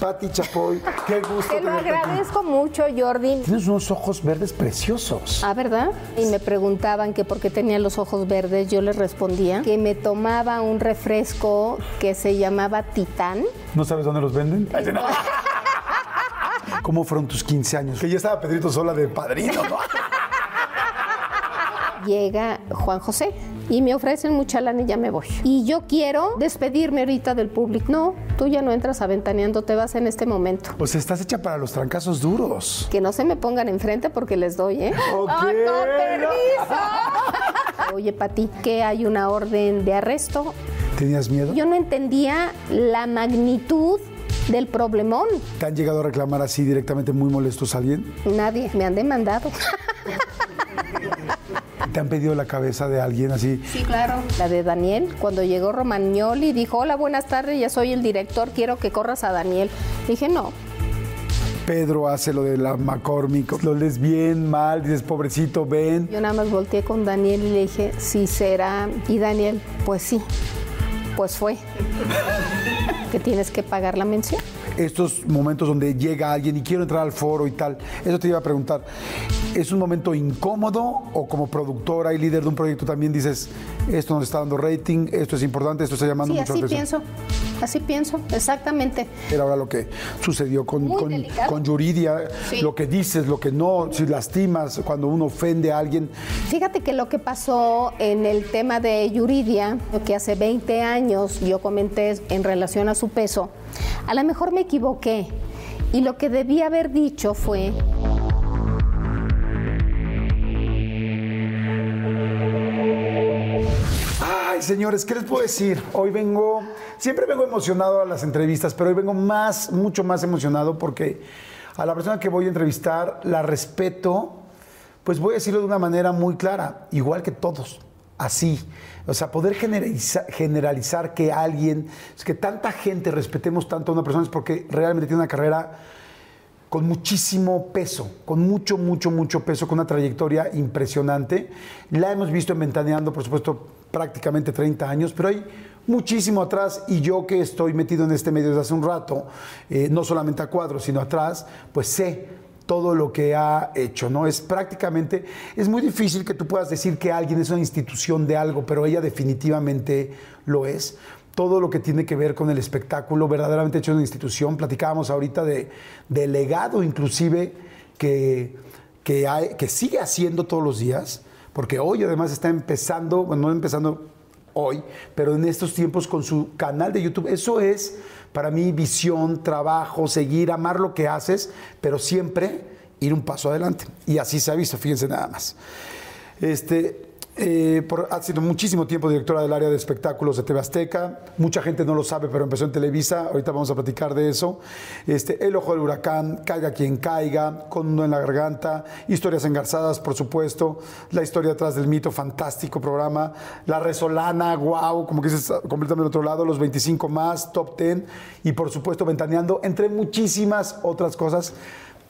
Pati Chapoy, qué gusto. Te lo agradezco mucho, Jordi. Tienes unos ojos verdes preciosos. Ah, ¿verdad? Y me preguntaban que por qué tenía los ojos verdes. Yo les respondía que me tomaba un refresco que se llamaba Titán. ¿No sabes dónde los venden? ¿Cómo fueron tus 15 años? Que ya estaba Pedrito sola de padrino, ¿no? Llega Juan José y me ofrecen mucha lana y ya me voy. Y yo quiero despedirme ahorita del público. No, tú ya no entras aventaneando, te vas en este momento. Pues estás hecha para los trancazos duros. Que no se me pongan enfrente porque les doy, ¿eh? Ok. ¡Ah, con permiso! Oye, Pati, que hay una orden de arresto. ¿Tenías miedo? Yo no entendía la magnitud del problemón. ¿Te han llegado a reclamar así directamente muy molestos a alguien? Nadie, me han demandado. ¿Te han pedido la cabeza de alguien así? Sí, claro. La de Daniel, cuando llegó Romagnoli, dijo, hola, buenas tardes, ya soy el director, quiero que corras a Daniel. Dije, no, Pedro hace lo de la McCormick, lo lees bien, mal, dices, pobrecito, ven. Yo nada más volteé con Daniel y le dije, sí será. Y Daniel, pues sí, pues fue. que tienes que pagar la mención. Estos momentos donde llega alguien y quiero entrar al foro y tal, eso te iba a preguntar, ¿es un momento incómodo o como productora y líder de un proyecto también dices, esto nos está dando rating, esto es importante, esto está llamando Sí, mucho así atención? pienso, así pienso, exactamente. Era ahora lo que sucedió con, con, Yuridia, Sí. lo que dices, lo que no, si lastimas, cuando uno ofende a alguien. Fíjate que lo que pasó en el tema de Yuridia, que hace 20 años yo comenté en relación a su peso, a lo mejor me equivoqué. Y lo que debía haber dicho fue, Ay, señores, ¿qué les puedo decir? Hoy vengo, siempre vengo emocionado a las entrevistas, pero hoy vengo más, mucho más emocionado porque a la persona que voy a entrevistar la respeto, pues voy a decirlo de una manera muy clara, igual que todos, así. O sea, poder generaliza- generalizar que alguien, es que tanta gente respetemos tanto a una persona es porque realmente tiene una carrera con muchísimo peso, con mucho, mucho, mucho peso, con una trayectoria impresionante. La hemos visto en Ventaneando, por supuesto, prácticamente 30 años, pero hay muchísimo atrás y yo que estoy metido en este medio desde hace un rato, eh, no solamente a cuadros, sino atrás, pues sé todo lo que ha hecho, ¿no? Es prácticamente, es muy difícil que tú puedas decir que alguien es una institución de algo, pero ella definitivamente lo es todo lo que tiene que ver con el espectáculo verdaderamente hecho en una institución. Platicábamos ahorita de, legado inclusive que, que, que sigue haciendo todos los días, porque hoy además está empezando, bueno, no empezando hoy, pero en estos tiempos con su canal de YouTube. Eso es para mí visión, trabajo, seguir, amar lo que haces, pero siempre ir un paso adelante. Y así se ha visto, fíjense nada más. Este, eh, por- ha sido muchísimo tiempo directora del área de espectáculos de TV Azteca. Mucha gente no lo sabe, pero empezó en Televisa. Ahorita vamos a platicar de eso. Este, El Ojo del Huracán, Caiga quien caiga, Con uno en la garganta, Historias engarzadas, por supuesto. La historia detrás del mito, fantástico programa. La Resolana, wow, como que es completamente del otro lado. Los 25 más, Top 10. Y por supuesto, Ventaneando, entre muchísimas otras cosas.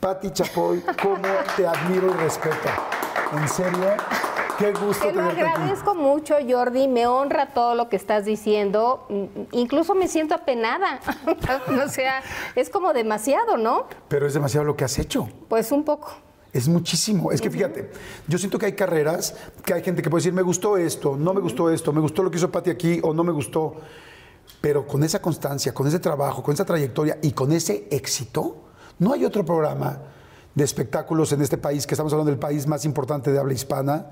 Pati Chapoy, cómo te admiro y respeto. En serio, qué gusto te lo aquí. agradezco mucho, Jordi, me honra todo lo que estás diciendo, Mm, incluso me siento apenada, o sea, es como demasiado, ¿no? Pero es demasiado lo que has hecho. Pues un poco. Es muchísimo. Es que fíjate, yo siento que hay carreras que hay gente que puede decir, me gustó esto, no me gustó esto, me gustó lo que hizo Pati aquí o no me gustó. Pero con esa constancia, con ese trabajo, con esa trayectoria y con ese éxito, no hay otro programa de espectáculos en este país, que estamos hablando del país más importante de habla hispana,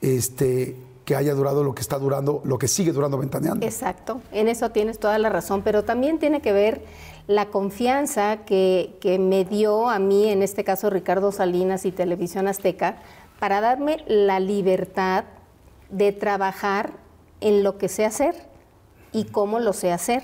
este, que haya durado lo que está durando, lo que sigue durando Ventaneando. Exacto, en eso tienes toda la razón, pero también tiene que ver la confianza que, que me dio a mí, en este caso Ricardo Salinas y Televisión Azteca, para darme la libertad de trabajar en lo que sé hacer y cómo lo sé hacer.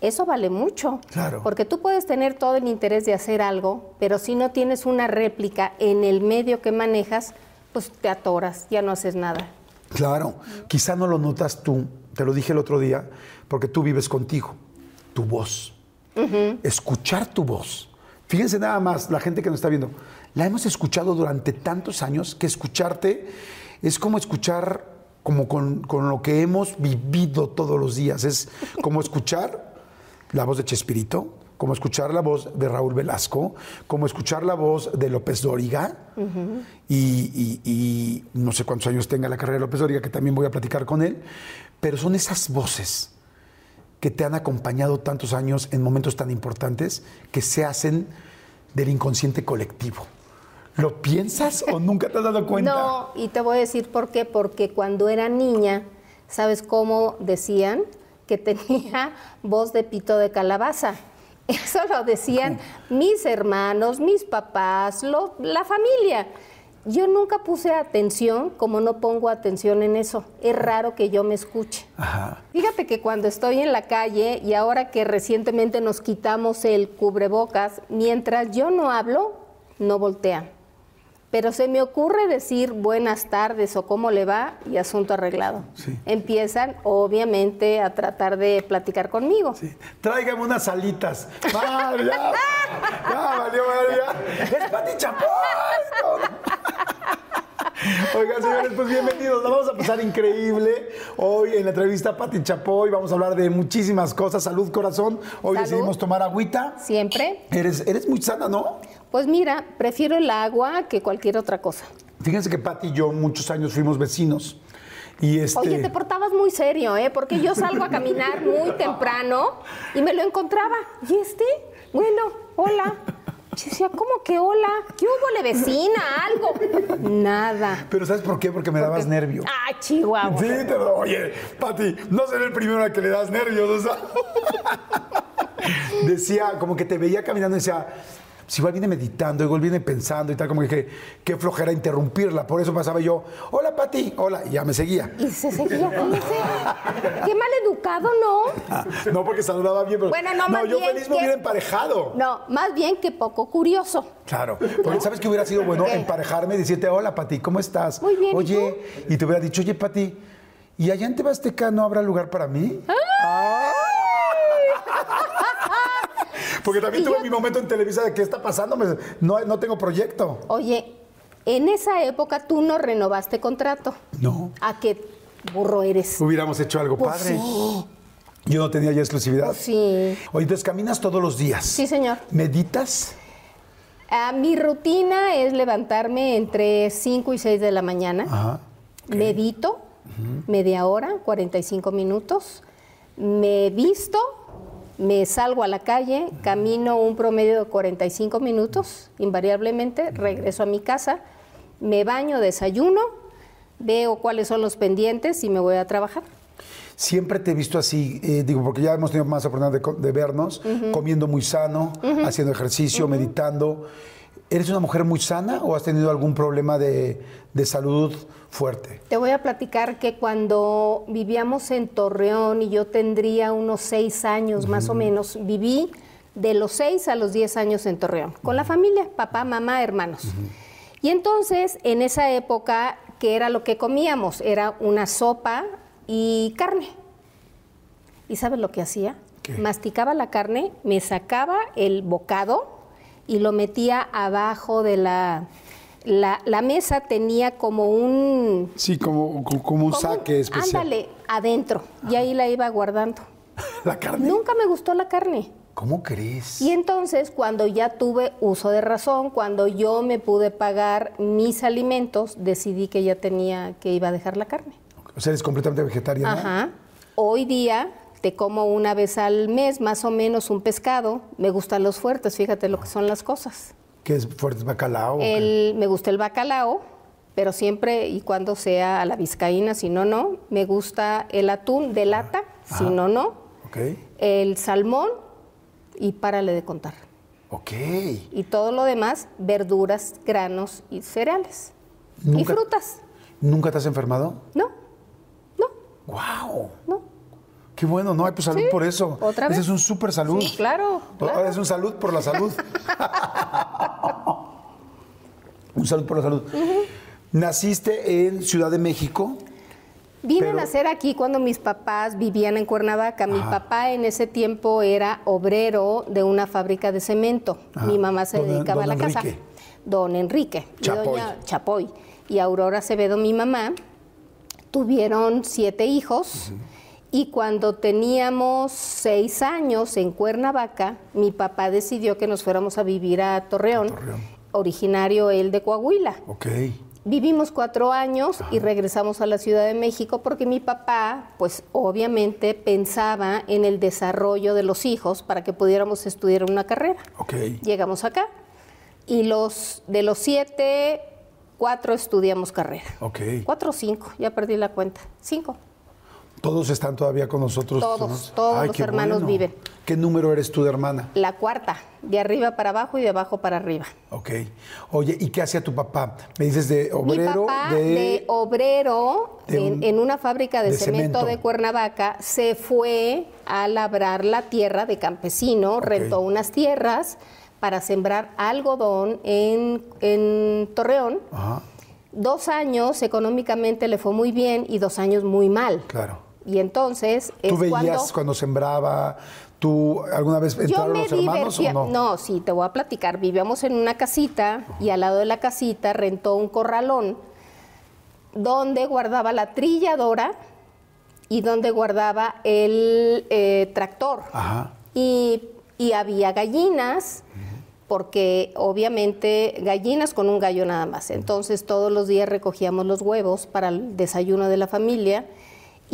Eso vale mucho. Claro. Porque tú puedes tener todo el interés de hacer algo, pero si no tienes una réplica en el medio que manejas, pues te atoras, ya no haces nada. Claro, quizá no lo notas tú, te lo dije el otro día, porque tú vives contigo, tu voz. Escuchar tu voz. Fíjense nada más, la gente que nos está viendo, la hemos escuchado durante tantos años que escucharte es como escuchar como con, con lo que hemos vivido todos los días. Es como escuchar la voz de Chespirito, como escuchar la voz de Raúl Velasco, como escuchar la voz de López Dóriga, y, y- no sé cuántos años tenga la carrera de López Dóriga, que también voy a platicar con él, pero son esas voces que te han acompañado tantos años en momentos tan importantes que se hacen del inconsciente colectivo. ¿Lo piensas o nunca te has dado cuenta? No, y te voy a decir por qué, porque cuando era niña, ¿sabes cómo decían? Que tenía voz de pito de calabaza. Eso lo decían mis hermanos, mis papás, lo- la familia. Yo nunca puse atención como no pongo atención en eso. Es raro que yo me escuche. Ajá. Fíjate que cuando estoy en la calle y ahora que recientemente nos quitamos el cubrebocas, mientras yo no hablo, no voltean. Pero se me ocurre decir buenas tardes o cómo le va y asunto arreglado. Sí. Empiezan, obviamente, a tratar de platicar conmigo. Sí. Tráigame unas alitas. Madre, ya, ya, valió, ya. ¡Es Pati! Oigan, señores, pues bienvenidos. La vamos a pasar increíble. Hoy en la entrevista Pati Chapoy vamos a hablar de muchísimas cosas. Salud, corazón. Hoy Salud. decidimos tomar agüita. Siempre. Eres, eres muy sana, ¿no? Pues mira, prefiero el agua que cualquier otra cosa. Fíjense que Pati y yo muchos años fuimos vecinos. Y este... Oye, te portabas muy serio, ¿eh? Porque yo salgo a caminar muy temprano y me lo encontraba. ¿Y este? Bueno, hola. Yo decía, ¿cómo que hola? ¿Qué hubo, le vecina? Algo. Nada. Pero ¿sabes por qué? Porque me dabas nervio. Ay, Chihuahua. Sí, te oye, Pati, no seré el primero al que le das nervios, o sea. decía, como que te veía caminando y decía, si igual viene meditando, igual viene pensando y tal, como que dije, qué flojera interrumpirla. Por eso pasaba yo, hola Pati, hola, y ya me seguía. Y se seguía, fíjese. Qué mal educado, ¿no? Ah, no porque saludaba bien, pero. Bueno, no, más yo bien feliz me que- hubiera emparejado. No, más bien que poco curioso. Claro, porque sabes que hubiera sido bueno emparejarme y decirte, hola Pati, ¿cómo estás? Muy bien, ¿y Oye, y, te hubiera dicho, oye Pati, ¿y allá en Tebasteca no habrá lugar para mí? Ay. Porque también tuve yo- mi momento en Televisa de qué está pasando, no, no tengo proyecto. Oye, en esa época tú no renovaste contrato. No. ¿A qué burro eres? Hubiéramos hecho algo Pues padre. sí. Yo no tenía ya exclusividad. Pues sí. Oye, entonces caminas todos los días. Sí, señor. ¿Meditas? Ah, mi rutina es levantarme entre 5 y 6 de la mañana. Ajá. Medito media hora, 45 minutos. Me visto, me salgo a la calle, camino un promedio de 45 minutos, invariablemente, regreso a mi casa, me baño, desayuno, veo cuáles son los pendientes y me voy a trabajar. Siempre te he visto así, eh, digo, porque ya hemos tenido más oportunidad de, vernos, comiendo muy sano, haciendo ejercicio, meditando. ¿Eres una mujer muy sana o has tenido algún problema de, de salud fuerte? Te voy a platicar que cuando vivíamos en Torreón y yo tendría unos seis años más o menos, viví de los seis a los diez años en Torreón, con la familia, papá, mamá, hermanos. Y entonces, en esa época, ¿qué era lo que comíamos? Era una sopa y carne. ¿Y sabes lo que hacía? ¿Qué? Masticaba la carne, me sacaba el bocado y lo metía abajo de la... La, la mesa tenía como un... Sí, como, como un como un- saque especial. Ándale, adentro. Y ahí la iba guardando. La carne. Nunca me gustó la carne. ¿Cómo crees? Y entonces, cuando ya tuve uso de razón, cuando yo me pude pagar mis alimentos, decidí que ya tenía que iba a dejar la carne. O sea, eres completamente vegetariana. Ajá. Hoy día Este, como una vez al mes, más o menos, un pescado. Me gustan los fuertes, fíjate lo que son las cosas. ¿Qué es fuerte bacalao? El, me gusta el bacalao, pero siempre y cuando sea a la vizcaína, si no, no. Me gusta el atún de lata, si no, no. Ok. El salmón y párale de contar. Ok. Y todo lo demás, verduras, granos y cereales. Y frutas. ¿Nunca te has enfermado? No, no, ¡Wow! no. Qué bueno, ¿no? Ay, pues salud Sí, por eso. ¿otra Ese vez? es un súper salud. Sí, claro, claro. Es un salud por la salud. un salud por la salud. Naciste en Ciudad de México. Vine Pero- a nacer aquí cuando mis papás vivían en Cuernavaca. Mi Ajá. papá en ese tiempo era obrero de una fábrica de cemento. Ajá. Mi mamá se Don- dedicaba a la casa. Don Enrique. y Chapoy. doña Chapoy. Y Aurora Acevedo, mi mamá, tuvieron siete hijos. Y cuando teníamos seis años en Cuernavaca, mi papá decidió que nos fuéramos a vivir a Torreón, Torreón. originario él de Coahuila. Ok. Vivimos cuatro años y regresamos a la Ciudad de México porque mi papá, pues obviamente pensaba en el desarrollo de los hijos para que pudiéramos estudiar una carrera. Ok. Llegamos acá y los de los siete, cuatro estudiamos carrera. Ok. Cuatro o cinco, ya perdí la cuenta. Cinco. Todos están todavía con nosotros. Todos, hermanos? todos los hermanos viven. ¿Qué número eres tú de hermana? La cuarta, de arriba para abajo y de abajo para arriba. Ok. Oye, ¿y qué hacía tu papá? Me dices de Mi obrero papá de... de, obrero de en, un- en una fábrica de, de cemento, cemento. de Cuernavaca se fue a labrar la tierra de campesino, rentó unas tierras para sembrar algodón en, en Torreón. Ajá, Dos años económicamente le fue muy bien y dos años muy mal. claro. Y entonces es ¿Tú veías cuando cuando sembraba? ¿Tú alguna vez yo entraron me los hermanos divertía. o no? sí, te voy a platicar. Vivíamos en una casita y al lado de la casita rentó un corralón donde guardaba la trilladora y donde guardaba el eh, tractor. Ajá. Y, y había gallinas, porque obviamente gallinas con un gallo nada más. Entonces todos los días recogíamos los huevos para el desayuno de la familia.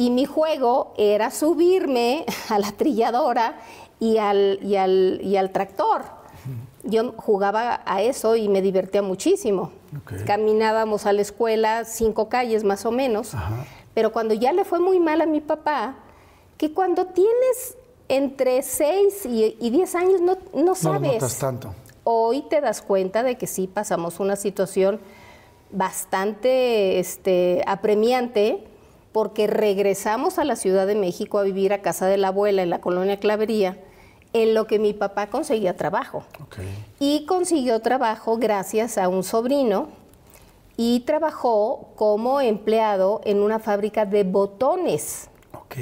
Y mi juego era subirme a la trilladora y al, y al, y al tractor. Yo jugaba a eso y me divertía muchísimo. Caminábamos a la escuela, cinco calles más o menos. Ajá. Pero cuando ya le fue muy mal a mi papá, que cuando tienes entre 6 y, y 10 años no, no No sabes. notas tanto. Hoy te das cuenta de que sí pasamos una situación bastante este, apremiante porque regresamos a la Ciudad de México a vivir a casa de la abuela en la colonia Clavería, en lo que mi papá conseguía trabajo. Y consiguió trabajo gracias a un sobrino y trabajó como empleado en una fábrica de botones. Ok.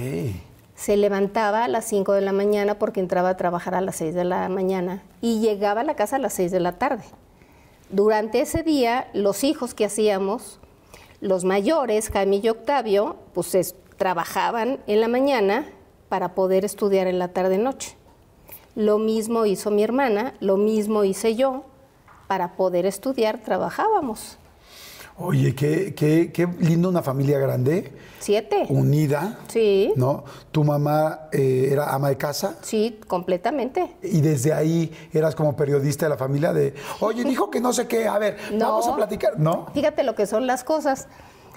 Se levantaba a las 5 de la mañana porque entraba a trabajar a las 6 de la mañana y llegaba a la casa a las 6 de la tarde. Durante ese día, los hijos que hacíamos, los mayores, Jaime y Octavio, pues es- trabajaban en la mañana para poder estudiar en la tarde-noche. Lo mismo hizo mi hermana, lo mismo hice yo. Para poder estudiar trabajábamos. Oye, qué, qué, qué lindo una familia grande, Siete. unida. Sí. ¿No? Tu mamá eh, era ama de casa. Sí, completamente. Y desde ahí eras como periodista de la familia de, oye, dijo que no sé qué, a ver, No. vamos a platicar. ¿No? Fíjate lo que son las cosas.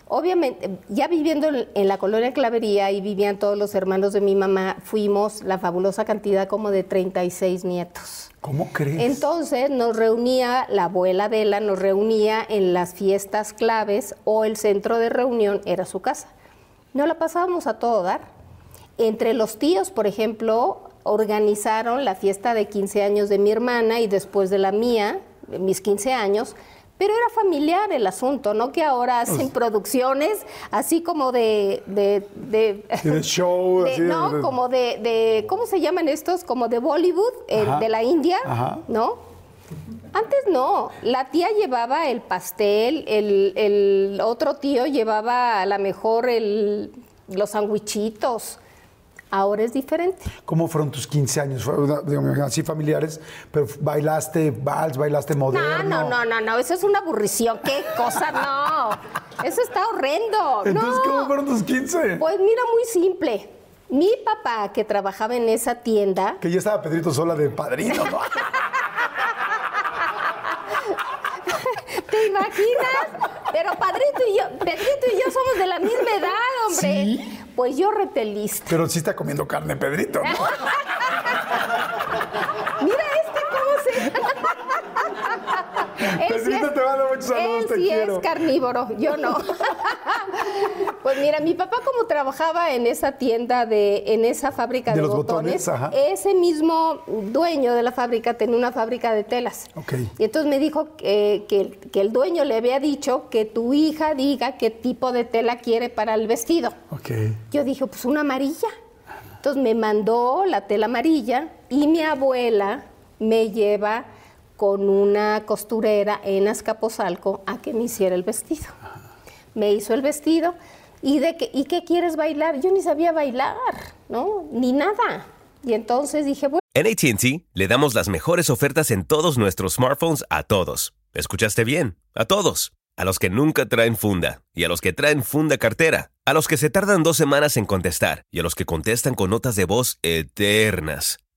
Obviamente, ya viviendo en, la colonia Clavería y vivían todos los hermanos de mi mamá, fuimos la fabulosa cantidad como de 36 nietos. ¿Cómo crees? Entonces nos reunía, la abuela Adela nos reunía en las fiestas claves o el centro de reunión era su casa. No la pasábamos a todo dar. Entre los tíos, por ejemplo, organizaron la fiesta de 15 años de mi hermana y después de la mía, mis 15 años, pero era familiar el asunto, no que ahora hacen producciones así como de... de, de- show, de- así no, de- como de, de- ¿cómo se llaman estos? Como de Bollywood, eh, de la India, Ajá. ¿no? Antes no, la tía llevaba el pastel, el, el otro tío llevaba a lo mejor el, los sandwichitos. Ahora es diferente. ¿Cómo fueron tus 15 años? Digo, así familiares, pero bailaste vals, bailaste No, moderno. no, no, no, no, eso es una aburrición. ¿Qué cosa? No, eso está horrendo. Entonces, no. ¿cómo fueron tus 15? Pues mira, muy simple. Mi papá, que trabajaba en esa tienda, Que ya estaba Pedrito sola de padrino, ¿no? ¿te imaginas? Pero Padrito y yo, Pedrito y yo somos de la misma edad, hombre. ¿Sí? Pues yo repelista. Pero sí está comiendo carne Pedrito, ¿no? Mira este cómo se. Él sí Pedrito, es- te mando muchos saludos, él te sí quiero. es carnívoro, yo no. pues mira, mi papá como trabajaba en esa tienda de, en esa fábrica De de, los botones, ese mismo dueño de la fábrica tenía una fábrica de telas. Ok. Y entonces me dijo que, que el- que el dueño le había dicho que tu hija diga qué tipo de tela quiere para el vestido. Ok. Yo dije, pues una amarilla. Entonces me mandó la tela amarilla y mi abuela me lleva con una costurera en Azcapotzalco a que me hiciera el vestido. Me hizo el vestido y de que, ¿y qué quieres bailar? Yo ni sabía bailar, ¿no? Ni nada. Y entonces dije, bueno, En ATT le damos las mejores ofertas en todos nuestros smartphones a todos. ¿Escuchaste bien? A todos. A los que nunca traen funda y a los que traen funda cartera. A los que se tardan dos semanas en contestar y a los que contestan con notas de voz eternas.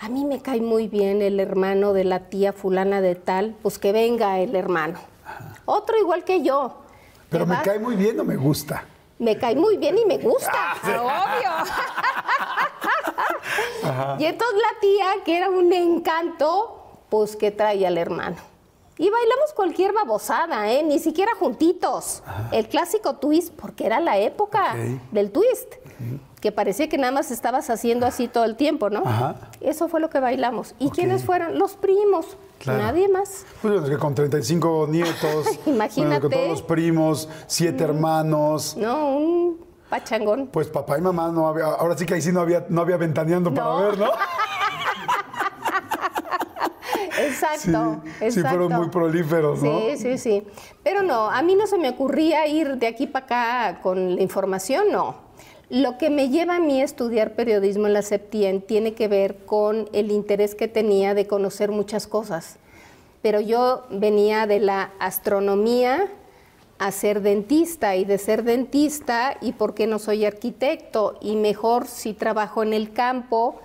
A mí me cae muy bien el hermano de la tía fulana de tal, pues que venga el hermano. Otro igual que yo. Pero me vas- cae muy bien o me gusta. Me cae muy bien y me gusta, Ah, obvio. y entonces la tía, que era un encanto, pues que trae al hermano. Y bailamos cualquier babosada, ¿eh? Ni siquiera juntitos. El clásico twist, porque era la época del twist. Que parecía que nada más estabas haciendo así todo el tiempo, ¿no? Ajá. Eso fue lo que bailamos. ¿Y quiénes fueron? Los primos. Claro. Nadie más. Pues con 35 nietos, Imagínate. bueno, con todos los primos, siete hermanos. No, un pachangón. Pues papá y mamá no había, ahora sí que ahí sí no había, no había ventaneando para ver, ¿no? Exacto, Sí, sí exacto. fueron muy prolíferos, ¿no? Sí, sí, sí. Pero no, a mí no se me ocurría ir de aquí para acá con la información, no. Lo que me lleva a mí a estudiar periodismo en la Septien tiene que ver con el interés que tenía de conocer muchas cosas. Pero yo venía de la astronomía a ser dentista y de ser dentista y por qué no soy arquitecto y mejor si trabajo en el campo.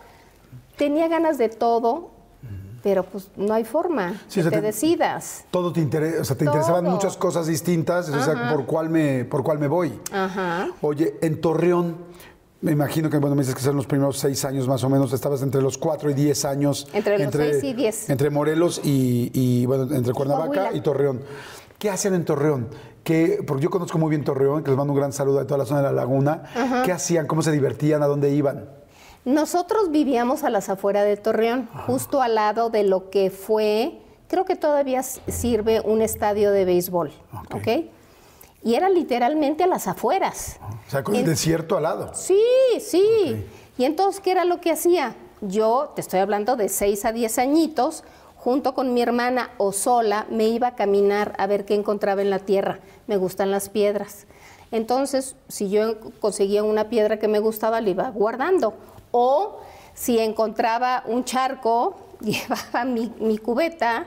Tenía ganas de todo, pero pues no hay forma Sí, que o sea, te te- decidas. Todo te interesa, o sea, te interesaban muchas cosas distintas, o sea, por cuál me, por cuál me voy. Ajá. Oye, en Torreón, me imagino que, bueno, me dices que son los primeros seis años más o menos, estabas entre los cuatro y diez años. Entre los seis y diez. Entre Morelos y, y, bueno, entre Cuernavaca Coahuila. y Torreón. ¿Qué hacían en Torreón? ¿Qué, porque yo conozco muy bien Torreón, que les mando un gran saludo a toda la zona de la laguna. ¿Qué hacían? ¿Cómo se divertían? ¿A dónde iban? Nosotros vivíamos a las afueras de Torreón, justo al lado de lo que fue, creo que todavía sirve un estadio de béisbol, Ok. Y era literalmente a las afueras. O sea, con el En- desierto al lado. Sí, sí. Y entonces, ¿qué era lo que hacía? Yo, te estoy hablando de 6 a 10 añitos, junto con mi hermana o sola, me iba a caminar a ver qué encontraba en la tierra. Me gustan las piedras. Entonces, si yo conseguía una piedra que me gustaba, la iba guardando. O si encontraba un charco, llevaba mi, mi cubeta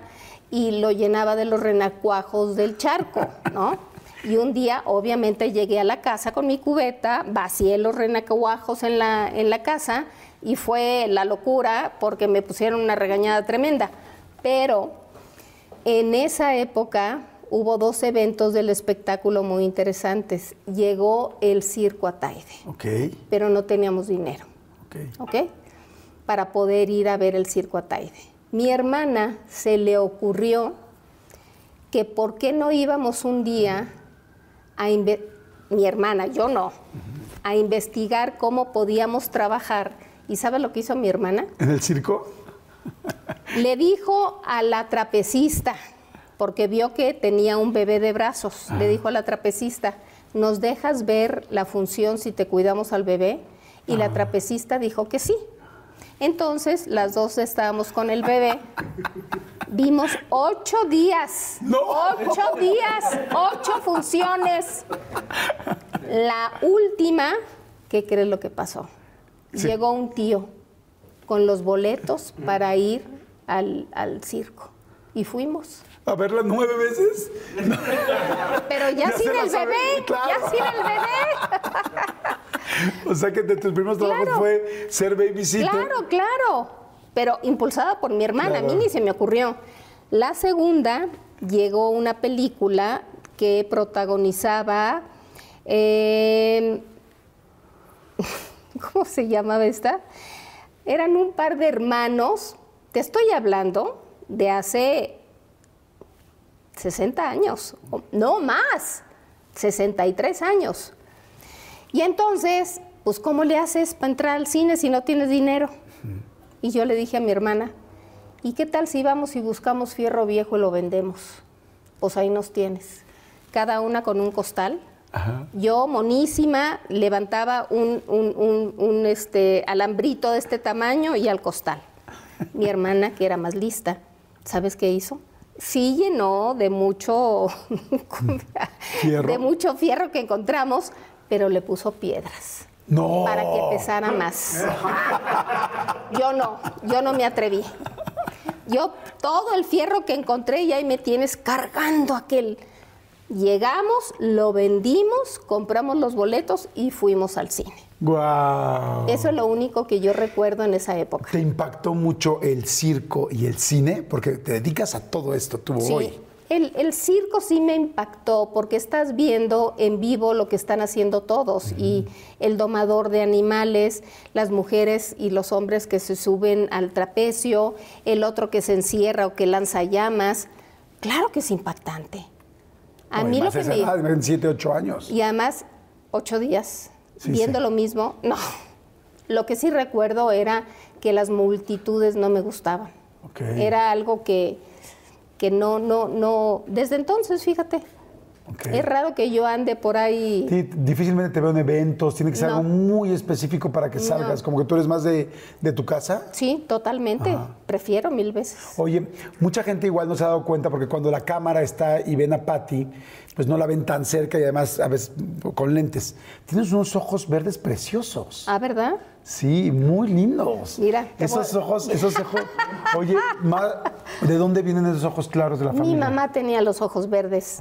y lo llenaba de los renacuajos del charco, ¿no? Y un día, obviamente, llegué a la casa con mi cubeta, vacié los renacuajos en la, en la casa y fue la locura porque me pusieron una regañada tremenda. Pero En esa época hubo dos eventos del espectáculo muy interesantes. Llegó el circo Ataide, Ok, pero no teníamos dinero. Ok. ¿ok? Para poder ir a ver el circo Ataide. Mi hermana se le ocurrió que por qué no íbamos un día a mi hermana, yo no, a investigar cómo podíamos trabajar. ¿Y sabe lo que hizo mi hermana? ¿En el circo? Le dijo a la trapecista, porque vio que tenía un bebé de brazos, le dijo a la trapecista, ¿nos dejas ver la función si te cuidamos al bebé? Y la trapecista dijo que sí. Entonces, las dos estábamos con el bebé. Vimos ocho días. No. Ocho días, ocho funciones. La última, ¿qué crees lo que pasó? Llegó un tío con los boletos para ir al, al circo. Y fuimos. ¿A verla nueve veces? Pero ya, sin el bebé, claro. ya sin el bebé. O sea que de tus primeros trabajos fue ser babysitter. Claro, claro. Pero impulsada por mi hermana, a mí ni se me ocurrió. La segunda llegó una película que protagonizaba. eh, ¿Cómo se llamaba esta? Eran un par de hermanos. Te estoy hablando de hace 60 años, no más, 63 años. Y entonces, pues, ¿cómo le haces para entrar al cine si no tienes dinero? Y yo le dije a mi hermana, ¿y qué tal si vamos y buscamos fierro viejo y lo vendemos? Pues ahí nos tienes. Cada una con un costal. Ajá. Yo, monísima, levantaba un, un- un- un, este, alambrito de este tamaño y al costal. Mi hermana, que era más lista, ¿sabes qué hizo? Sí llenó de mucho, Fierro. de mucho fierro que encontramos, pero le puso piedras No. para que pesara más. Yo no, yo no me atreví. Yo todo el fierro que encontré y ahí me tienes cargando aquel. Llegamos, lo vendimos, compramos los boletos y fuimos al cine. Guau. Eso es lo único que yo recuerdo en esa época. ¿Te impactó mucho el circo y el cine? Porque te dedicas a todo esto tú Sí. hoy. El, el circo sí me impactó porque estás viendo en vivo lo que están haciendo todos y el domador de animales, las mujeres y los hombres que se suben al trapecio, el otro que se encierra o que lanza llamas. Claro que es impactante. A No, mí lo que esa me... edad, en 7, 8 años. Y además, ocho días Sí, viendo sí. lo mismo, no. Lo que sí recuerdo era que las multitudes no me gustaban. Era algo que, que no, no, no. Desde entonces, fíjate, Es raro que yo ande por ahí. Sí, difícilmente te veo en eventos, tiene que ser No. algo muy específico para que salgas, como que tú eres más de, de tu casa. Sí, totalmente. Prefiero mil veces. Oye, mucha gente igual no se ha dado cuenta porque cuando la cámara está y ven a Patty, pues no la ven tan cerca y además a veces con lentes. Tienes unos ojos verdes preciosos. Ah, ¿verdad? Sí, muy lindos. Mira, Esos voy- ojos, esos ojos. Oye, ¿de dónde vienen esos ojos claros de la Mi familia? mamá tenía los ojos verdes.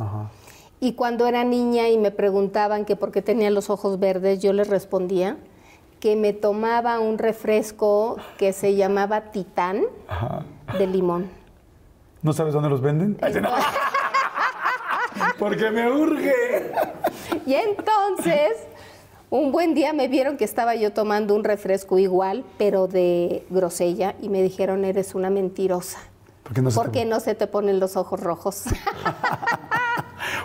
Y cuando era niña y me preguntaban que por qué tenía los ojos verdes, yo les respondía que me tomaba un refresco que se llamaba Titán de limón. ¿No sabes dónde los venden? Ay, no. Porque me urge. Y entonces, un buen día me vieron que estaba yo tomando un refresco igual, pero de grosella, y me dijeron, eres una mentirosa. ¿Por qué no se te- ¿Por qué no se te ponen los ojos rojos?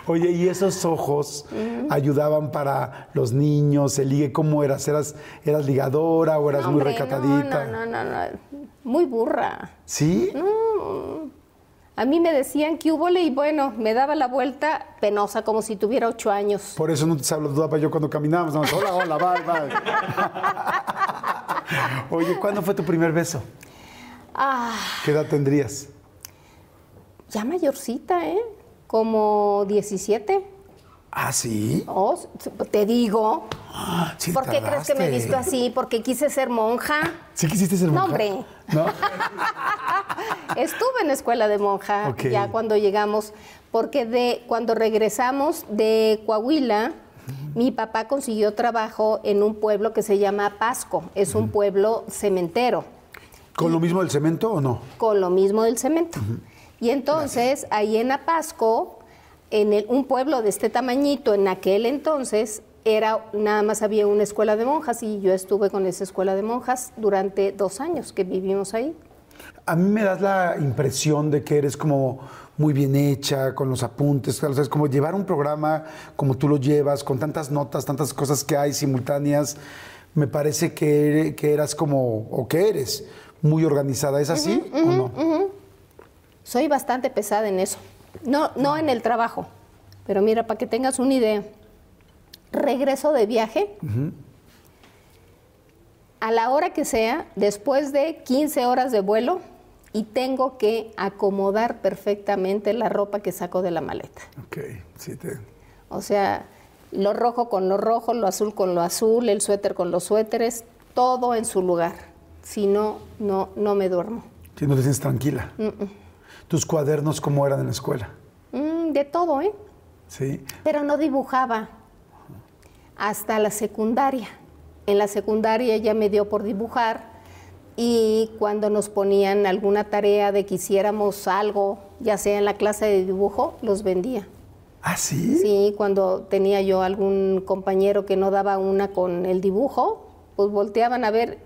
Oye, ¿y esos ojos ayudaban para los niños? ¿El ligue cómo eras? ¿Eras, eras ligadora o eras muy Hombre, recatadita? No, no, no, no, muy burra. ¿Sí? A mí me decían que hubo y bueno, me daba la vuelta penosa, como si tuviera ocho años. Por eso no te saludaba yo cuando caminábamos. hola, hola, bye, bye. Oye, ¿cuándo fue tu primer beso? Ah, ¿Qué edad tendrías? ya mayorcita, ¿eh? Como 17. Ah, sí. Oh, te digo. Sí ¿Por qué crees que me he visto así? Porque quise ser monja. ¿Sí quisiste ser No, monja? hombre. ¿No? Estuve en escuela de monja ya cuando llegamos, porque de cuando regresamos de Coahuila, mi papá consiguió trabajo en un pueblo que se llama Pasco. Es un pueblo cementero. ¿Con lo mismo del cemento o no? con lo mismo del cemento. Y entonces, ahí en Apasco, en el- un pueblo de este tamañito, en aquel entonces, era nada más había una escuela de monjas y yo estuve con esa escuela de monjas durante dos años que vivimos ahí. A mí me das la impresión de que eres como muy bien hecha, con los apuntes, o sea, es como llevar un programa como tú lo llevas, con tantas notas, tantas cosas que hay simultáneas. Me parece que, que eras como, o que eres, muy organizada. ¿Es así o no? Soy bastante pesada en eso. No, no en el trabajo, pero mira, para que tengas una idea, regreso de viaje a la hora que sea, después de 15 horas de vuelo, y tengo que acomodar perfectamente la ropa que saco de la maleta. Ok, sí, te... O sea, lo rojo con lo rojo, lo azul con lo azul, el suéter con los suéteres, todo en su lugar. Si no, no, no me duermo. Si no te sientes tranquila. ¿Tus cuadernos cómo eran en la escuela? Mm, de todo, ¿eh? Sí. Pero no dibujaba hasta la secundaria. En la secundaria ya me dio por dibujar y cuando nos ponían alguna tarea de que hiciéramos algo, ya sea en la clase de dibujo, los vendía. ¿Ah, sí? Sí, cuando tenía yo algún compañero que no daba una con el dibujo, pues volteaban a ver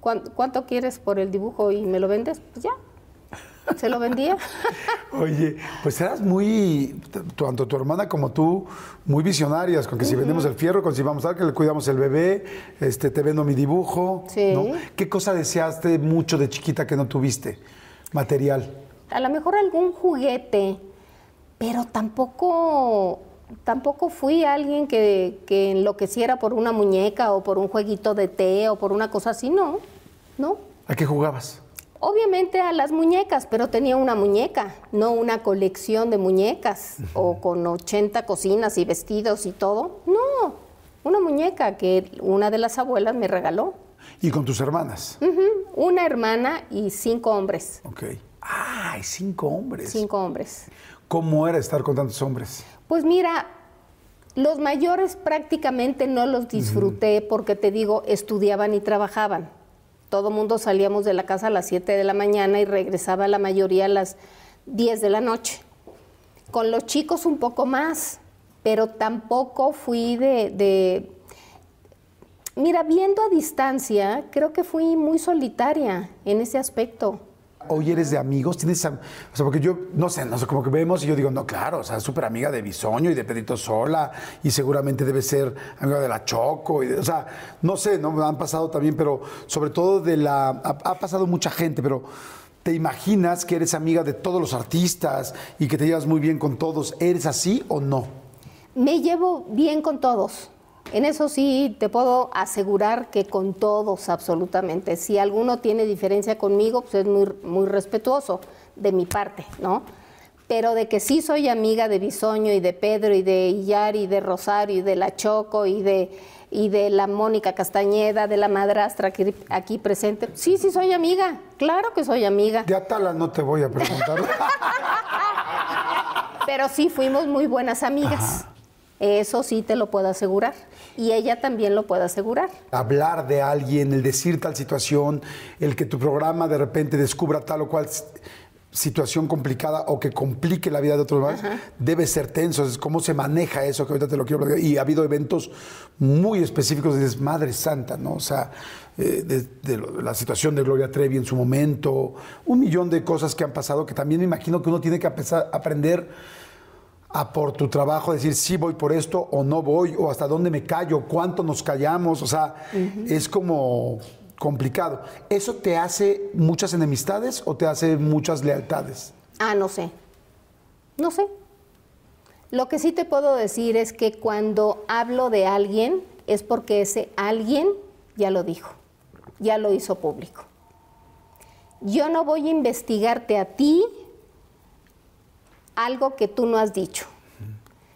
"¿Cuán- cuánto quieres por el dibujo y me lo vendes, pues ya, se lo vendía. Oye, pues eras muy, tanto tu hermana como tú, muy visionarias, con que si vendemos el fierro, con si vamos a dar que le cuidamos el bebé, este, te vendo mi dibujo. Sí. ¿no? ¿Qué cosa deseaste mucho de chiquita que no tuviste? Material. a lo mejor algún juguete, pero tampoco, tampoco fui alguien que, que enloqueciera por una muñeca o por un jueguito de té o por una cosa así, no, no. ¿A qué jugabas? Obviamente a las muñecas, pero tenía una muñeca, no una colección de muñecas o con 80 cocinas y vestidos y todo. No, una muñeca que una de las abuelas me regaló. Y con tus hermanas. Una hermana y cinco hombres. Ok. ¡Ay, cinco hombres! Cinco hombres. ¿Cómo era estar con tantos hombres? Pues mira, los mayores prácticamente no los disfruté porque te digo, estudiaban y trabajaban. Todo mundo salíamos de la casa a las 7 de la mañana y regresaba la mayoría a las 10 de la noche. Con los chicos un poco más, pero tampoco fui de, de- Mira, viendo a distancia, creo que fui muy solitaria en ese aspecto. Hoy eres de amigos, tienes, o sea, porque yo, no sé, no sé, como que vemos y yo digo, no, claro, o sea, súper amiga de Bisoño y de Pedrito Sola y seguramente debe ser amiga de la Choco, o sea, no sé, no han pasado también, pero sobre todo de la, ha pasado mucha gente, pero ¿te imaginas que eres amiga de todos los artistas y que te llevas muy bien con todos? ¿Eres así o no? Me llevo bien con todos. En eso sí te puedo asegurar que con todos absolutamente. Si alguno tiene diferencia conmigo, pues es muy, muy respetuoso de mi parte, ¿no? Pero de que sí soy amiga de Bisoño y de Pedro y de Iyar y de Rosario y de la Choco y de, y de la Mónica Castañeda, de la madrastra que aquí presente. Sí, sí soy amiga, claro que soy amiga. De Atala no te voy a preguntar. Pero sí fuimos muy buenas amigas. Eso sí te lo puedo asegurar. Y ella también lo puede asegurar. hablar de alguien, el decir tal situación, el que tu programa de repente descubra tal o cual situación complicada o que complique la vida de otros más, debe ser tenso. Es cómo se maneja eso, que ahorita te lo quiero platicar. Y ha habido eventos muy específicos de Madre Santa, ¿no? O sea, eh, de, de la situación de Gloria Trevi en su momento, un millón de cosas que han pasado que también me imagino que uno tiene que aprender a por tu trabajo decir sí voy por esto o no voy o hasta dónde me callo, cuánto nos callamos, o sea, es como complicado. ¿Eso te hace muchas enemistades o te hace muchas lealtades? Ah, no sé. No sé. Lo que sí te puedo decir es que cuando hablo de alguien es porque ese alguien ya lo dijo, ya lo hizo público. Yo no voy a investigarte a ti algo que tú no has dicho.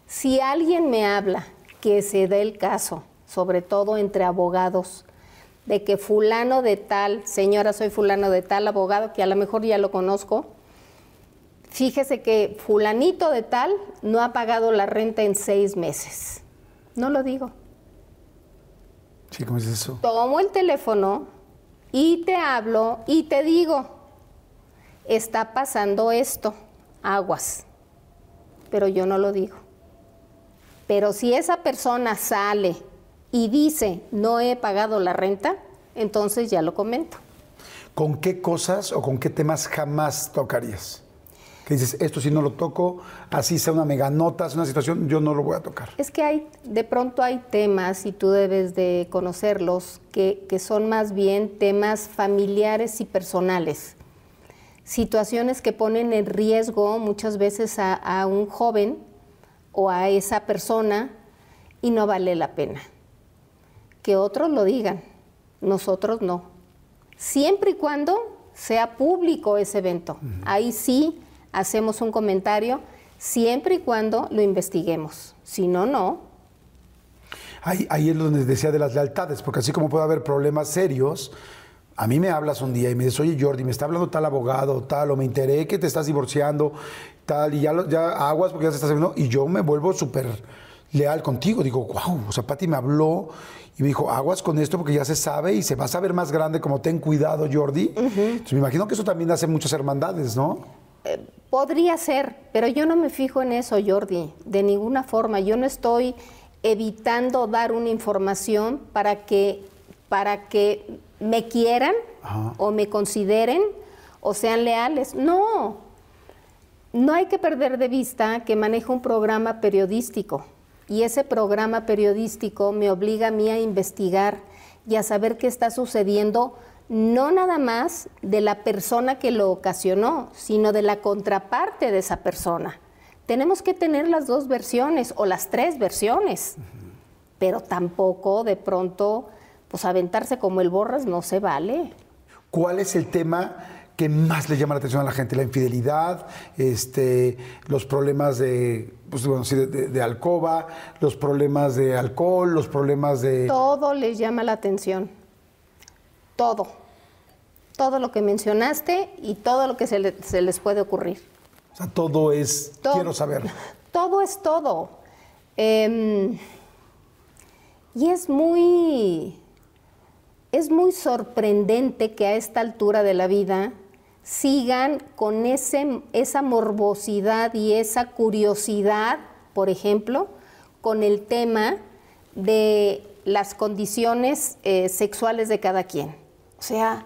Si alguien me habla que se dé el caso, sobre todo entre abogados, de que fulano de tal, señora, soy fulano de tal abogado, que a lo mejor ya lo conozco, fíjese que fulanito de tal no ha pagado la renta en seis meses. No lo digo. Sí, ¿cómo es eso? Tomo el teléfono y te hablo y te digo, está pasando esto. aguas, pero yo no lo digo. Pero si esa persona sale y dice, no he pagado la renta, entonces ya lo comento. ¿Con qué cosas o con qué temas jamás tocarías? Que dices, esto si no lo toco, así sea una meganota, es una situación, yo no lo voy a tocar. Es que hay, de pronto hay temas, y tú debes de conocerlos, que, que son más bien temas familiares y personales. Situaciones que ponen en riesgo muchas veces a, a un joven o a esa persona y no vale la pena. Que otros lo digan, nosotros no. Siempre y cuando sea público ese evento. Ahí sí hacemos un comentario, siempre y cuando lo investiguemos. Si no, no. Ahí, ahí es donde decía de las lealtades, porque así como puede haber problemas serios, a mí me hablas un día y me dices, oye Jordi, me está hablando tal abogado, tal, o me enteré que te estás divorciando, tal, y ya, lo- ya aguas porque ya se estás haciendo, y yo me vuelvo súper leal contigo. Digo, wow, o sea, Pati me habló y me dijo, aguas con esto porque ya se sabe y se va a saber más grande como ten cuidado, Jordi. Entonces me imagino que eso también hace muchas hermandades, ¿no? Podría ser, pero yo no me fijo en eso, Jordi, de ninguna forma. Yo no estoy evitando dar una información para que, para que me quieran Ajá. o me consideren o sean leales. No, no hay que perder de vista que manejo un programa periodístico y ese programa periodístico me obliga a mí a investigar y a saber qué está sucediendo, no nada más de la persona que lo ocasionó, sino de la contraparte de esa persona. Tenemos que tener las dos versiones o las tres versiones, pero tampoco de pronto, pues aventarse como el borras no se vale. ¿Cuál es el tema que más le llama la atención a la gente? La infidelidad, este, los problemas de, pues, bueno, sí, de, de- de alcoba, los problemas de alcohol, los problemas de... Todo les llama la atención. Todo. Todo lo que mencionaste y todo lo que se, le- se les puede ocurrir. O sea, todo es, Todo. quiero saber. Todo es todo. Em, y es muy, es muy sorprendente que a esta altura de la vida sigan con ese, esa morbosidad y esa curiosidad, por ejemplo, con el tema de las condiciones eh, sexuales de cada quien. O sea,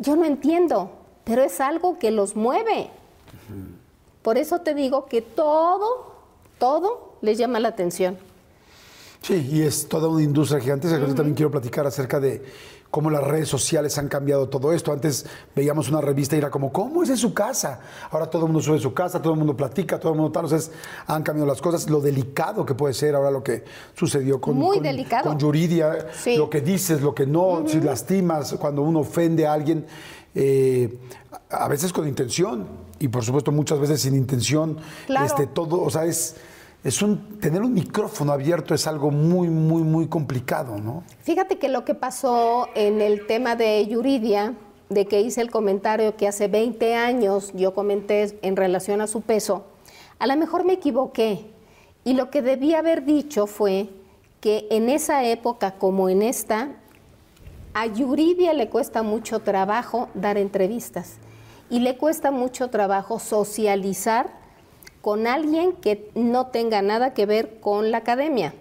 Yo no entiendo, pero es algo que los mueve. Por eso te digo que todo, todo les llama la atención. Sí, y es toda una industria gigantesca. Yo también quiero platicar acerca de cómo las redes sociales han cambiado todo esto. Antes veíamos una revista y era como, ¿cómo es en su casa? Ahora todo el mundo sube su casa, todo el mundo platica, todo el mundo tal. Entonces han cambiado las cosas. Lo delicado que puede ser ahora lo que sucedió con, Muy con- delicado. con Yuridia, Sí. lo que dices, lo que no, si lastimas, cuando uno ofende a alguien, eh, a a veces con intención y por supuesto muchas veces sin intención. Claro. Este, todo, o sea, es, es un, tener un micrófono abierto es algo muy, muy, muy complicado, ¿no? Fíjate que lo que pasó en el tema de Yuridia, de que hice el comentario que hace 20 años yo comenté en relación a su peso, a lo mejor me equivoqué. Y lo que debía haber dicho fue que en esa época como en esta, a Yuridia le cuesta mucho trabajo dar entrevistas y le cuesta mucho trabajo socializar con alguien que no tenga nada que ver con la academia.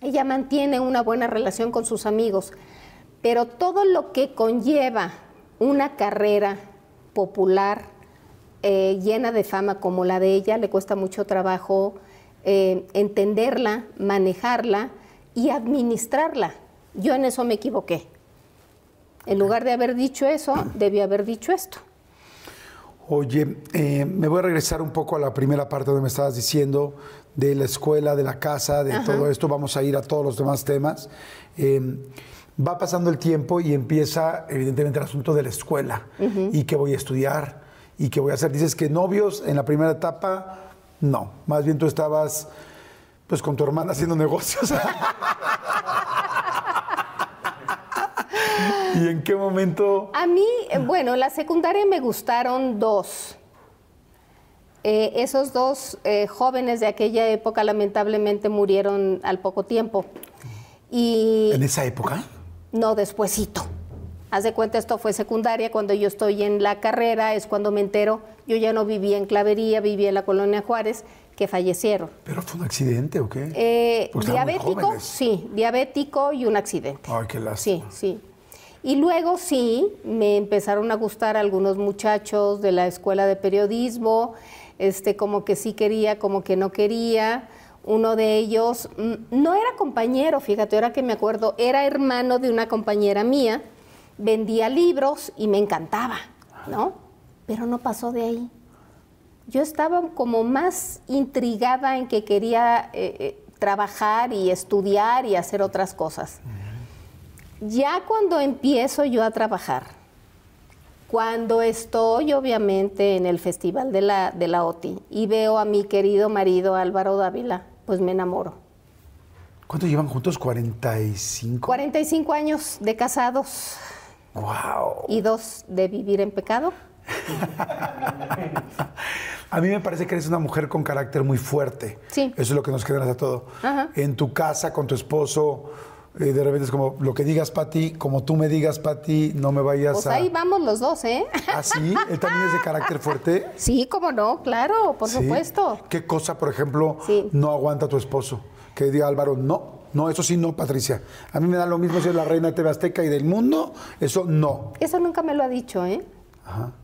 Ella mantiene una buena relación con sus amigos, pero todo lo que conlleva una carrera popular, eh, llena de fama como la de ella, le cuesta mucho trabajo eh, entenderla, manejarla y administrarla. Yo en eso me equivoqué. En lugar de haber dicho eso, debí haber dicho esto. Oye, eh, me voy a regresar un poco a la primera parte donde me estabas diciendo de la escuela, de la casa, de todo esto. Vamos a ir a todos los demás temas. Eh, va pasando el tiempo y empieza, evidentemente, el asunto de la escuela y qué voy a estudiar y qué voy a hacer. Dices que novios en la primera etapa, no. Más bien tú estabas, pues, con tu hermana haciendo negocios. ¿Y en qué momento? A mí, eh, bueno, en la secundaria me gustaron dos. Eh, esos dos eh, jóvenes de aquella época lamentablemente murieron al poco tiempo. Y ¿En esa época? no, despuesito. Haz de cuenta, esto fue secundaria, cuando yo estoy en la carrera, es cuando me entero, yo ya no vivía en Clavería, vivía en la colonia Juárez, que fallecieron. ¿Pero fue un accidente o qué? Eh, diabético, sí, diabético y un accidente. Ay, qué lástima. Sí, sí. Y luego sí, me empezaron a gustar algunos muchachos de la escuela de periodismo, este, como que sí quería, como que no quería. Uno de ellos mm, no era compañero, fíjate, ahora que me acuerdo, era hermano de una compañera mía, vendía libros y me encantaba, ¿no? Pero no pasó de ahí. Yo estaba como más intrigada en que quería eh, eh, trabajar y estudiar y hacer otras cosas. Ya cuando empiezo yo a trabajar, cuando estoy obviamente en el Festival de la, de la OTI y veo a mi querido marido Álvaro Dávila, pues me enamoro. ¿Cuánto llevan juntos? ¿45? 45 años de casados ¡Wow! y dos de vivir en pecado. A mí me parece que eres una mujer con carácter muy fuerte. Sí. Eso es lo que nos generas a todo. Ajá. En tu casa, con tu esposo, eh, de repente es como lo que digas, Pati, como tú me digas, Pati, no me vayas Pues a. ahí vamos los dos, ¿eh? ¿Ah, sí? ¿Él también es de carácter fuerte? Sí, cómo no, claro, por Sí. supuesto. ¿Qué cosa, por ejemplo, Sí. no aguanta tu esposo? Que diga Álvaro, no, no, eso sí, no, Patricia. A mí me da lo mismo si es la reina de TV Azteca y del mundo, eso no. Eso nunca me lo ha dicho, ¿eh?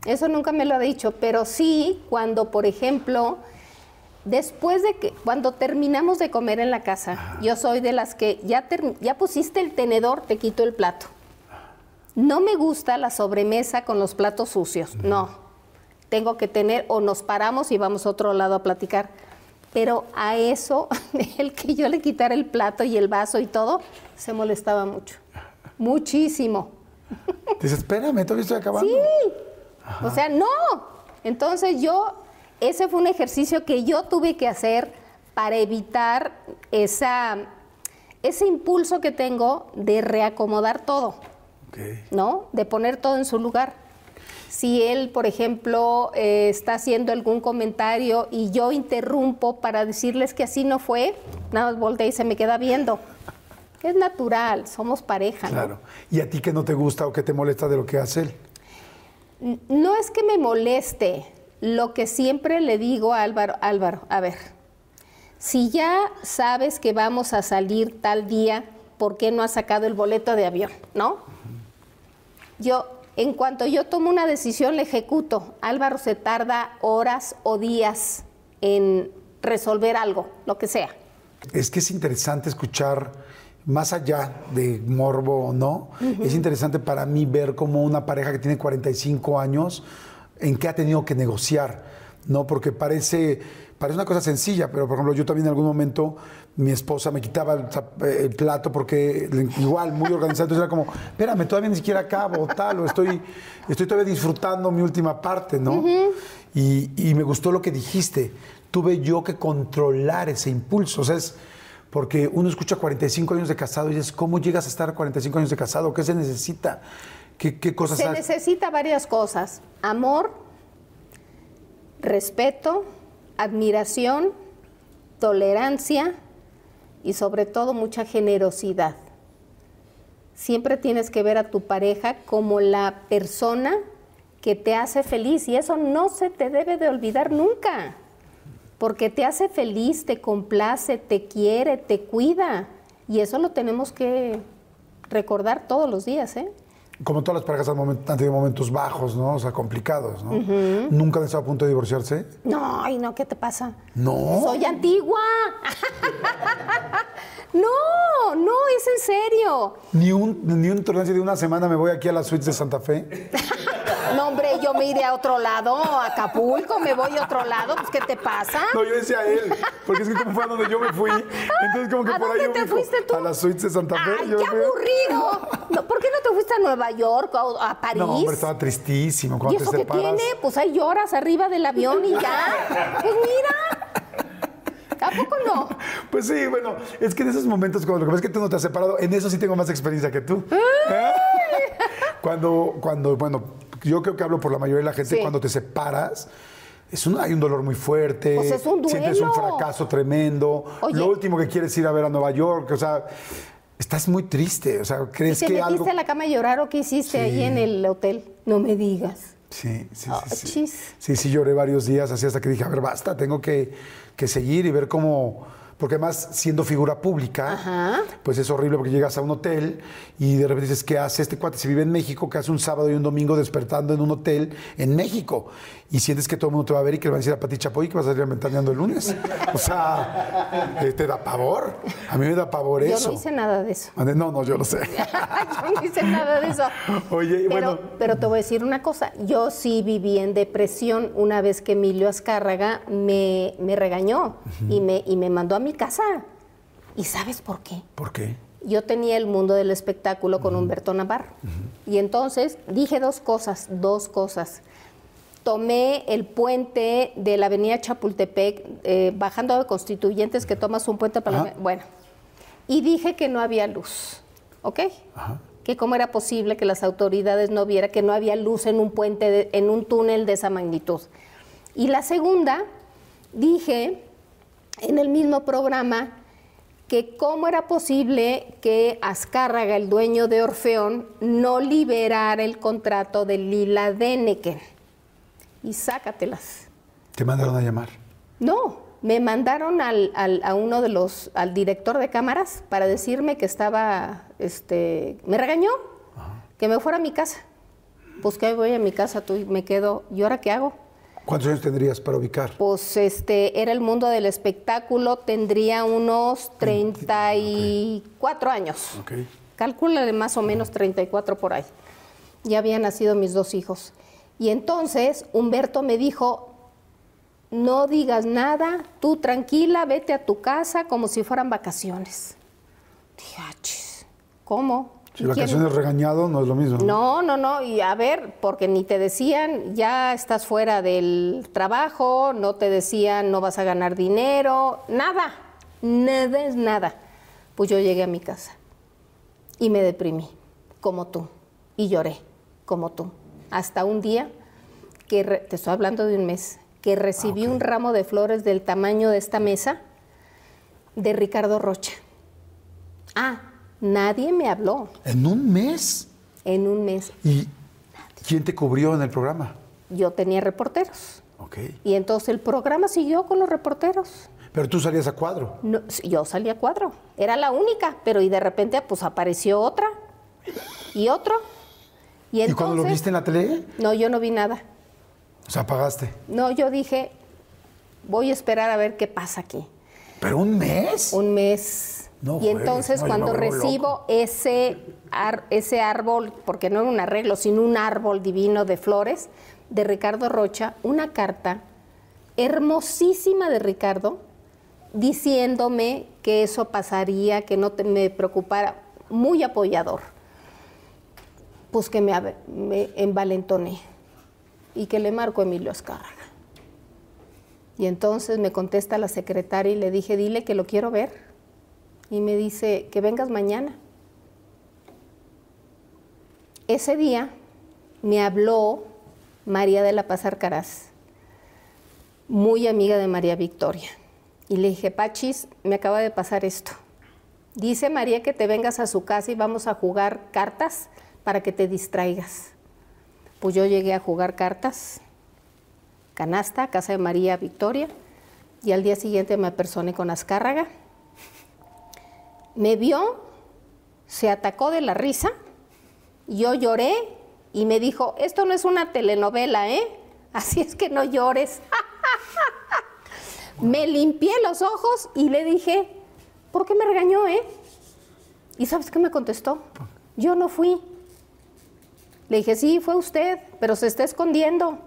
Eso nunca me lo ha dicho, pero sí cuando, por ejemplo, después de que, cuando terminamos de comer en la casa, yo soy de las que ya, ya pusiste el tenedor, te quito el plato. No me gusta la sobremesa con los platos sucios, no. Tengo que tener, o nos paramos y vamos a otro lado a platicar. Pero a eso, el que yo le quitara el plato y el vaso y todo, se molestaba mucho. Muchísimo. Dices, espérame, todavía estoy acabando. Sí. O sea, no. Entonces yo, ese fue un ejercicio que yo tuve que hacer para evitar esa, ese impulso que tengo de reacomodar todo. ¿no? De poner todo en su lugar. Si él, por ejemplo, eh, está haciendo algún comentario y yo interrumpo para decirles que así no fue, nada más voltea y se me queda viendo. Es natural, somos pareja, ¿no? Claro. ¿Y a ti qué no te gusta o qué te molesta de lo que hace él? No es que me moleste, lo que siempre le digo a Álvaro, Álvaro, a ver, si ya sabes que vamos a salir tal día, ¿por qué no has sacado el boleto de avión? ¿No? Yo, en cuanto yo tomo una decisión, la ejecuto. Álvaro se tarda horas o días en resolver algo, lo que sea. Es que es interesante escuchar, más allá de morbo o no, es interesante para mí ver cómo una pareja que tiene 45 años, en qué ha tenido que negociar, ¿no? Porque parece, parece una cosa sencilla, pero por ejemplo, yo también en algún momento mi esposa me quitaba el, zap- el plato porque igual, muy organizado, entonces era como, espérame, todavía ni siquiera acabo, tal, o estoy, estoy todavía disfrutando mi última parte, ¿no? y, y me gustó lo que dijiste, tuve yo que controlar ese impulso, o sea, es porque uno escucha 45 años de casado y dices, ¿cómo llegas a estar 45 años de casado? ¿Qué se necesita? ¿Qué, qué cosas Se hay? necesita varias cosas. Amor, respeto, admiración, tolerancia y sobre todo mucha generosidad. Siempre tienes que ver a tu pareja como la persona que te hace feliz y eso no se te debe de olvidar nunca, porque te hace feliz, te complace, te quiere, te cuida y eso lo tenemos que recordar todos los días, ¿eh? Como todas las parejas han, tenido momentos bajos, ¿no? O sea, complicados, ¿no? ¿Nunca han estado a punto de divorciarse? No, ay, no, ¿qué te pasa? No. Soy antigua. no, no, es en serio. Ni un, ni un torneo de una semana me voy aquí a las suites de Santa Fe. No, hombre, yo me iré a otro lado, a Acapulco, me voy a otro lado, pues ¿qué te pasa? No, yo decía él, porque es que como fue a donde yo me fui, entonces como que ¿A por ahí dónde te fuiste tú? a las suites de Santa Fe. ¡Ay, yo qué aburrido! No, ¿Por qué no te fuiste a Nueva York o a París? No, hombre, estaba tristísimo ¿Y eso te qué tiene? Pues ahí lloras arriba del avión y ya. Pues mira. ¿A poco no? Pues sí, bueno, es que en esos momentos, cuando lo que pasa es que tú no te has separado, en eso sí tengo más experiencia que tú. ¿Eh? Cuando, cuando, bueno, yo creo que hablo por la mayoría de la gente, Sí. cuando te separas, es un, hay un dolor muy fuerte. Pues es un Sientes un duelo. fracaso tremendo. Oye. Lo último que quieres es ir a ver a Nueva York, o sea, estás muy triste, o sea, ¿Y crees te que metiste algo... a la cama a llorar o qué hiciste ahí en el hotel? No me digas. Sí, sí, sí, sí. Sí, sí, lloré varios días así hasta que dije, a ver, basta, tengo que, que seguir y ver cómo... Porque además, siendo figura pública, Ajá. pues es horrible porque llegas a un hotel y de repente dices, ¿qué hace este cuate? Si vive en México, ¿qué hace un sábado y un domingo despertando en un hotel en México? Y sientes que todo el mundo te va a ver y que le van a decir a Pati Chapoy que vas a salir ventaneando el lunes. O sea, eh, te da pavor. A mí me da pavor Yo eso. no hice nada de eso. No, no, yo lo sé. yo no hice nada de eso. Oye, pero, bueno. pero te voy a decir una cosa. Yo sí viví en depresión una vez que Emilio Azcárraga me, me regañó y, me, y me mandó a mi casa. ¿Y sabes por qué? ¿Por qué? Yo tenía el mundo del espectáculo con Humberto Navarro. Y entonces dije dos cosas, dos cosas. Tomé el puente de la avenida Chapultepec, eh, bajando de Constituyentes, que tomas un puente para la... Bueno, y dije que no había luz, ¿ok? Que cómo era posible que las autoridades no vieran que no había luz en un puente, de- en un túnel de esa magnitud. Y la segunda, dije en el mismo programa que cómo era posible que Azcárraga, el dueño de Orfeón, no liberara el contrato de Lila Deneken. Y sácatelas. Te mandaron a llamar. No, me mandaron al, al- a uno de los, al director de cámaras para decirme que estaba, este, me regañó, que me fuera a mi casa. Pues que voy a mi casa, tú y me quedo, ¿y ahora qué hago? ¿Cuántos años tendrías para ubicar? Pues este, era el mundo del espectáculo, tendría unos 34 años. Ok. Calcúlale más o menos 34 por ahí. Ya habían nacido mis dos hijos. Y entonces Humberto me dijo, no digas nada, tú tranquila, vete a tu casa como si fueran vacaciones. Dije, "Ah, chis, ¿cómo? Si ¿Y quién- vacaciones regañado no es lo mismo. no, no, no. Y a ver, porque ni te decían, ya estás fuera del trabajo, no te decían, no vas a ganar dinero, nada. Nada es nada. Pues yo llegué a mi casa y me deprimí, como tú. Y lloré, como tú. Hasta un día, que re- te estoy hablando de un mes, que recibí un ramo de flores del tamaño de esta mesa de Ricardo Rocha. Ah, nadie me habló ¿En un mes? en un mes. ¿Y quién te cubrió en el programa? yo tenía reporteros. Ok. Y entonces el programa siguió con los reporteros. Pero tú salías a cuadro. No, yo salí a cuadro. Era la única, pero y de repente pues apareció otra y otro. Y, ¿Y entonces, cuando lo viste en la tele? No, yo no vi nada. O sea, apagaste. No, yo dije, voy a esperar a ver qué pasa aquí. ¿Pero un mes? Un mes. No y entonces no, cuando recibo loco. ese, ar- ese árbol, porque no era un arreglo, sino un árbol divino de flores, de Ricardo Rocha, una carta hermosísima de Ricardo, diciéndome que eso pasaría, que no te- me preocupara, muy apoyador. Pues que me, me envalentoné y que le marco a Emilio Azcárraga. Y entonces me contesta la secretaria y le dije, dile que lo quiero ver. Y me dice, que vengas mañana. Ese día me habló María de la Paz Arcaraz, muy amiga de María Victoria. Y le dije, Pachis, me acaba de pasar esto. Dice María que te vengas a su casa y vamos a jugar cartas para que te distraigas. Pues yo llegué a jugar cartas, canasta, casa de María Victoria, y al día siguiente me apersoné con Azcárraga. Me vio, se atacó de la risa Yo lloré y me dijo, esto no es una telenovela, ¿eh? Así es que no llores. me limpié los ojos y le dije, ¿por qué me regañó, eh? ¿Y sabes qué me contestó? Yo no fui. Le dije, sí, fue usted, pero se está escondiendo.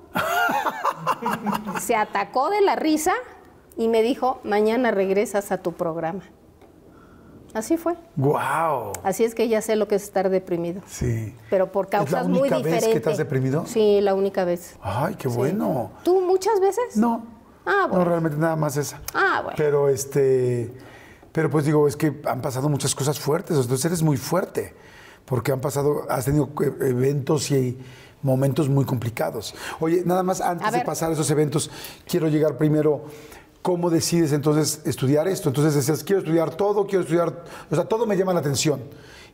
se atacó de la risa y me dijo, mañana regresas a tu programa. Así fue. ¡Wow! Así es que ya sé lo que es estar deprimido. Sí. Pero por causas muy diferentes. ¿Es la única vez que estás deprimido? Sí, la única vez. Ay, qué bueno. ¿Tú muchas veces? No. Ah, bueno. No, realmente nada más esa. Ah, bueno. Pero este, pero pues digo, es que han pasado muchas cosas fuertes, entonces eres muy fuerte, porque han pasado, has tenido e, eventos y momentos muy complicados. Oye, nada más antes de pasar a esos eventos, quiero llegar primero ¿cómo decides entonces estudiar esto? Entonces decías, quiero estudiar todo, quiero estudiar, o sea, todo me llama la atención.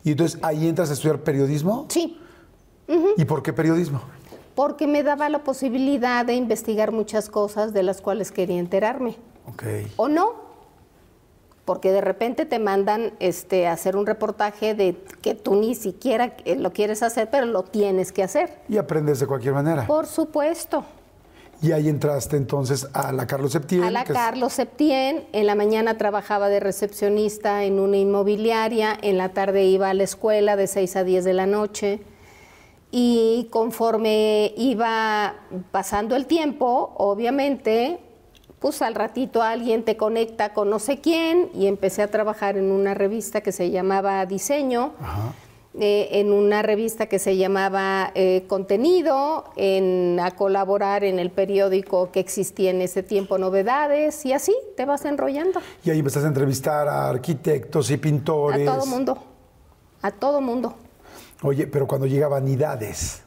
Y entonces ahí entras a estudiar periodismo. Sí. ¿Y por qué periodismo? Porque me daba la posibilidad de investigar muchas cosas de las cuales quería enterarme. Ok. O no, porque de repente te mandan este, hacer un reportaje de que tú ni siquiera lo quieres hacer, pero lo tienes que hacer. Y aprendes de cualquier manera. Por supuesto. Y ahí entraste entonces a la Carlos Septién. A la Carlos Septién. En la mañana trabajaba de recepcionista en una inmobiliaria. En la tarde iba a la escuela de 6 a 10 de la noche. Y conforme iba pasando el tiempo, obviamente, pues al ratito alguien te conecta con no sé quién y empecé a trabajar en una revista que se llamaba Diseño. Eh, en una revista que se llamaba eh, Contenido, en, a colaborar en el periódico que existía en ese tiempo, Novedades, y así te vas enrollando. Y ahí empezaste a entrevistar a arquitectos y pintores. A todo mundo, a todo mundo. Oye, pero cuando llega Vanidades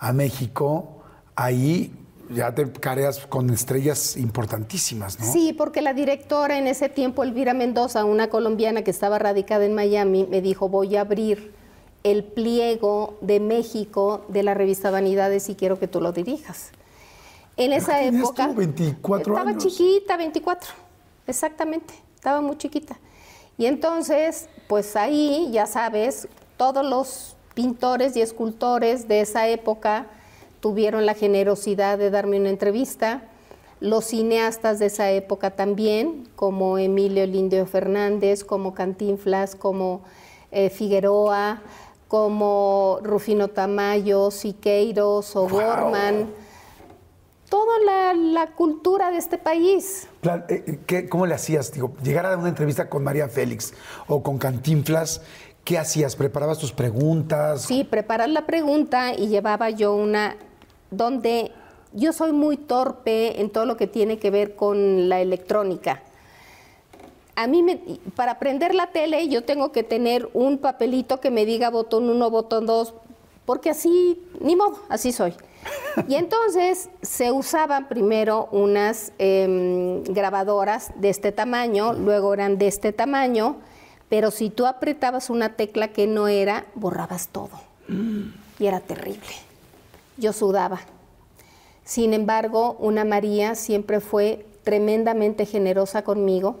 a México, ahí ya te careas con estrellas importantísimas, ¿no? Sí, porque la directora en ese tiempo, Elvira Mendoza, una colombiana que estaba radicada en Miami, me dijo, voy a abrir el pliego de México de la revista Vanidades y quiero que tú lo dirijas. En esa época... Tú, 24 estaba chiquita, 24, exactamente, estaba muy chiquita. Y entonces, pues ahí, ya sabes, todos los pintores y escultores de esa época tuvieron la generosidad de darme una entrevista. Los cineastas de esa época también, como Emilio Lindio Fernández, como Cantinflas, como eh, Figueroa, como Rufino Tamayo, Siqueiros, O'Gorman. Toda la, cultura de este país. Eh, eh, ¿Cómo le hacías? Digo, llegar a una entrevista con María Félix o con Cantinflas, ¿qué hacías? ¿Preparabas tus preguntas? Sí, preparar la pregunta y llevaba yo una donde yo soy muy torpe en todo lo que tiene que ver con la electrónica. A mí, para prender la tele, yo tengo que tener un papelito que me diga botón 1, botón 2, porque así, ni modo, así soy. Y entonces se usaban primero unas em, grabadoras de este tamaño, luego eran de este tamaño, pero si tú apretabas una tecla que no era, borrabas todo. Y era terrible yo sudaba. Sin embargo, una María siempre fue tremendamente generosa conmigo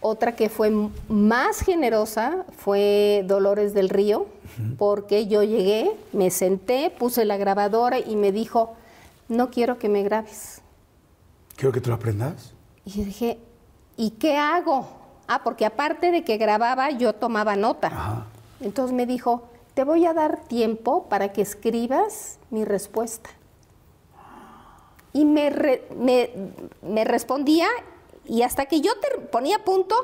Otra que fue más generosa fue Dolores del Río, porque yo llegué, me senté, puse la grabadora y me dijo, no quiero que me grabes. Quiero que tú lo aprendas. Y dije, ¿y qué hago? Ah, porque aparte de que grababa, yo tomaba nota. Entonces me dijo, te voy a dar tiempo para que escribas mi respuesta. Y me, me, me respondía y hasta que yo te ponía punto,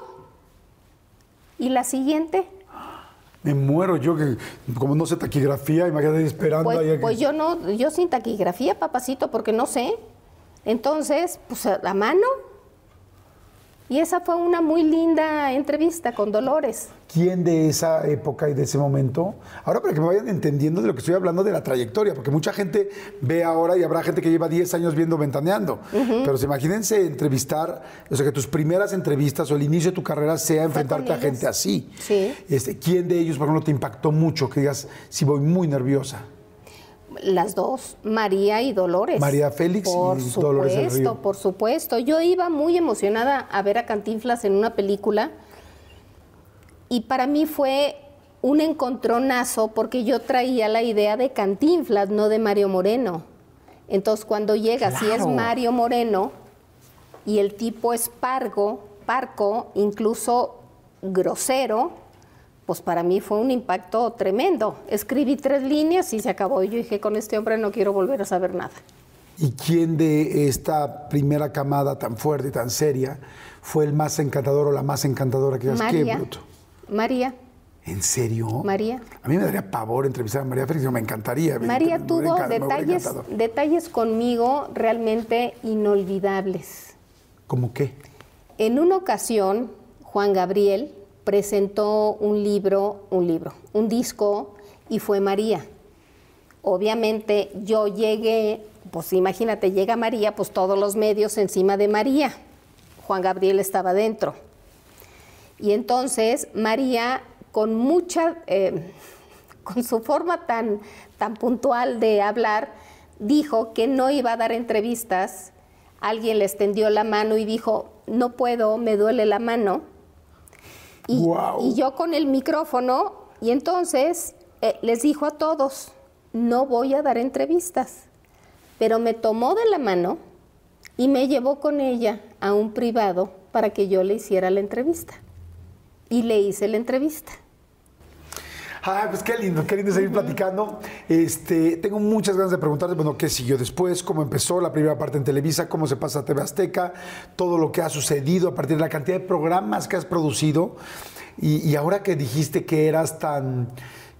y la siguiente. Me muero yo que como no sé taquigrafía, imagínate esperando pues, ahí Pues yo no, yo sin taquigrafía, papacito, porque no sé. Entonces, pues a mano, y esa fue una muy linda entrevista con Dolores. ¿Quién de esa época y de ese momento? Ahora para que me vayan entendiendo de lo que estoy hablando de la trayectoria, porque mucha gente ve ahora y habrá gente que lleva 10 años viendo Ventaneando. Pero se imagínense entrevistar, o sea, que tus primeras entrevistas o el inicio de tu carrera sea enfrentarte a gente así. Sí. Este, ¿Quién de ellos, por ejemplo, te impactó mucho? Que digas, si voy muy nerviosa. Las dos, María y Dolores. María Félix por y supuesto, Dolores del Río. Por supuesto, yo iba muy emocionada a ver a Cantinflas en una película y para mí fue un encontronazo porque yo traía la idea de Cantinflas, no de Mario Moreno. Entonces cuando llega, si es Mario Moreno y el tipo es pargo, parco, incluso grosero, pues para mí fue un impacto tremendo. Escribí tres líneas y se acabó. Y yo dije, con este hombre no quiero volver a saber nada. ¿Y quién de esta primera camada tan fuerte y tan seria fue el más encantador o la más encantadora que qué bruto? María. ¿En serio? María. A mí me daría pavor entrevistar a María Félix, me encantaría. María tuvo detalles, detalles conmigo realmente inolvidables. ¿Cómo qué? En una ocasión, Juan Gabriel presentó un libro, un libro, un disco y fue María. Obviamente yo llegué, pues imagínate, llega María, pues todos los medios encima de María. Juan Gabriel estaba dentro. Y entonces María, con mucha, eh, con su forma tan, tan puntual de hablar, dijo que no iba a dar entrevistas. Alguien le extendió la mano y dijo, no puedo, me duele la mano y, yo con el micrófono, y entonces eh, les dijo a todos, no voy a dar entrevistas, pero me tomó de la mano y me llevó con ella a un privado para que yo le hiciera la entrevista. Y le hice la entrevista. Ay, pues qué lindo, qué lindo seguir platicando. Este, tengo muchas ganas de preguntarte, bueno, qué siguió después, cómo empezó la primera parte en Televisa, cómo se pasa a TV Azteca, todo lo que ha sucedido a partir de la cantidad de programas que has producido. Y, y ahora que dijiste que eras tan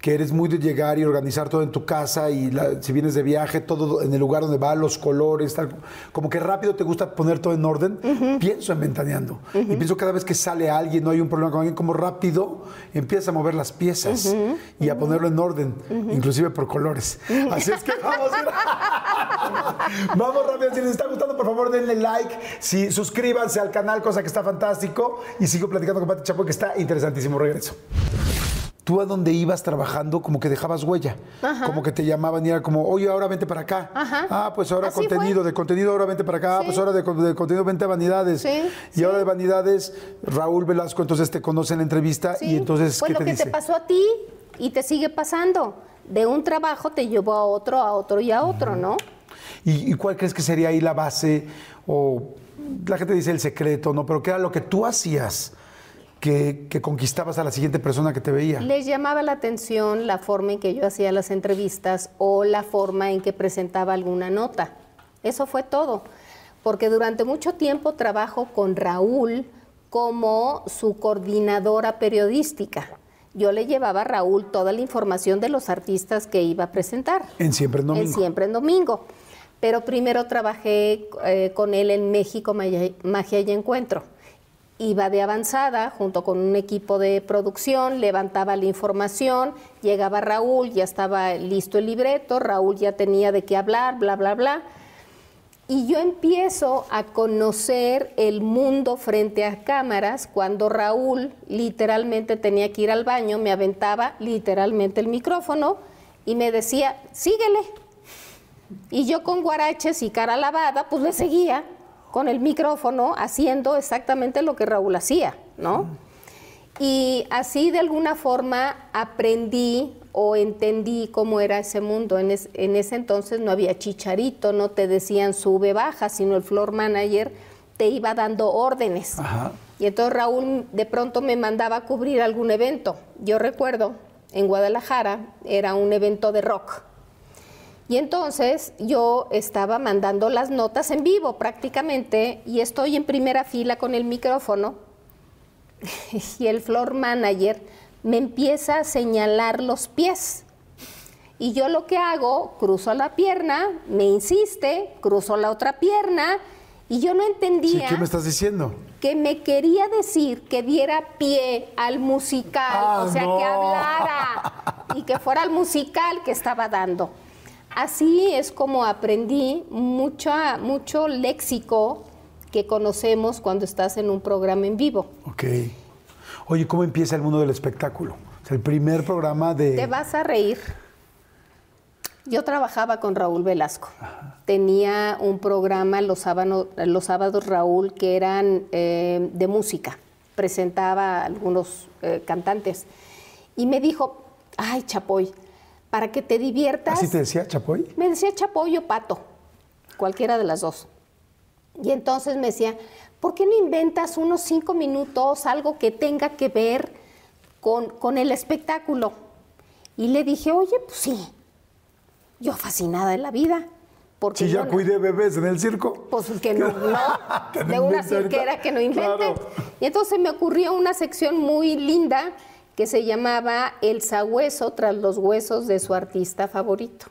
que eres muy de llegar y organizar todo en tu casa y si vienes de viaje, todo en el lugar donde va, los colores, tal, como que rápido te gusta poner todo en orden, pienso en ventaneando. Y pienso cada vez que sale alguien, no hay un problema con alguien, como rápido empiezas a mover las piezas y a ponerlo en orden, inclusive por colores. Así es que vamos, vamos rápido. Si les está gustando, por favor denle like, si, suscríbanse al canal, cosa que está fantástico. Y sigo platicando con Pati Chapo, que está interesantísimo. Regreso tú a donde ibas trabajando como que dejabas huella, como que te llamaban y era como, oye, ahora vente para acá. Ah, pues ahora contenido, de contenido ahora vente para acá, ah, pues ahora de, contenido vente a Vanidades. y ahora de Vanidades, Raúl Velasco entonces te conoce en la entrevista y entonces, pues ¿qué lo que te pasó a ti y te sigue pasando. De un trabajo te llevó a otro, a otro y a otro, ¿no? ¿Y, ¿Y cuál crees que sería ahí la base o la gente dice el secreto, ¿no? Pero ¿qué era lo que tú hacías? Que, conquistabas a la siguiente persona que te veía? Les llamaba la atención la forma en que yo hacía las entrevistas o la forma en que presentaba alguna nota. Eso fue todo, porque durante mucho tiempo trabajo con Raúl como su coordinadora periodística. Yo le llevaba a Raúl toda la información de los artistas que iba a presentar. En Siempre en Domingo. En Siempre en Domingo. Pero primero trabajé eh, con él en México, Magia y Encuentro iba de avanzada junto con un equipo de producción, levantaba la información, llegaba Raúl, ya estaba listo el libreto, Raúl ya tenía de qué hablar, bla, bla, bla. Y yo empiezo a conocer el mundo frente a cámaras cuando Raúl literalmente tenía que ir al baño, me aventaba literalmente el micrófono y me decía, síguele. Y yo con guaraches y cara lavada, pues le seguía con el micrófono haciendo exactamente lo que Raúl hacía, ¿no? Y así de alguna forma aprendí o entendí cómo era ese mundo. En, ese entonces no había chicharito, no te decían sube, baja, sino el floor manager te iba dando órdenes. Ajá. Y entonces Raúl de pronto me mandaba a cubrir algún evento. Yo recuerdo, en Guadalajara era un evento de rock. Y entonces yo estaba mandando las notas en vivo prácticamente y estoy en primera fila con el micrófono y el floor manager me empieza a señalar los pies. Y yo lo que hago, cruzo la pierna, me insiste, cruzo la otra pierna y yo no Sí, entendía ¿Qué me estás diciendo? que me quería decir que diera pie al musical, Ah, o sea, no. que hablara y que fuera el musical que estaba dando. Así es como aprendí mucha, mucho léxico que conocemos cuando estás en un programa en vivo. Ok. Oye, ¿cómo empieza el mundo del espectáculo? O sea, el primer programa de... Te vas a reír. Yo trabajaba con Raúl Velasco. Tenía un programa los sábados, los sábados Raúl que eran eh, de música. Presentaba a algunos eh, cantantes. Y me dijo, ay, Chapoy, para que te diviertas... ¿Así te decía Chapoy? Me decía Chapoy o Pato, cualquiera de las dos. Y entonces me decía, ¿por qué no inventas unos cinco minutos, algo que tenga que ver con, con el espectáculo? Y le dije, oye, pues sí, yo fascinada de la vida. Porque Si ya na- cuidé bebés en el circo. pues que no, no, Que no de una cirquera que no invente. Claro. Y entonces me ocurrió una sección muy linda que se llamaba El sabueso tras los huesos de su artista favorito.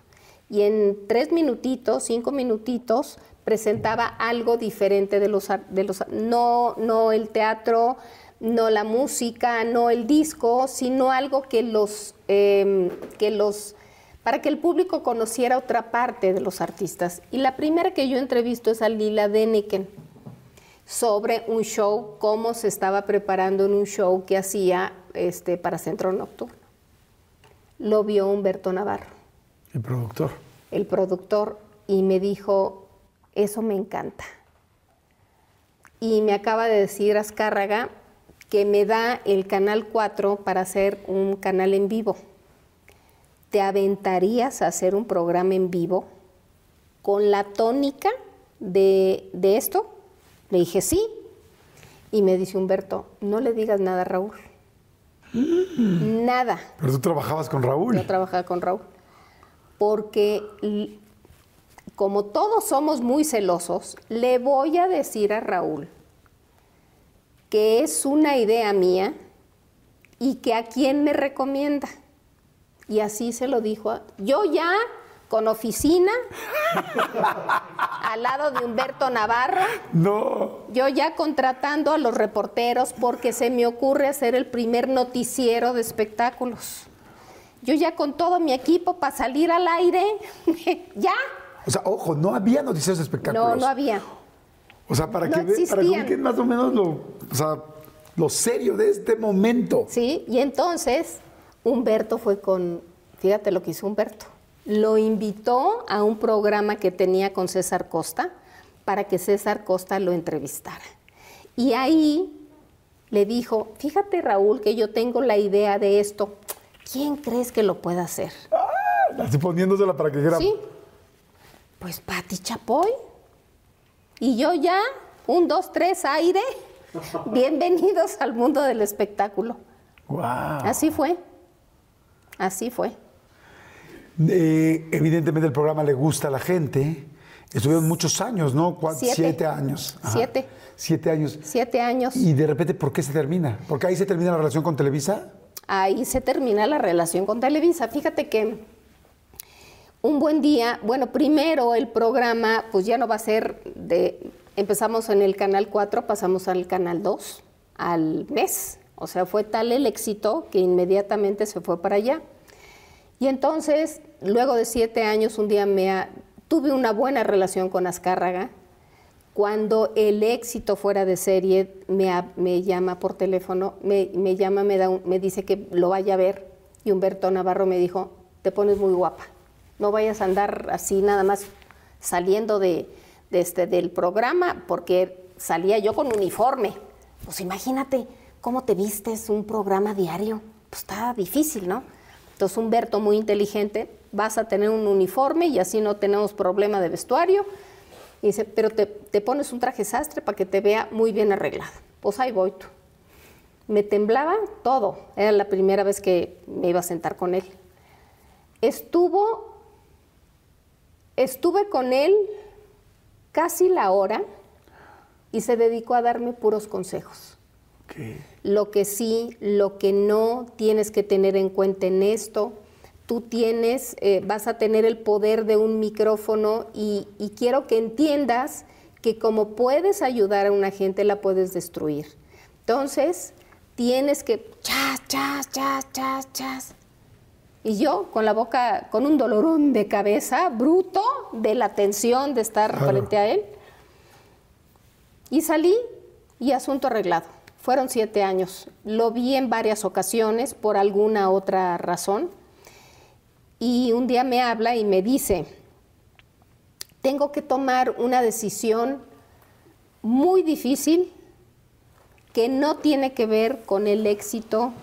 Y en tres minutitos, cinco minutitos, presentaba algo diferente de los, de los no, no el teatro, no la música, no el disco, sino algo que los, eh, que los para que el público conociera otra parte de los artistas. Y la primera que yo entrevisto es a Lila Deniken sobre un show, cómo se estaba preparando en un show que hacía este, para Centro Nocturno. Lo vio Humberto Navarro, El productor. el productor, y me dijo, eso me encanta. Y me acaba de decir Azcárraga que me da el Canal 4 para hacer un canal en vivo. ¿te aventarías a hacer un programa en vivo con la tónica de, de esto? Le dije, sí. Y me dice Humberto, no le digas nada a Raúl. Nada. Pero tú trabajabas con Raúl. Yo trabajaba con Raúl. Porque como todos somos muy celosos, le voy a decir a Raúl que es una idea mía y que a quién me recomienda. Y así se lo dijo. a- Yo ya con oficina al lado de Humberto Navarro, No. yo ya contratando a los reporteros porque se me ocurre hacer el primer noticiero de espectáculos. Yo ya con todo mi equipo para salir al aire, ya. O sea, ojo, no había noticias de espectáculos. No, no había. O sea, para no que, ve- para que más o menos lo, o sea, lo serio de este momento. ¿Sí? Y entonces Humberto fue con, fíjate lo que hizo Humberto, lo invitó a un programa que tenía con César Costa para que César Costa lo entrevistara. Y ahí le dijo, fíjate Raúl que yo tengo la idea de esto, ¿quién crees que lo pueda hacer? Así poniéndosela para que dijera. Sí, pues Pati Chapoy. Y yo ya, un, dos, tres, aire, bienvenidos al mundo del espectáculo. Wow. Así fue. Así fue. Eh, evidentemente el programa le gusta a la gente. Estuvieron muchos años, ¿no? Siete. Siete años. Ajá. Siete. Siete años. Siete años. Y de repente, ¿por qué se termina? ¿Porque ahí se termina la relación con Televisa? Ahí se termina la relación con Televisa. Fíjate que un buen día, bueno, primero el programa pues ya no va a ser de, empezamos en el canal 4, pasamos al canal 2 al mes. O sea, fue tal el éxito que inmediatamente se fue para allá. Y entonces, luego de siete años, un día me ha- tuve una buena relación con Azcárraga. Cuando el éxito fuera de serie me, ha- me llama por teléfono, me, me llama, me, da un- me dice que lo vaya a ver. Y Humberto Navarro me dijo, te pones muy guapa. No vayas a andar así nada más saliendo de, de este, del programa, porque salía yo con uniforme. Pues imagínate cómo te vistes un programa diario. Pues está difícil, ¿no? Entonces Humberto, muy inteligente, vas a tener un uniforme y así no tenemos problema de vestuario. Dice, pero te, te pones un traje sastre para que te vea muy bien arreglada. Pues ahí voy tú. Me temblaba todo. Era la primera vez que me iba a sentar con él. Estuvo, estuve con él casi la hora y se dedicó a darme puros consejos. ¿Qué? Lo que sí, lo que no tienes que tener en cuenta en esto. Tú tienes, eh, vas a tener el poder de un micrófono y, y quiero que entiendas que como puedes ayudar a una gente, la puedes destruir. Entonces, tienes que chas, chas, chas, chas, chas. Y yo con la boca, con un dolorón de cabeza bruto de la tensión de estar Claro. frente a él. Y salí y asunto arreglado. Fueron siete años. Lo vi en varias ocasiones por alguna otra razón. Y un día me habla y me dice, tengo que tomar una decisión muy difícil que no tiene que ver con el éxito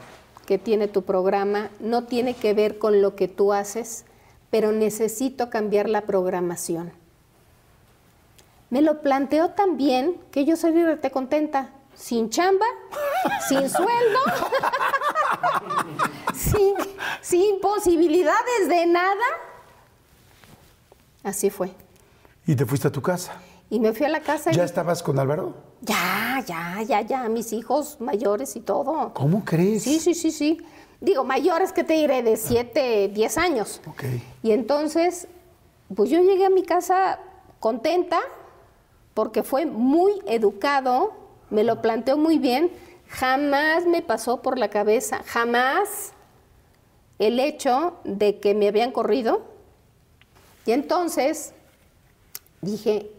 que tiene tu programa, no tiene que ver con lo que tú haces, pero necesito cambiar la programación. Me lo planteó tan bien que yo salí rete contenta, sin chamba, sin sueldo, sin, sin posibilidades de nada. Así fue. Y te fuiste a tu casa. Y me fui a la casa y ¿Ya estabas con Álvaro? ya, ya, ya, ya, mis hijos mayores y todo. ¿Cómo crees? Sí, sí, sí, sí. Digo, mayores que te diré de 7, 10 años. Ok. Y entonces, pues yo llegué a mi casa contenta porque fue muy educado, me lo planteó muy bien, jamás me pasó por la cabeza, jamás el hecho de que me habían corrido. Y entonces dije,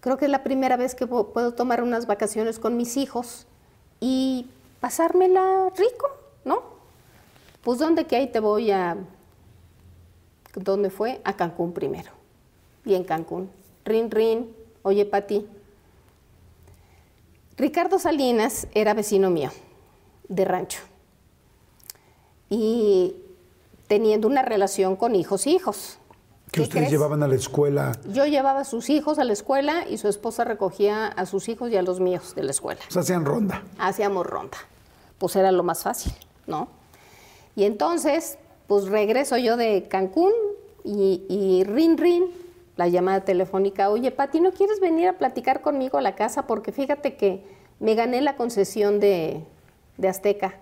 creo que es la primera vez que pu- puedo tomar unas vacaciones con mis hijos y pasármela rico, ¿no? Pues ¿dónde que ahí te voy a... ¿Dónde fue? A Cancún primero. Y en Cancún. Rin, rin. Oye, Pati. Ricardo Salinas era vecino mío, de rancho. Y teniendo una relación con hijos y hijos. Que ¿Qué ustedes crees? llevaban a la escuela. Yo llevaba a sus hijos a la escuela y su esposa recogía a sus hijos y a los míos de la escuela. O sea, hacían ronda. Hacíamos ronda. Pues era lo más fácil, ¿no? Y entonces, pues regreso yo de Cancún y, y rin, rin, la llamada telefónica. Oye, Pati, ¿no quieres venir a platicar conmigo a la casa? Porque fíjate que me gané la concesión de, de Azteca,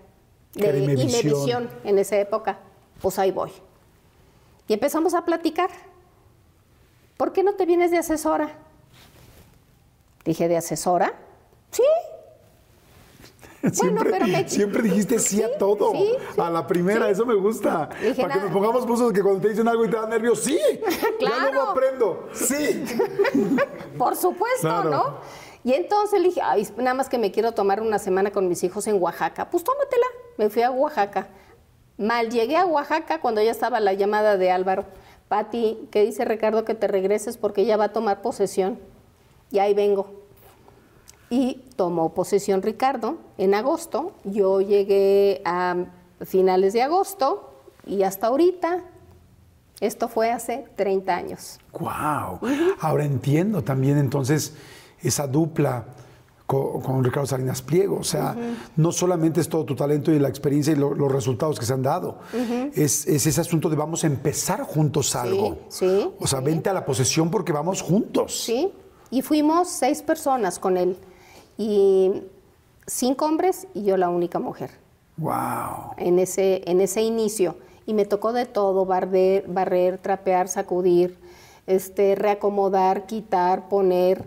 de. Imevisión en esa época. Pues ahí voy. Y empezamos a platicar. ¿Por qué no te vienes de asesora? Dije, ¿de asesora? Sí. siempre, pero me- siempre dijiste sí, a todo. sí, sí, a la primera, eso me gusta. Dije, Para que nada. nos pongamos buzos que cuando te dicen algo y te da nervios, sí. Ya Claro. luego aprendo. Sí. Por supuesto, Claro. ¿no? Y entonces le dije, Ay, nada más que me quiero tomar una semana con mis hijos en Oaxaca. Pues tómatela. Me fui a Oaxaca. Mal llegué a Oaxaca cuando ya estaba la llamada de Álvaro. Pati, que dice Ricardo que te regreses porque ya va a tomar posesión. Y ahí vengo. Y tomó posesión Ricardo en agosto. Yo llegué a finales de agosto y hasta ahorita. Esto fue hace 30 años. Wow. Ahora entiendo también entonces esa dupla co- con, Ricardo Salinas Pliego. O sea, no solamente es todo tu talento y la experiencia y lo- los resultados que se han dado. es, es ese asunto de vamos a empezar juntos algo. sí, O sea, sí. vente a la posesión porque vamos juntos. Sí, y fuimos seis personas con él. Y cinco hombres y yo la única mujer Wow. en ese, en ese inicio. Y me tocó de todo, barrer, barrer trapear, sacudir, este, reacomodar, quitar, poner,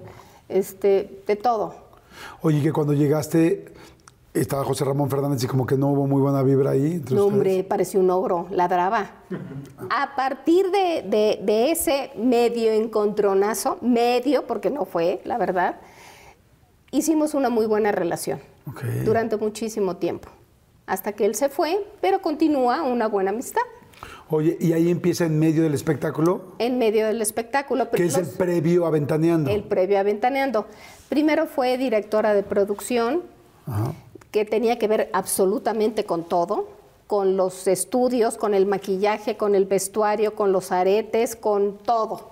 este, de todo. Oye, que cuando llegaste estaba José Ramón Fernández y como que no hubo muy buena vibra ahí. entre No, ustedes. hombre, parecía un ogro, ladraba. A partir de, de- de ese medio encontronazo, medio, porque no fue, la verdad, hicimos una muy buena relación durante muchísimo tiempo. Hasta que él se fue, pero continúa una buena amistad Oye, y ahí empieza en medio del espectáculo, en medio del espectáculo. que es el previo a Ventaneando. el previo a Ventaneando. Primero fue directora de producción, Ajá. que tenía que ver absolutamente con todo, con los estudios, con el maquillaje, con el vestuario, con los aretes, con todo.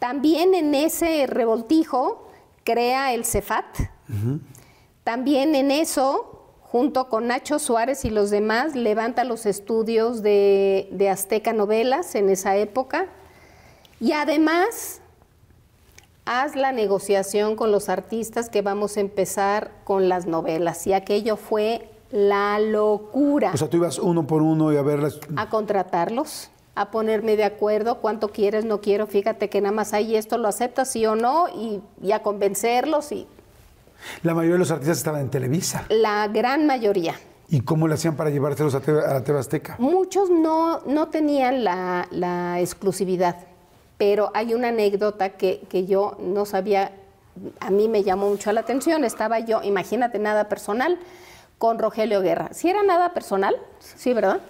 También en ese revoltijo crea el Cefat. También en eso, junto con Nacho Suárez y los demás, levanta los estudios de, de Azteca Novelas en esa época. Y además, haz la negociación con los artistas que vamos a empezar con las novelas. Y aquello fue la locura. O sea, tú ibas uno por uno y a verlas. A contratarlos a ponerme de acuerdo, cuánto quieres, no quiero, fíjate que nada más hay esto, lo aceptas sí o no, y, a convencerlos. Y... La mayoría de los artistas estaban en Televisa. La gran mayoría. ¿Y cómo le hacían para llevárselos a, a la TV Azteca? Muchos no, no tenían la, la, exclusividad, pero hay una anécdota que, que yo no sabía, a mí me llamó mucho la atención. Estaba yo, imagínate, nada personal, con Rogelio Guerra. Si era nada personal, sí, ¿verdad?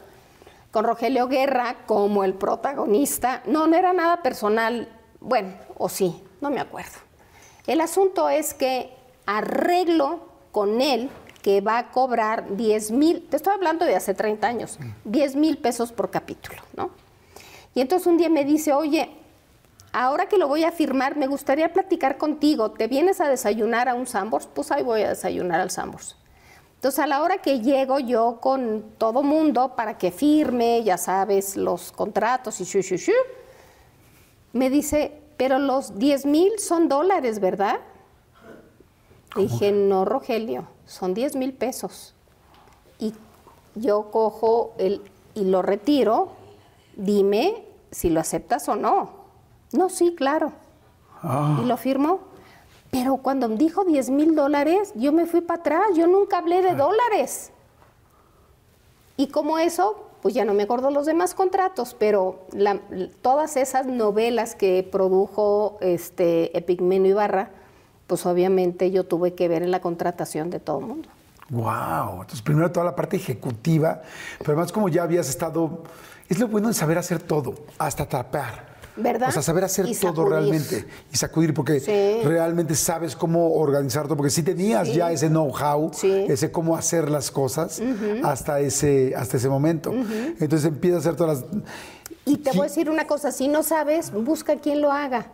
Con Rogelio Guerra como el protagonista. No, no era nada personal, bueno, o sí, no me acuerdo. El asunto es que arreglo con él que va a cobrar 10 mil, te estoy hablando de hace 30 años, 10 mil pesos por capítulo, ¿no? Y entonces un día me dice, oye, ahora que lo voy a firmar, me gustaría platicar contigo, ¿te vienes a desayunar a un Sambors? Pues ahí voy a desayunar al Sambors. Entonces, a la hora que llego yo con todo mundo para que firme, ya sabes, los contratos y shu, shu, shu, me dice, pero los 10 mil son dólares, ¿verdad? Dije, no, Rogelio, son 10 mil pesos. Y yo cojo el, y lo retiro, dime si lo aceptas o no. No, sí, claro. Ah. Y lo firmó. Pero cuando dijo 10 mil dólares, yo me fui para atrás, yo nunca hablé de dólares. Y como eso, pues ya no me acuerdo los demás contratos, pero todas esas novelas que produjo este Epigmenio Ibarra, pues obviamente yo tuve que ver en la contratación de todo el mundo. Wow, entonces primero toda la parte ejecutiva, pero además como ya habías estado, es lo bueno de saber hacer todo, hasta tapar. ¿Verdad? O sea, saber hacer todo realmente y sacudir, porque realmente sabes cómo organizar todo, porque si tenías ya ese know-how, ese cómo hacer las cosas hasta, ese, hasta ese momento. Entonces empieza a hacer todas las... Y te voy a decir una cosa, si no sabes, busca quien lo haga.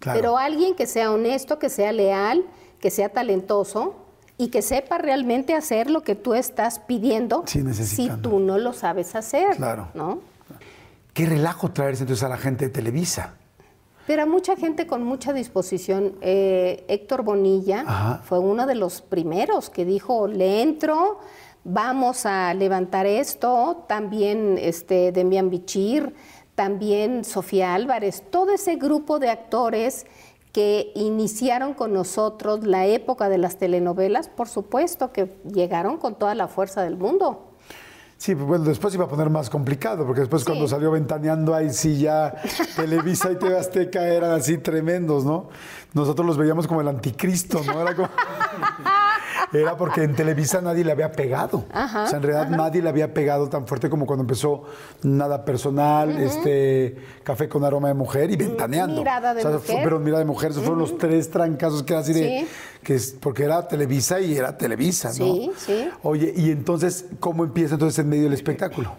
Pero alguien que sea honesto, que sea leal, que sea talentoso y que sepa realmente hacer lo que tú estás pidiendo si tú no lo sabes hacer. Claro. ¿no? Qué relajo traerse entonces a la gente de Televisa. Pero a mucha gente con mucha disposición. Eh, Héctor Bonilla fue uno de los primeros que dijo, le entro, vamos a levantar esto. También este, Demian Bichir, también Sofía Álvarez, todo ese grupo de actores que iniciaron con nosotros la época de las telenovelas, por supuesto que llegaron con toda la fuerza del mundo. Sí, pues bueno, después iba a poner más complicado, porque después cuando salió Ventaneando ahí sí ya Televisa y TV Azteca eran así tremendos, ¿no? Nosotros los veíamos como el anticristo, ¿no? Era como... era porque en Televisa nadie le había pegado. o sea, en realidad nadie le había pegado tan fuerte como cuando empezó Nada Personal, este Café con Aroma de Mujer y Ventaneando. Mirada de mujer. pero Mirada de Mujer, esos fueron los tres trancazos que era así de... Que es, porque era Televisa y era Televisa, ¿no? Sí, sí. Oye, y entonces, ¿cómo empieza entonces en medio del espectáculo?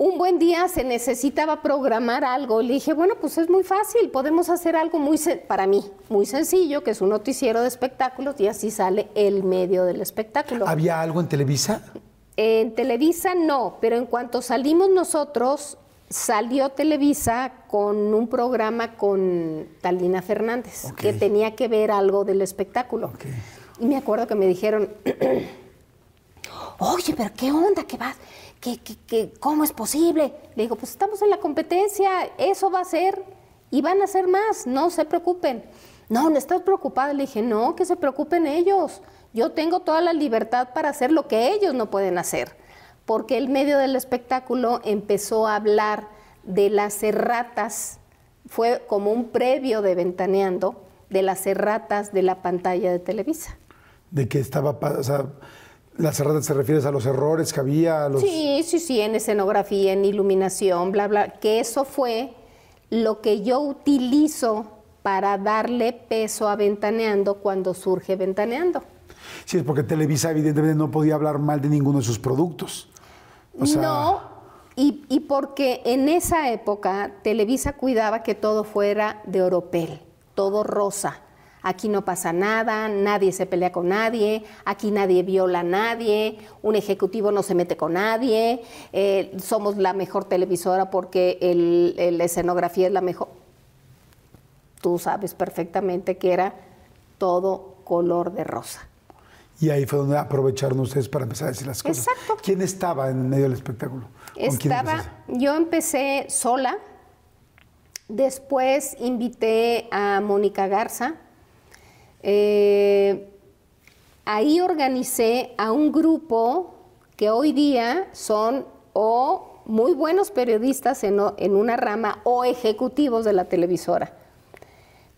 Un buen día se necesitaba programar algo. Le dije, bueno, pues es muy fácil, podemos hacer algo muy, para mí, muy sencillo, que es un noticiero de espectáculos y así sale el medio del espectáculo. ¿Había algo en Televisa? En Televisa no, pero en cuanto salimos nosotros, salió Televisa con un programa con Talina Fernández, que tenía que ver algo del espectáculo. Y me acuerdo que me dijeron, oye, pero ¿qué onda? ¿Qué vas? ¿Qué, qué, qué, cómo es posible? Le digo, pues estamos en la competencia, eso va a ser y van a ser más, no se preocupen. No, ¿no estás preocupada? Le dije, no, que se preocupen ellos. Yo tengo toda la libertad para hacer lo que ellos no pueden hacer. Porque el medio del espectáculo empezó a hablar de las erratas, fue como un previo de Ventaneando, de las erratas de la pantalla de Televisa. De que estaba, o sea, las erratas se refieres a los errores que había, a los... Sí, sí, sí, en escenografía, en iluminación, bla, bla, que eso fue lo que yo utilizo para darle peso a Ventaneando cuando surge Ventaneando. Sí, es porque Televisa evidentemente no podía hablar mal de ninguno de sus productos. No, y, y, porque en esa época Televisa cuidaba que todo fuera de oropel, todo rosa. Aquí no pasa nada, nadie se pelea con nadie, aquí nadie viola a nadie, un ejecutivo no se mete con nadie, eh, somos la mejor televisora porque el, la escenografía es la mejor. Tú sabes perfectamente que era todo color de rosa. Y ahí fue donde aprovecharon ustedes para empezar a decir las cosas. Exacto. ¿Quién estaba en medio del espectáculo? Estaba, yo empecé sola, después invité a Mónica Garza, eh, ahí organicé a un grupo que hoy día son o muy buenos periodistas en, en, una rama o ejecutivos de la televisora.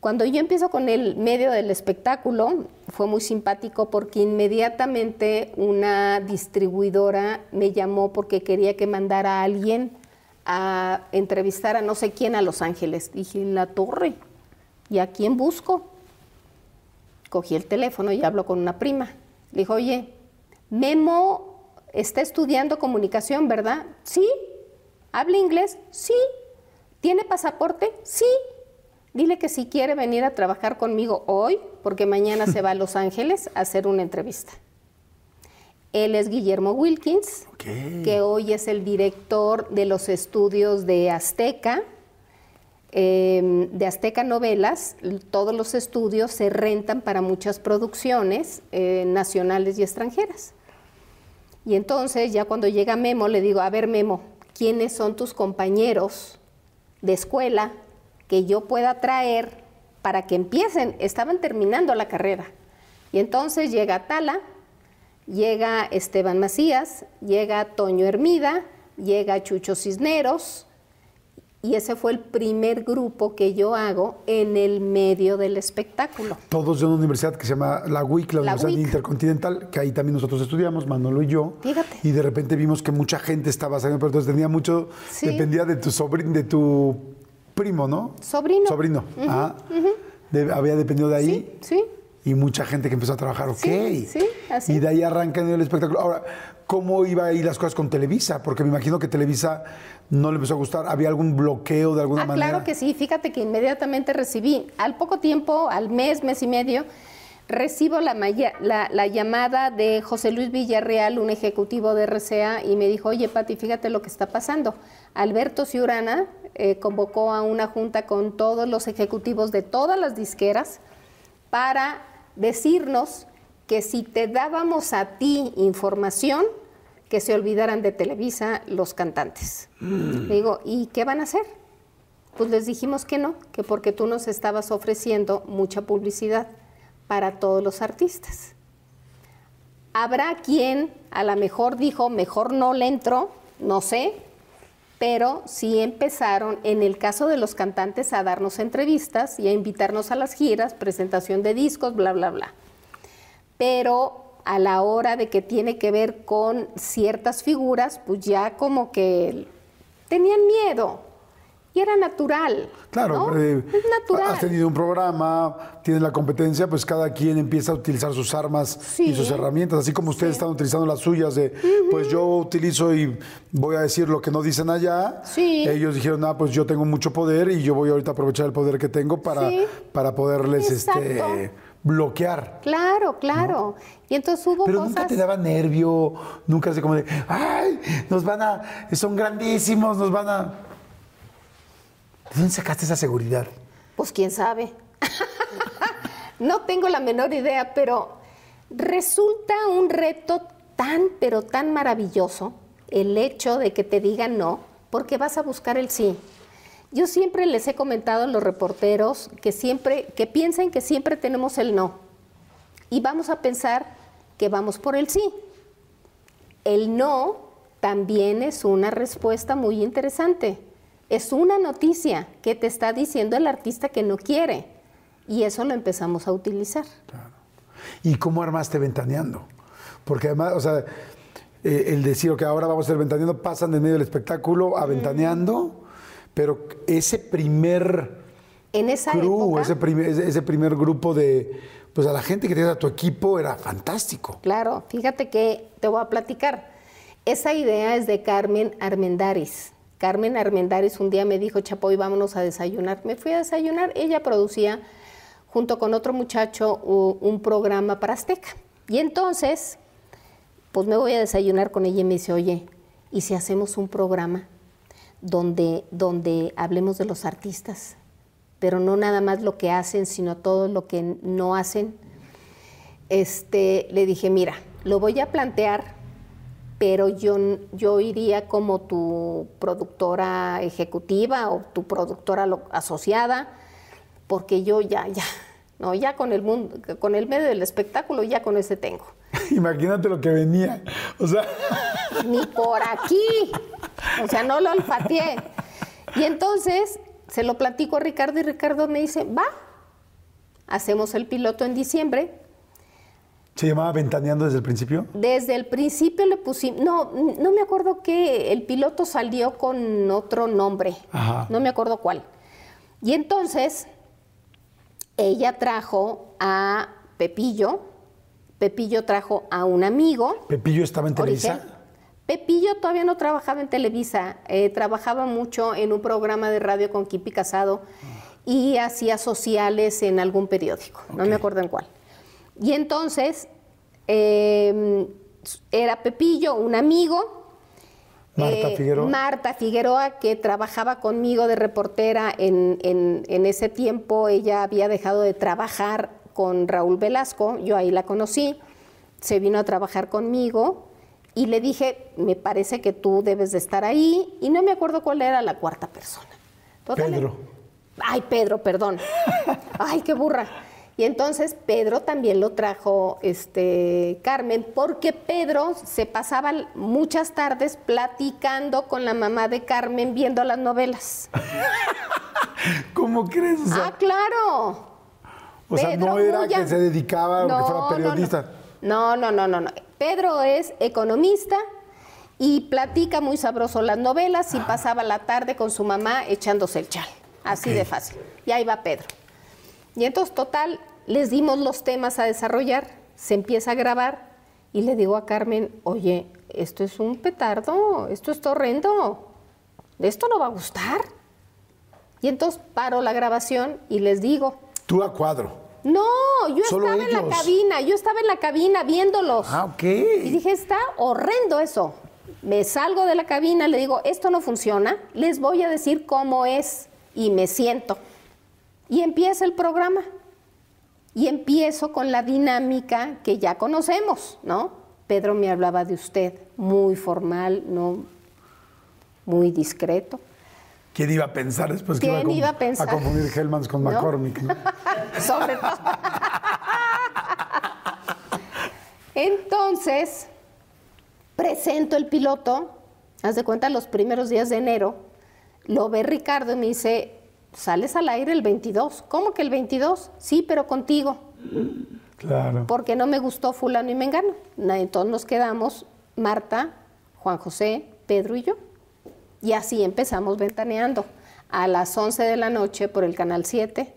Cuando yo empiezo con el medio del espectáculo, fue muy simpático porque inmediatamente una distribuidora me llamó porque quería que mandara a alguien a entrevistar a no sé quién a Los Ángeles. Dije, la torre, ¿y a quién busco? Cogí el teléfono y hablo con una prima. Le dijo, oye, Memo está estudiando comunicación, ¿verdad? Sí. ¿Habla inglés? Sí. ¿Tiene pasaporte? Sí. Dile que si quiere venir a trabajar conmigo hoy, porque mañana se va a Los Ángeles a hacer una entrevista. Él es Guillermo Wilkins, que hoy es el director de los estudios de Azteca, Em, de Azteca Novelas, todos los estudios se rentan para muchas producciones eh, nacionales y extranjeras. Y entonces ya cuando llega Memo le digo, a ver Memo, ¿quiénes son tus compañeros de escuela que yo pueda traer para que empiecen? Estaban terminando la carrera. Y entonces llega Tala, llega Esteban Macías, llega Toño Hermida, llega Chucho Cisneros, y ese fue el primer grupo que yo hago en el medio del espectáculo. Todos de una universidad que se llama la UIC, la, Universidad Intercontinental, que ahí también nosotros estudiamos, Manolo y yo. Fíjate. Y de repente vimos que mucha gente estaba saliendo, pero entonces tenía mucho, dependía de tu sobrino, de tu primo, ¿no? Sobrino. Sobrino. había dependido de ahí. Sí, sí. Y mucha gente que empezó a trabajar, ok. Sí, sí así. Y de ahí arranca el espectáculo. Ahora, ¿cómo iba a ir las cosas con Televisa? Porque me imagino que Televisa no le empezó a gustar. ¿Había algún bloqueo de alguna ah, manera? Claro que sí. Fíjate que inmediatamente recibí, al poco tiempo, al mes, mes y medio, recibo la, la, llamada de José Luis Villarreal, un ejecutivo de RCA, y me dijo, oye, Pati, fíjate lo que está pasando. Alberto Ciurana eh, convocó a una junta con todos los ejecutivos de todas las disqueras para decirnos que si te dábamos a ti información, que se olvidaran de Televisa los cantantes. Mm. digo, ¿y qué van a hacer? Pues les dijimos que no, que porque tú nos estabas ofreciendo mucha publicidad para todos los artistas. Habrá quien a lo mejor dijo, mejor no le entro, no sé, pero sí empezaron, en el caso de los cantantes, a darnos entrevistas y a invitarnos a las giras, presentación de discos, bla, bla, bla. Pero a la hora de que tiene que ver con ciertas figuras, pues ya como que tenían miedo. Y era natural. Claro, eh, es natural. Has tenido un programa, tienes la competencia, pues cada quien empieza a utilizar sus armas y sus herramientas, así como ustedes están utilizando las suyas de, pues yo utilizo y voy a decir lo que no dicen allá. Ellos dijeron, ah, pues yo tengo mucho poder y yo voy ahorita a aprovechar el poder que tengo para, para poderles este bloquear. Claro, claro. Y entonces hubo Pero cosas... nunca te daba nervio, nunca así como de, ay, nos van a, son grandísimos, nos van a... ¿De dónde sacaste esa seguridad? Pues quién sabe. no tengo la menor idea, pero resulta un reto tan, pero tan maravilloso el hecho de que te digan no, porque vas a buscar el sí. Yo siempre les he comentado a los reporteros que siempre, que piensen que siempre tenemos el no. Y vamos a pensar que vamos por el sí. El no también es una respuesta muy interesante. Es una noticia que te está diciendo el artista que no quiere. Y eso lo empezamos a utilizar. ¿Y cómo armaste Ventaneando? Porque además, o sea, eh, el decir que ahora vamos a ser Ventaneando, pasan de medio del espectáculo a Ventaneando, pero ese primer En esa crew, época, ese primer, ese- ese primer grupo de, pues a la gente que tenías a tu equipo era fantástico. Claro, fíjate que te voy a platicar. Esa idea es de Carmen Armendaris. Carmen Armendaris un día me dijo, Chapoy, vámonos a desayunar. Me fui a desayunar. Ella producía, junto con otro muchacho, un programa para Azteca. Y entonces, pues me voy a desayunar con ella y me dice, oye, ¿y si hacemos un programa donde, donde hablemos de los artistas? Pero no nada más lo que hacen, sino todo lo que no hacen este, le dije, mira, lo voy a plantear, pero yo, yo iría como tu productora ejecutiva o tu productora lo- asociada, porque yo ya, ya, no, ya con el mundo, con el medio del espectáculo, ya con ese tengo. Imagínate lo que venía. O sea, Ni por aquí. O sea, no lo olfateé. Y entonces se lo platico a Ricardo y Ricardo me dice, va, hacemos el piloto en diciembre, ¿se llamaba Ventaneando desde el principio? Desde el principio le pusimos, no, no me acuerdo que el piloto salió con otro nombre, Ajá. no me acuerdo cuál. Y entonces ella trajo a Pepillo, Pepillo trajo a un amigo. Pepillo estaba en Televisa. Origen. Pepillo todavía no trabajaba en Televisa, eh, trabajaba mucho en un programa de radio con Kipi Casado y hacía sociales en algún periódico, no me acuerdo en cuál. Y entonces eh, era Pepillo, un amigo, Marta eh, Figueroa. Marta Figueroa, que trabajaba conmigo de reportera en, en- en ese tiempo. Ella había dejado de trabajar con Raúl Velasco, yo ahí la conocí, se vino a trabajar conmigo y le dije, me parece que tú debes de estar ahí, y no me acuerdo cuál era la cuarta persona. Total, Pedro. Ay, Pedro, perdón. Ay, qué burra. Y entonces Pedro también lo trajo este, Carmen, porque Pedro se pasaba muchas tardes platicando con la mamá de Carmen viendo las novelas. ¿Cómo crees? O sea, ah, claro. o sea, no Pedro era Moya- que se dedicaba o que No, fuera no, periodista. No, no, no, no, no. Pedro es economista y platica muy sabroso las novelas y pasaba la tarde con su mamá echándose el chal. Así de fácil. Y ahí va Pedro. Y entonces, total, les dimos los temas a desarrollar, se empieza a grabar y le digo a Carmen, oye, esto es un petardo, esto es horrendo, esto no va a gustar. Y entonces paro la grabación y les digo, Tú a cuadro. no, yo Solo estaba en la cabina, yo estaba en la cabina viéndolos. Ah, ok. Y dije, está horrendo eso. Me salgo de la cabina, le digo, esto no funciona, les voy a decir cómo es. Y me siento. Y empieza el programa. Y empiezo con la dinámica que ya conocemos, ¿no? Pedro me hablaba de usted, muy formal, ¿no? Muy discreto. ¿Quién iba a pensar después que ¿Quién iba a, iba a pensar? confundir Hellmans con ¿No? McCormick? ¿no? Sobre todo. Entonces, presento el piloto, haz de cuenta los primeros días de enero, lo ve Ricardo y me dice, sales al aire el 22. ¿Cómo que el 22? Sí, pero contigo, Claro. porque no me gustó fulano y mengano. Entonces nos quedamos Marta, Juan José, Pedro y yo. Y así empezamos ventaneando. A las 11 de la noche por el Canal 7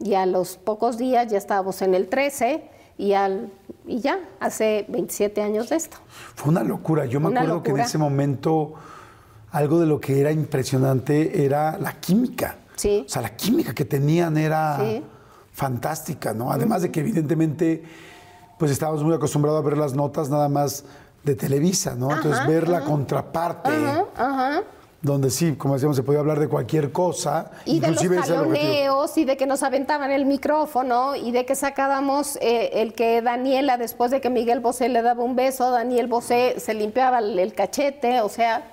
y a los pocos días ya estábamos en el 13 y, al, y ya, hace 27 años de esto. Fue una locura. Yo me Una acuerdo que en ese momento algo de lo que era impresionante era la química. Sí. O sea, la química que tenían era Sí. fantástica, ¿no? Además de que evidentemente pues estábamos muy acostumbrados a ver las notas nada más de Televisa, ¿no? Entonces ver la contraparte Ajá, ajá. donde sí, como decíamos, se podía hablar de cualquier cosa. Y de los jaloneos y de que nos aventaban el micrófono y de que sacábamos eh, el que Daniela, después de que Miguel Bosé le daba un beso, Daniel Bosé se limpiaba el, el cachete, o sea,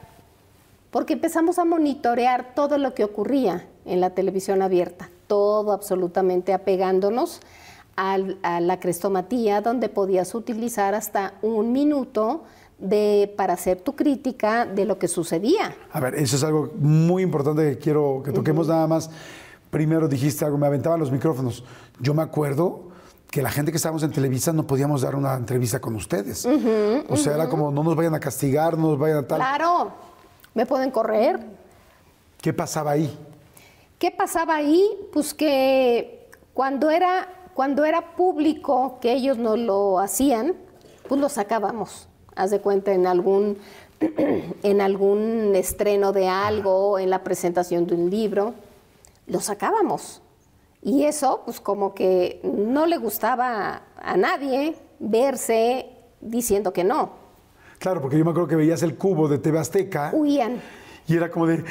porque empezamos a monitorear todo lo que ocurría en la televisión abierta, todo absolutamente apegándonos al- a la crestomatía, donde podías utilizar hasta un minuto de, para hacer tu crítica de lo que sucedía. A ver, eso es algo muy importante que quiero que toquemos nada más. Primero dijiste algo, me aventaban los micrófonos. Yo me acuerdo que la gente que estábamos en Televisa no podíamos dar una entrevista con ustedes. o sea, era como, no nos vayan a castigar, no nos vayan a tal. Claro, me pueden correr. ¿Qué pasaba ahí? ¿Qué pasaba ahí? Pues que cuando era, cuando era público que ellos no lo hacían, pues lo sacábamos. Haz de cuenta en algún, en algún estreno de algo, en la presentación de un libro, lo sacábamos. Y eso, pues como que no le gustaba a nadie verse diciendo que no. Claro, porque yo me acuerdo que veías el cubo de TV Azteca Huían. y era como de,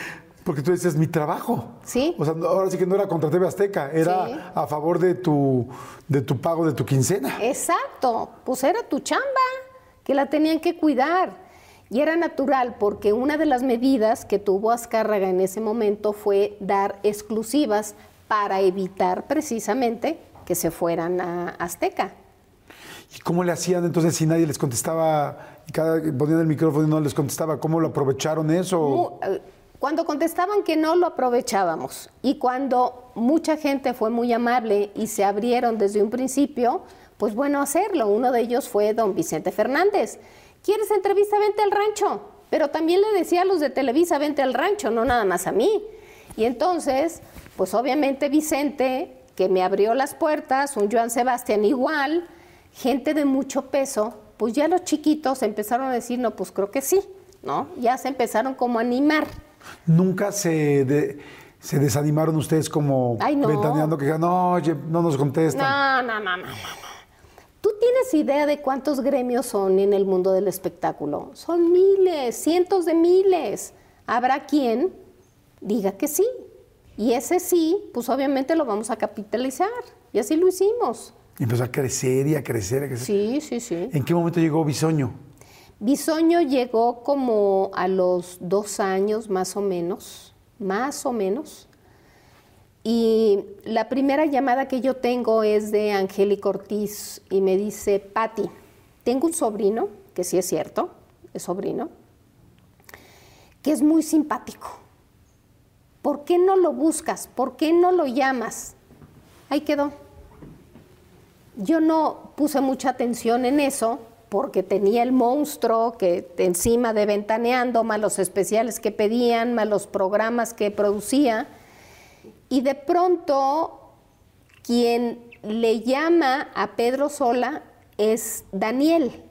porque tú decías, mi trabajo. Sí. O sea, ahora sí que no era contra TV Azteca, era Sí. a favor de tu, de tu pago de tu quincena. Exacto, pues era tu chamba, que la tenían que cuidar. Y era natural porque una de las medidas que tuvo Azcárraga en ese momento fue dar exclusivas para evitar precisamente que se fueran a Azteca. ¿Y cómo le hacían entonces si nadie les contestaba, cada ponían el micrófono y no les contestaba? ¿Cómo lo aprovecharon eso? Mu- eh, Cuando contestaban que no, lo aprovechábamos. Y cuando mucha gente fue muy amable y se abrieron desde un principio, pues bueno, hacerlo. Uno de ellos fue don Vicente Fernández. ¿Quieres entrevista? Vente al rancho. Pero también le decía a los de Televisa, vente al rancho, no nada más a mí. Y entonces, pues obviamente Vicente, que me abrió las puertas, un Joan Sebastián igual, gente de mucho peso, pues ya los chiquitos empezaron a decir, no, pues creo que sí, ¿no? Ya se empezaron como a animar. ¿Nunca se, de- se desanimaron ustedes como Ay, no. ventaneando que no, oye, no nos contestan? No, no, no, no, no. no. ¿Tú tienes idea de cuántos gremios son en el mundo del espectáculo? Son miles, cientos de miles. Habrá quien diga que sí. Y ese sí, pues obviamente lo vamos a capitalizar. Y así lo hicimos. Y empezó a crecer y a crecer, a crecer. Sí, sí, sí. ¿En qué momento llegó Bisoño? Bisoño llegó como a los dos años más o menos, más o menos. Y la primera llamada que yo tengo es de Angélica Ortiz y me dice, Patti, tengo un sobrino, que sí es cierto, es sobrino, que es muy simpático. ¿Por qué no lo buscas? ¿Por qué no lo llamas? Ahí quedó. Yo no puse mucha atención en eso porque tenía el monstruo que encima de ventaneando, más los especiales que pedían, más los programas que producía. Y de pronto, quien le llama a Pedro Sola es Daniel,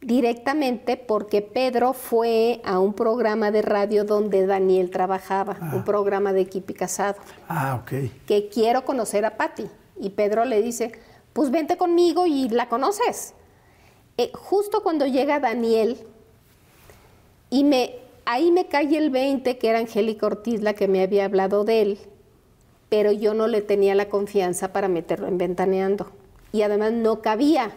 directamente porque Pedro fue a un programa de radio donde Daniel trabajaba, un programa de Equipi Casado Ah, ok. que quiero conocer a Patti. Y Pedro le dice, pues vente conmigo y la conoces. Eh, justo cuando llega Daniel, y me, ahí me cae el 20, que era Angélica Ortiz la que me había hablado de él, pero yo no le tenía la confianza para meterlo en ventaneando. Y además no cabía,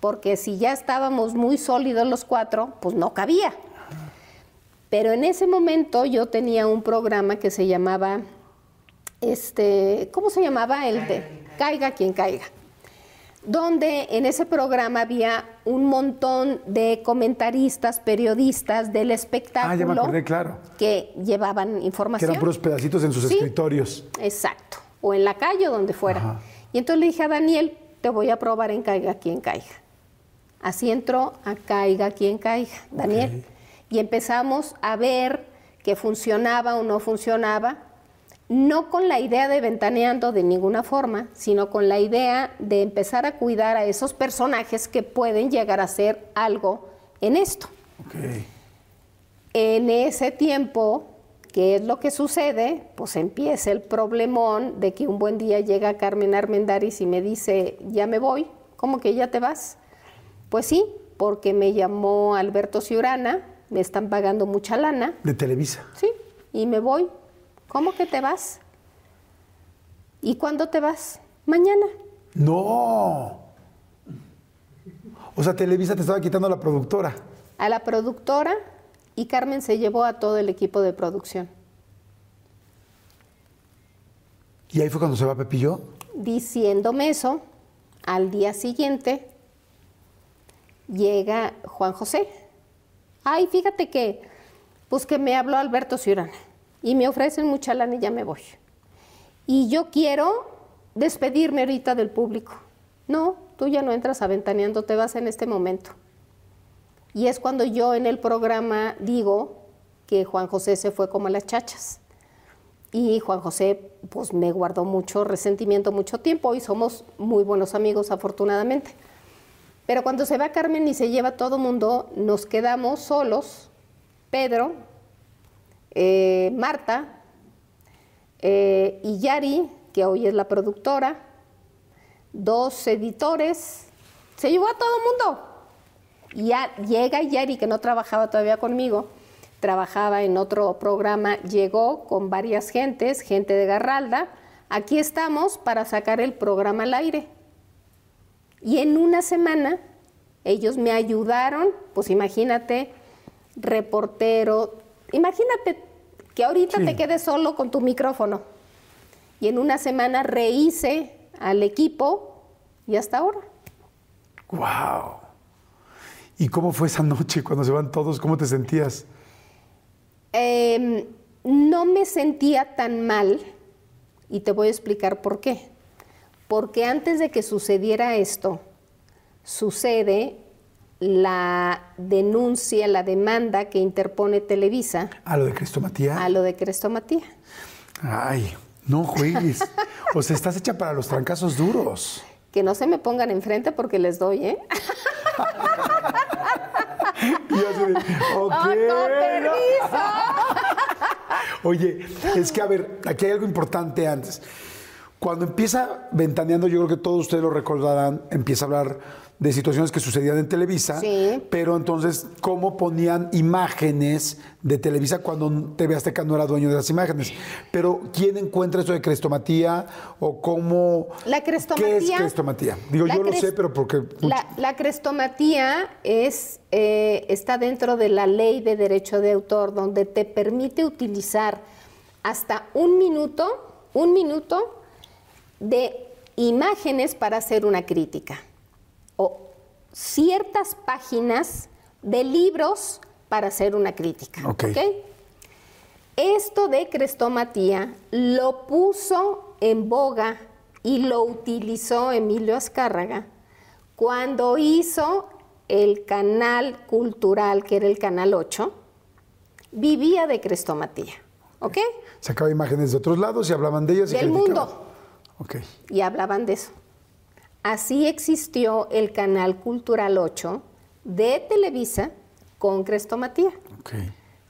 porque si ya estábamos muy sólidos los cuatro, pues no cabía. Pero en ese momento yo tenía un programa que se llamaba este, ¿cómo se llamaba? El de Caiga quien caiga. Donde en ese programa había un montón de comentaristas, periodistas del espectáculo Ah, ya me acordé, claro. que llevaban Que información. eran puros pedacitos en sus Sí. escritorios. Exacto. O en la calle o donde fuera. Ajá. Y entonces le dije a Daniel, te voy a probar en Caiga quien caiga. Así entró a Caiga quien caiga, Daniel. Y empezamos a ver que funcionaba o no funcionaba, no con la idea de ventaneando de ninguna forma, sino con la idea de empezar a cuidar a esos personajes que pueden llegar a ser algo en esto. Ok. En ese tiempo, ¿qué es lo que sucede? Pues empieza el problemón de que un buen día llega Carmen Armendáriz y me dice, ya me voy, ¿cómo que ya te vas? Pues sí, porque me llamó Alberto Ciurana, me están pagando mucha lana. De Televisa. Sí, y me voy. ¿Cómo que te vas? ¿Y cuándo te vas? Mañana. No. O sea, Televisa te estaba quitando a la productora. A la productora y Carmen se llevó a todo el equipo de producción. ¿Y ahí fue cuando se va Pepillo? Diciéndome eso, al día siguiente llega Juan José. Ay, fíjate que, pues que me habló Alberto Ciurana y me ofrecen mucha lana y ya me voy. Y yo quiero despedirme ahorita del público. No, tú ya no entras aventaneando, te vas en este momento. Y es cuando yo en el programa digo que Juan José se fue como a las chachas. Y Juan José pues me guardó mucho resentimiento mucho tiempo y somos muy buenos amigos afortunadamente. Pero cuando se va Carmen y se lleva todo mundo, nos quedamos solos, Pedro, eh, Marta eh, y Yari, que hoy es la productora, dos editores, se llevó a todo mundo. Y ya llega Yari, que no trabajaba todavía conmigo, trabajaba en otro programa, llegó con varias gentes, gente de Garralda. Aquí estamos para sacar el programa al aire. Y en una semana ellos me ayudaron, pues imagínate, reportero, imagínate que ahorita te quedes solo con tu micrófono. Y en una semana rehice al equipo y hasta ahora. ¡Wow! ¿Y cómo fue esa noche cuando se van todos? ¿Cómo te sentías? Em, no me sentía tan mal y te voy a explicar por qué. Porque antes de que sucediera esto, sucede la denuncia, la demanda que interpone Televisa. ¿A lo de Crestomatía? A lo de Crestomatía. Ay, no juegues. o sea, estás hecha para los trancazos duros. Que no se me pongan enfrente porque les doy, ¿eh? y así de, ok. ¡Con permiso! Oye, es que a ver, aquí hay algo importante antes. Cuando empieza ventaneando, yo creo que todos ustedes lo recordarán, empieza a hablar de situaciones que sucedían en Televisa, Sí. pero entonces, ¿cómo ponían imágenes de Televisa cuando TV Azteca no era dueño de las imágenes? Pero, ¿quién encuentra eso de crestomatía o cómo... La ¿Qué es crestomatía- crestomatía? Digo, yo lo sé, pero porque... La, la crestomatía es, eh, está dentro de la ley de derecho de autor, donde te permite utilizar hasta un minuto, un minuto de imágenes para hacer una crítica ciertas páginas de libros para hacer una crítica. Ok. ¿ok? Esto de crestomatía lo puso en boga y lo utilizó Emilio Azcárraga cuando hizo el canal cultural, que era el canal 8, vivía de crestomatía, ¿ok? Sacaba imágenes de otros lados y hablaban de ellas y Del criticaban. mundo. Ok. Y hablaban de eso. Así existió el canal cultural 8 de Televisa con crestomatía. ok.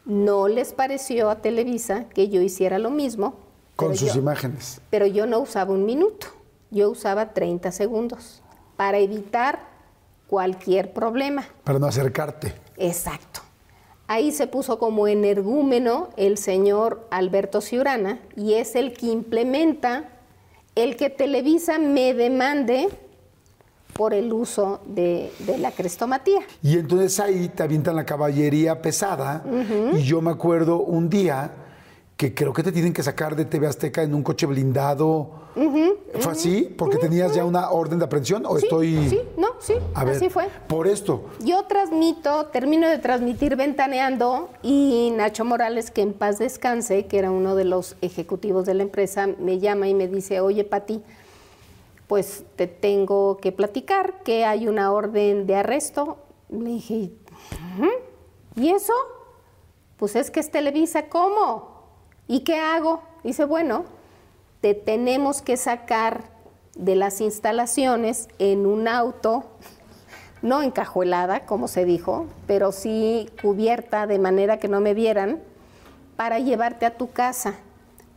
No les pareció a Televisa que yo hiciera lo mismo. Con sus yo- imágenes. Pero yo no usaba un minuto, yo usaba 30 segundos para evitar cualquier problema. Para no acercarte. Exacto. Ahí se puso como energúmeno el señor Alberto Ciurana y es el que implementa el que Televisa me demande por el uso de, de la crestomatía. Y entonces ahí te avientan la caballería pesada. Y yo me acuerdo un día que creo que te tienen que sacar de TV Azteca en un coche blindado. ¿Fue así? ¿Porque tenías ya una orden de aprehensión? ¿O Sí, estoy.? sí, no, sí, A ver, así fue. Por esto. Yo transmito, termino de transmitir Ventaneando y Nacho Morales, que en paz descanse, que era uno de los ejecutivos de la empresa, me llama y me dice, oye Pati, pues te tengo que platicar que hay una orden de arresto. Le dije, "Ujú, ¿y eso? Pues es que es Televisa, ¿cómo? ¿Y qué hago? Dice, bueno, te tenemos que sacar de las instalaciones en un auto, no encajuelada, como se dijo, pero sí cubierta de manera que no me vieran, para llevarte a tu casa,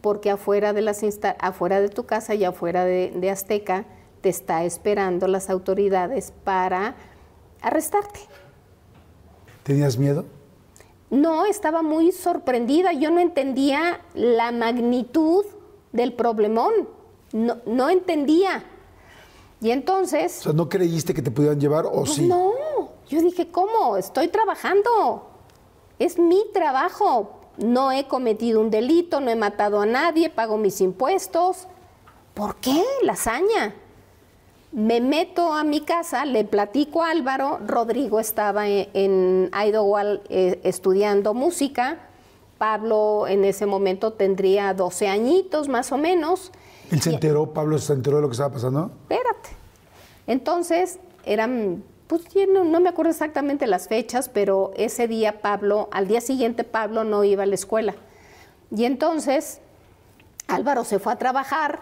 porque afuera de, las insta- afuera de tu casa y afuera de, de Azteca te está esperando las autoridades para arrestarte. ¿Tenías miedo? No, estaba muy sorprendida. Yo no entendía la magnitud del problemón. No, no entendía. Y entonces... O sea, ¿no creíste que te pudieran llevar o pues sí? No, yo dije, ¿cómo? Estoy trabajando. Es mi trabajo. No he cometido un delito, no he matado a nadie, pago mis impuestos. ¿Por qué? La hazaña. Me meto a mi casa, le platico a Álvaro, Rodrigo estaba en, en Idlewild eh, estudiando música, Pablo en ese momento tendría 12 añitos más o menos. ¿Él se enteró, Pablo se enteró de lo que estaba pasando? Espérate. Entonces, eran, pues no, no me acuerdo exactamente las fechas, pero ese día Pablo, al día siguiente Pablo no iba a la escuela. Y entonces Álvaro se fue a trabajar,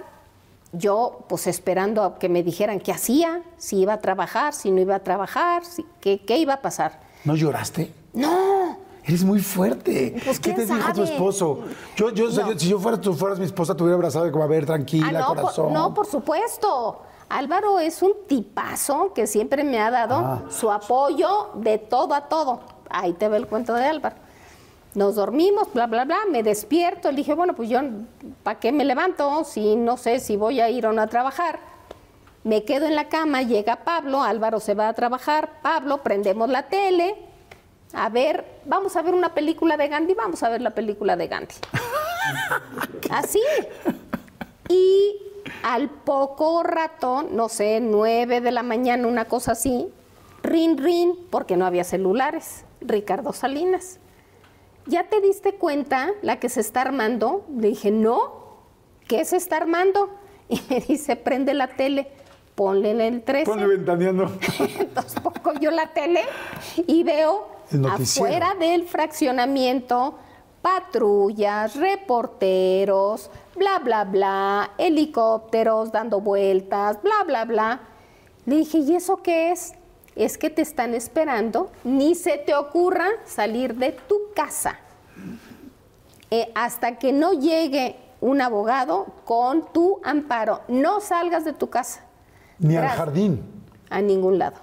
yo pues esperando a que me dijeran qué hacía, si iba a trabajar, si no iba a trabajar, si- qué, qué iba a pasar. ¿No lloraste? No, Eres muy fuerte. Pues, ¿Qué ¿quién te dijo tu esposo? Yo, yo, No. si yo fuera, tú fueras mi esposa, te hubiera abrazado y como, a ver, tranquila, Ah, no, por, corazón. no, por supuesto. Álvaro es un tipazo que siempre me ha dado Ah. su apoyo de todo a todo. Ahí te ve el cuento de Álvaro. Nos dormimos, bla, bla, bla, me despierto. Le dije, bueno, pues yo, ¿para qué me levanto si no sé si voy a ir o no a trabajar? Me quedo en la cama, llega Pablo, Álvaro se va a trabajar, Pablo, prendemos la tele, a ver, vamos a ver una película de Gandhi, vamos a ver la película de Gandhi. Así. Y al poco rato, no sé, nueve de la mañana, una cosa así, rin, rin, porque no había celulares, Ricardo Salinas. ¿Ya te diste cuenta la que se está armando? Le dije, no, ¿qué se está armando? Y me dice, prende la tele, ponle en el 13. Ponle ventaneando. Entonces pongo yo la tele y veo afuera del fraccionamiento patrullas, reporteros, bla, bla, bla, helicópteros dando vueltas, bla, bla, bla. Le dije, ¿y eso qué es? Es que te están esperando, ni se te ocurra salir de tu casa eh, hasta que no llegue un abogado con tu amparo. No salgas de tu casa Ni al jardín. a ningún lado.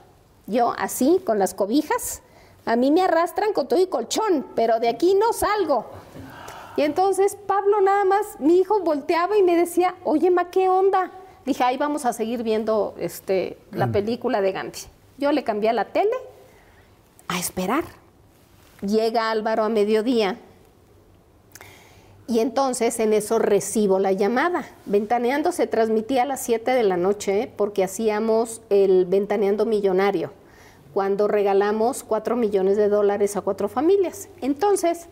Yo así, con las cobijas, a mí me arrastran con todo y colchón, pero de aquí no salgo. Y entonces Pablo nada más, mi hijo volteaba y me decía, oye, ma, ¿qué onda? Dije, ahí vamos a seguir viendo este, la película de Gandhi. Yo le cambié a la tele a esperar. Llega Álvaro a mediodía y entonces en eso recibo la llamada. Ventaneando se transmitía a las 7 de la noche ¿eh? porque hacíamos el Ventaneando Millonario, cuando regalamos 4 millones de dólares a cuatro familias. Entonces,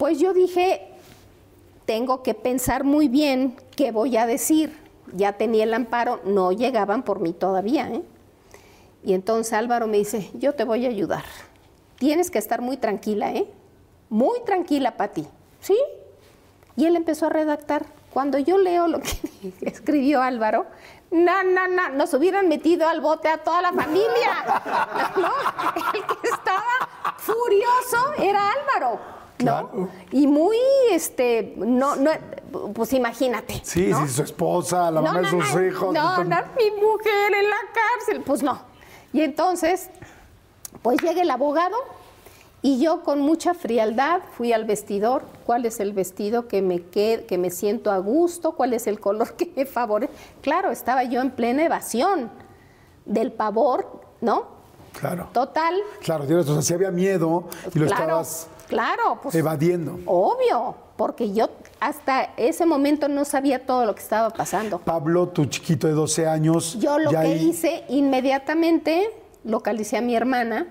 pues yo dije, tengo que pensar muy bien qué voy a decir. Ya tenía el amparo, no llegaban por mí todavía. ¿eh? Y entonces Álvaro me dice, yo te voy a ayudar. Tienes que estar muy tranquila, ¿eh? Muy tranquila, Pati. ¿Sí? Y él empezó a redactar. Cuando yo leo lo que escribió Álvaro, no, no, no, nos hubieran metido al bote a toda la familia. El que estaba furioso era Álvaro. ¿No? Claro. Y muy, este, no, no, pues imagínate. Sí, ¿no? sí, su esposa, la mamá de sus no, hijos. No, no, mi mujer en la cárcel. Pues no. Y entonces, pues llega el abogado y yo con mucha frialdad fui al vestidor. ¿Cuál es el vestido que me, que, que me siento a gusto? ¿Cuál es el color que me favorece? Claro, estaba yo en plena evasión del pavor, ¿no? Claro. Total. Claro, tienes, o sea, si había miedo y lo claro, estabas claro, pues evadiendo. obvio, porque yo hasta ese momento no sabía todo lo que estaba pasando. Pablo, tu chiquito de 12 años. Yo lo que ahí- hice inmediatamente, localicé a mi hermana,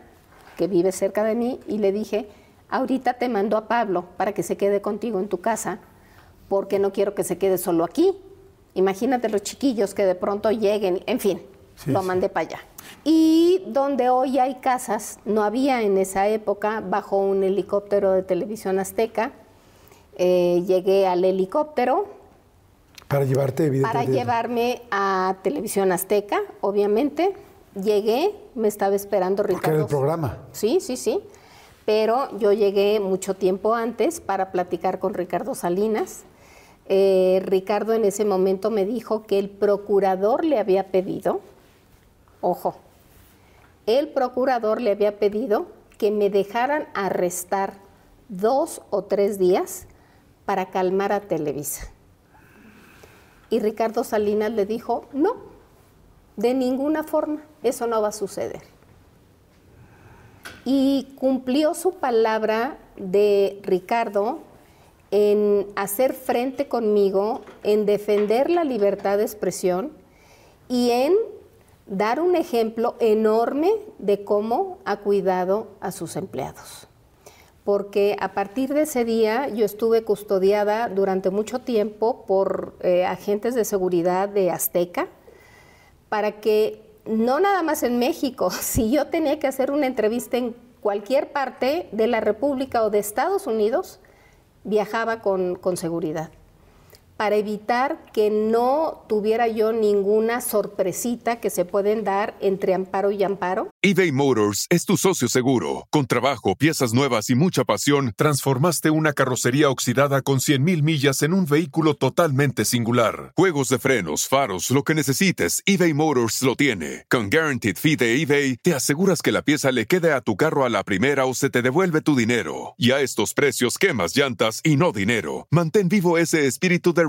que vive cerca de mí, y le dije, ahorita te mando a Pablo para que se quede contigo en tu casa, porque no quiero que se quede solo aquí. Imagínate los chiquillos que de pronto lleguen, en fin, Sí, lo sí. mandé para allá. Y donde hoy hay casas, no había en esa época, bajo un helicóptero de televisión azteca. Eh, llegué al helicóptero, Para llevarte, evidentemente. para llevarme a Televisión Azteca, obviamente. Llegué, me estaba esperando Porque Ricardo. era el programa. Sí, sí, sí. Pero yo llegué mucho tiempo antes para platicar con Ricardo Salinas. Eh, Ricardo en ese momento me dijo que el procurador le había pedido, ojo, el procurador le había pedido que me dejaran arrestar dos o tres días para calmar a Televisa. Y Ricardo Salinas le dijo, no, de ninguna forma, eso no va a suceder. Y cumplió su palabra de Ricardo en hacer frente conmigo, en defender la libertad de expresión y en dar un ejemplo enorme de cómo ha cuidado a sus empleados. Porque a partir de ese día yo estuve custodiada durante mucho tiempo por eh, agentes de seguridad de Azteca para que no nada más en México, si yo tenía que hacer una entrevista en cualquier parte de la República o de Estados Unidos, viajaba con, con seguridad para evitar que no tuviera yo ninguna sorpresita que se pueden dar entre amparo y amparo. eBay Motors es tu socio seguro. Con trabajo, piezas nuevas y mucha pasión, transformaste una carrocería oxidada con 100.000 millas en un vehículo totalmente singular. Juegos de frenos, faros, lo que necesites, eBay Motors lo tiene. Con Guaranteed Fee de eBay, te aseguras que la pieza le quede a tu carro a la primera o se te devuelve tu dinero. Y a estos precios, quemas llantas y no dinero. Mantén vivo ese espíritu de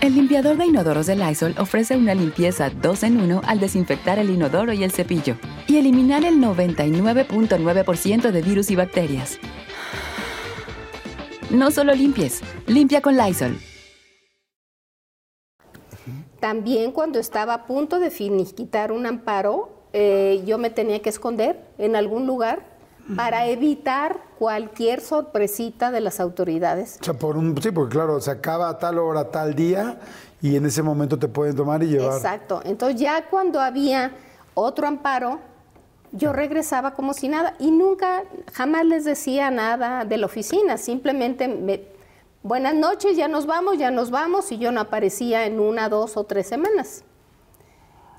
El limpiador de inodoros de Lysol ofrece una limpieza 2 en 1 al desinfectar el inodoro y el cepillo y eliminar el 99.9% de virus y bacterias. No solo limpies, limpia con Lysol. También cuando estaba a punto de finiquitar un amparo, eh, yo me tenía que esconder en algún lugar para evitar cualquier sorpresita de las autoridades. O sea, por un, sí, porque claro, se acaba a tal hora, tal día, y en ese momento te pueden tomar y llevar. Exacto. Entonces ya cuando había otro amparo, yo regresaba como si nada y nunca, jamás les decía nada de la oficina, simplemente me, buenas noches, ya nos vamos, ya nos vamos, y yo no aparecía en una, dos o tres semanas.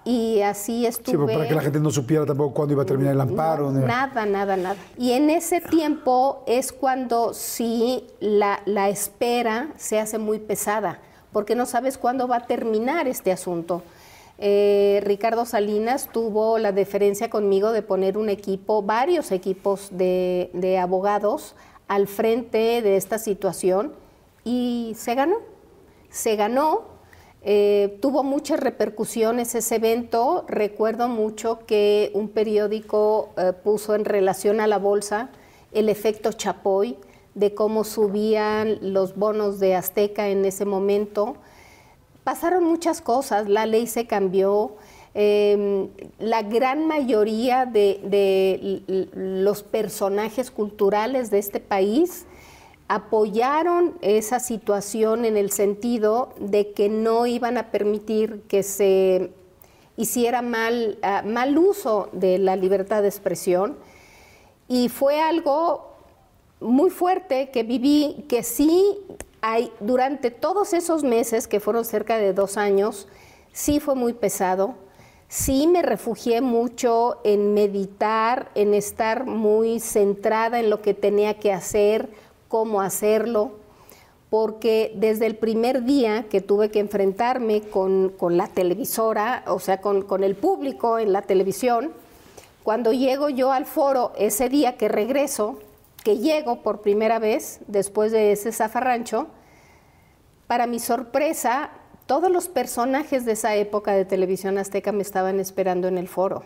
Y así estuve. Sí, pero para que la gente no supiera tampoco cuándo iba a terminar el amparo. No, nada, nada, nada. Y en ese tiempo es cuando sí la, la espera se hace muy pesada, porque no sabes cuándo va a terminar este asunto. Eh, Ricardo Salinas tuvo la deferencia conmigo de poner un equipo, varios equipos de, de abogados al frente de esta situación y se ganó. Se ganó eh, tuvo muchas repercusiones ese evento. Recuerdo mucho que un periódico eh, puso en relación a la bolsa el efecto Chapoy, de cómo subían los bonos de Azteca en ese momento. Pasaron muchas cosas, la ley se cambió. Em, la gran mayoría de los personajes culturales de este país apoyaron esa situación en el sentido de que no iban a permitir que se hiciera mal, ah, mal uso de la libertad de expresión. Y fue algo muy fuerte que viví, que sí hay, durante todos esos meses, que fueron cerca de dos años, sí fue muy pesado. Sí me refugié mucho en meditar, en estar muy centrada en lo que tenía que hacer, cómo hacerlo, porque desde el primer día que tuve que enfrentarme con, la televisora, o sea, con, con, el público en la televisión, cuando llego yo al foro, ese día que regreso, que llego por primera vez después de ese zafarrancho, para mi sorpresa, todos los personajes de esa época de televisión azteca me estaban esperando en el foro.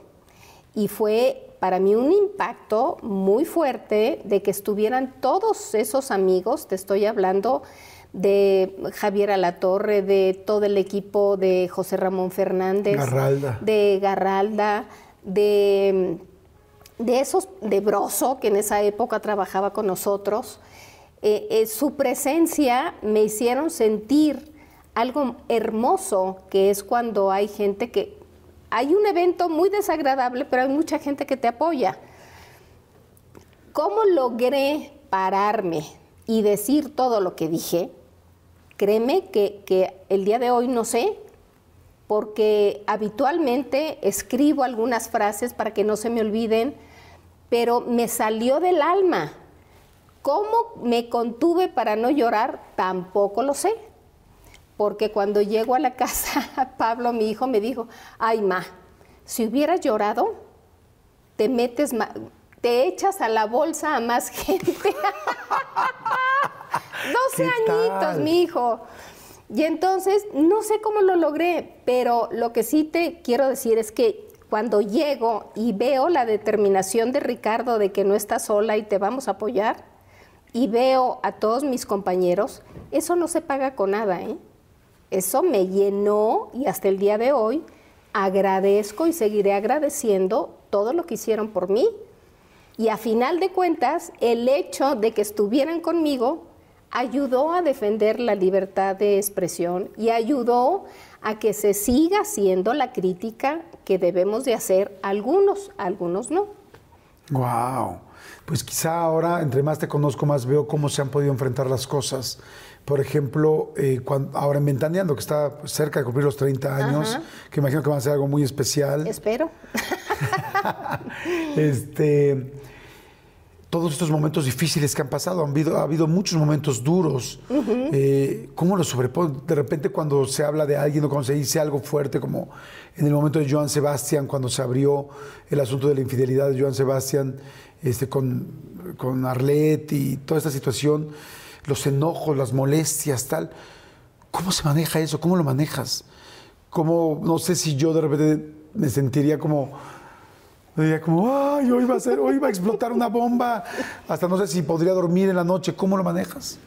Y fue para mí un impacto muy fuerte de que estuvieran todos esos amigos, te estoy hablando de Javier Alatorre, de todo el equipo de José Ramón Fernández, de Garralda, de, de esos, de Broso, que en esa época trabajaba con nosotros. Eh, eh, su presencia me hicieron sentir algo hermoso, que es cuando hay gente que hay un evento muy desagradable, pero hay mucha gente que te apoya. ¿Cómo logré pararme y decir todo lo que dije? Créeme que, el día de hoy no sé, porque habitualmente escribo algunas frases para que no se me olviden, pero me salió del alma. ¿Cómo me contuve para no llorar? Tampoco lo sé. Porque cuando llego a la casa, Pablo, mi hijo, me dijo, ay, ma, si hubieras llorado, te metes, te echas a la bolsa a más gente. 12 añitos, mi hijo. Y entonces, no sé cómo lo logré, pero lo que sí te quiero decir es que cuando llego y veo la determinación de Ricardo de que no está sola y te vamos a apoyar, y veo a todos mis compañeros, eso no se paga con nada, ¿eh? Eso me llenó y hasta el día de hoy agradezco y seguiré agradeciendo todo lo que hicieron por mí. Y a final de cuentas, el hecho de que estuvieran conmigo ayudó a defender la libertad de expresión y ayudó a que se siga haciendo la crítica que debemos de hacer algunos, algunos no. Wow. Pues quizá ahora, entre más te conozco, más veo cómo se han podido enfrentar las cosas. Por ejemplo, eh, ahora en Ventaneando, que está cerca de cumplir los 30 años, que imagino que va a ser algo muy especial. Espero. este, todos estos momentos difíciles que han pasado, han habido, ha habido muchos momentos duros. Eh, ¿Cómo lo sobrepone? De repente cuando se habla de alguien o cuando se dice algo fuerte, como en el momento de Joan Sebastián, cuando se abrió el asunto de la infidelidad de Joan Sebastián este, con, con Arlet y toda esta situación los enojos, las molestias, tal. ¿Cómo se maneja eso? ¿Cómo lo manejas? ¿Cómo, no sé si yo de repente me sentiría como, diría como, ay, hoy va a ser, hoy va a explotar una bomba, hasta no sé si podría dormir en la noche. ¿Cómo lo manejas?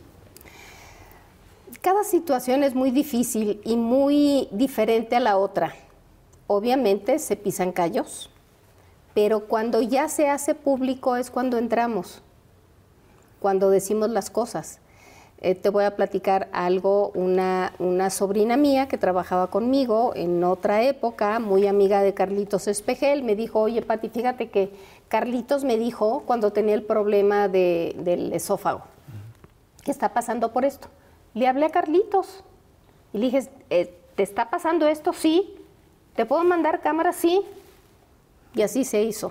Cada situación es muy difícil y muy diferente a la otra. Obviamente se pisan callos, pero cuando ya se hace público es cuando entramos, cuando decimos las cosas. Eh, te voy a platicar algo, una, sobrina mía que trabajaba conmigo en otra época, muy amiga de Carlitos Espejel, me dijo, oye Pati, fíjate que Carlitos me dijo cuando tenía el problema del esófago, que está pasando por esto. Le hablé a Carlitos y le dije, eh, ¿te está pasando esto? Sí. ¿Te puedo mandar cámara? Sí. Y así se hizo.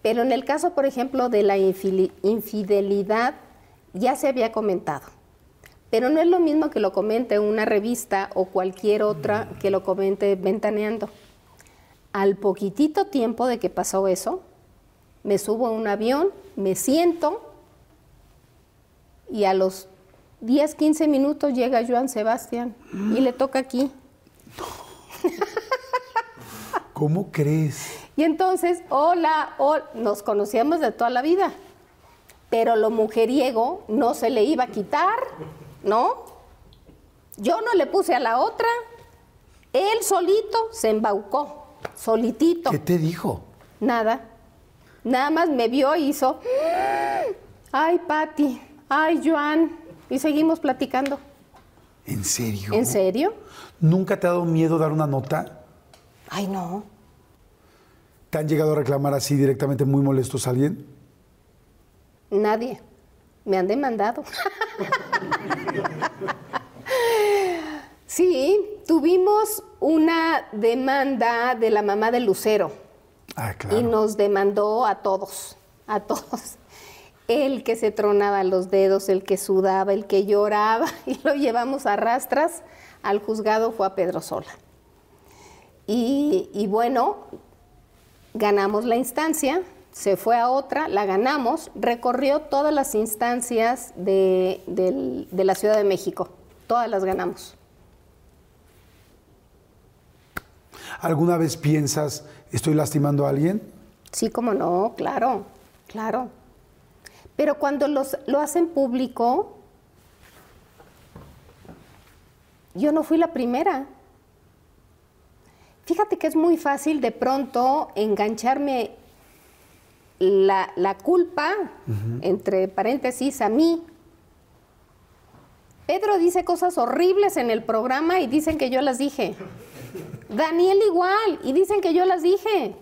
Pero en el caso, por ejemplo, de la infidelidad, ya se había comentado pero no es lo mismo que lo comente una revista o cualquier otra que lo comente ventaneando. Al poquitito tiempo de que pasó eso, me subo a un avión, me siento y a los 10, 15 minutos llega Joan Sebastián y le toca aquí. ¿Cómo crees? Y entonces, hola, hola, nos conocíamos de toda la vida, pero lo mujeriego no se le iba a quitar. ¿No? Yo no le puse a la otra. Él solito se embaucó, solitito. ¿Qué te dijo? Nada. Nada más me vio y hizo, ay, Patti, ay, Joan. Y seguimos platicando. ¿En serio? ¿En serio? ¿Nunca te ha dado miedo dar una nota? Ay, no. ¿Te han llegado a reclamar así directamente muy molestos a alguien? Nadie. Me han demandado. sí, tuvimos una demanda de la mamá de Lucero. Ah, claro. Y nos demandó a todos, a todos. El que se tronaba los dedos, el que sudaba, el que lloraba, y lo llevamos a rastras al juzgado fue a Pedro Sola. Y, y bueno, ganamos la instancia, se fue a otra, la ganamos, recorrió todas las instancias de, la Ciudad de México, todas las ganamos. ¿Alguna vez piensas, estoy lastimando a alguien? Sí, como no, claro, claro. Pero cuando los, lo hacen público, yo no fui la primera. Fíjate que es muy fácil de pronto engancharme la, culpa, entre paréntesis, a mí. Pedro dice cosas horribles en el programa y dicen que yo las dije. Daniel igual, y dicen que yo las dije.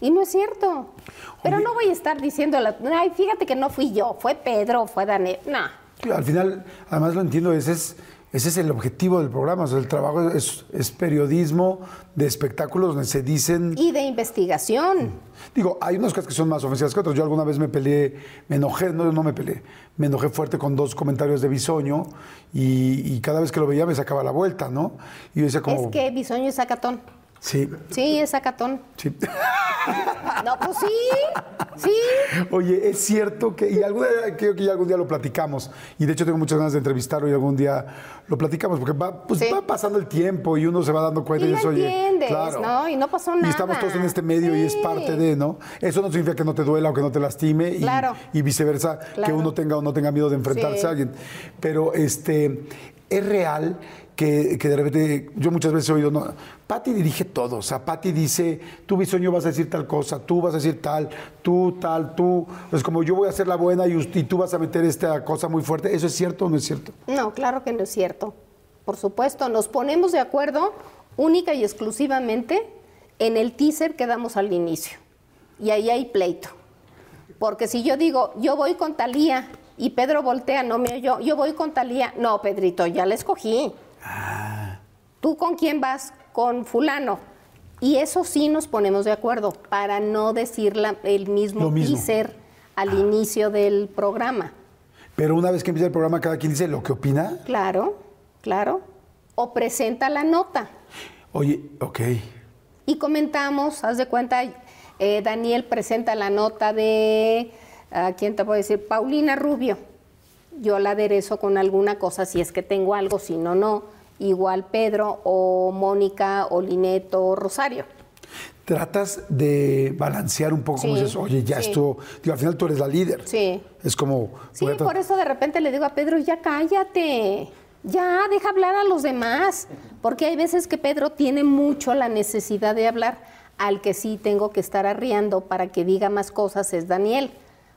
Y no es cierto. Pero no voy a estar diciendo, ay, fíjate que no fui yo, fue Pedro, fue Daniel. No. Al final, además lo entiendo, ese es Ese es el objetivo del programa. O sea, el trabajo es, es periodismo de espectáculos donde se dicen. Y de investigación. Digo, hay unas cosas que son más ofensivas que otras. Yo alguna vez me peleé, me enojé, no, no me peleé, me enojé fuerte con dos comentarios de Bisoño y, y cada vez que lo veía me sacaba la vuelta, ¿no? Y yo decía como. Es que Bisoño es sacatón. Sí, Sí, es sacatón. sí. No, pues sí, sí. Oye, es cierto que, y alguna, creo que ya algún día lo platicamos, y de hecho tengo muchas ganas de entrevistarlo y algún día lo platicamos, porque va, pues, Sí. va pasando el tiempo y uno se va dando cuenta Y y, lo dice, oye, entiendes, claro. ¿no? Y no pasó Y estamos nada. todos en este medio y es parte de, ¿no? Eso no significa que no te duela o que no te lastime y, Claro. y viceversa, que uno tenga o no tenga miedo de enfrentarse Sí. a alguien. Pero este, es real que, de repente, yo muchas veces he oído, no, Patti dirige todo, o sea, Patti dice, tú Bisoño vas a decir tal cosa, tú vas a decir tal, tú tal, tú, es como yo voy a hacer la buena y, y tú vas a meter esta cosa muy fuerte, ¿eso es cierto o no es cierto? No, claro que no es cierto. Por supuesto, nos ponemos de acuerdo única y exclusivamente en el teaser que damos al inicio. Y ahí hay pleito. Porque si yo digo, yo voy con Talía y Pedro voltea, no me oyó, yo voy con Talía, no, Pedrito, ya la escogí. ¿Tú con quién vas? Con fulano. Y eso sí nos ponemos de acuerdo para no decir la- el mismo, mismo. teaser al inicio del programa. Pero una vez que empieza el programa, cada quien dice lo que opina. Claro, claro. O presenta la nota. Oye, ok. Y comentamos, haz de cuenta, eh, Daniel presenta la nota de, ¿a quién te puedo decir? Paulina Rubio. Yo la aderezo con alguna cosa, si es que tengo algo, si no, no. Igual Pedro o Mónica o Lineto o Rosario. Tratas de balancear un poco, como dices, oye, ya sí. estuvo. Digo, al final tú eres la líder. Sí. Es como. Sí, por eso de repente le digo a Pedro, ya cállate, ya deja hablar a los demás, porque hay veces que Pedro tiene mucho la necesidad de hablar, al que sí tengo que estar arriando para que diga más cosas es Daniel,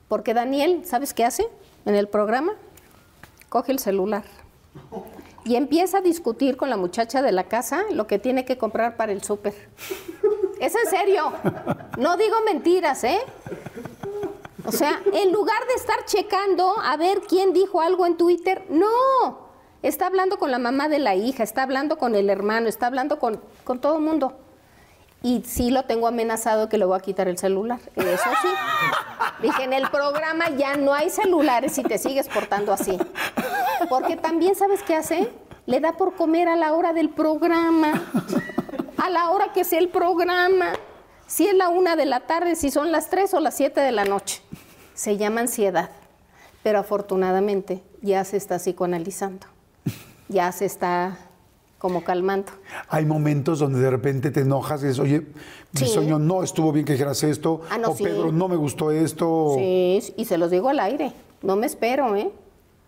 porque Daniel, ¿sabes qué hace en el programa? Coge el celular y empieza a discutir con la muchacha de la casa lo que tiene que comprar para el súper. Es en serio, no digo mentiras, ¿eh? O sea, en lugar de estar checando a ver quién dijo algo en Twitter, no. Está hablando con la mamá de la hija, está hablando con el hermano, está hablando con, con todo el mundo. Y sí lo tengo amenazado que le voy a quitar el celular. Eso sí. Dije, en el programa ya no hay celulares si te sigues portando así. Porque también, ¿sabes qué hace? Le da por comer a la hora del programa. A la hora que sea el programa. Si es la una de la tarde, si son las tres o las siete de la noche. Se llama ansiedad. Pero afortunadamente ya se está psicoanalizando. Ya se está como calmando. Hay momentos donde de repente te enojas y dices, oye, mi Sí. sueño no estuvo bien que dijeras esto, Ah, no, o sí. Pedro, no me gustó esto. Sí, y se los digo al aire. No me espero, ¿eh?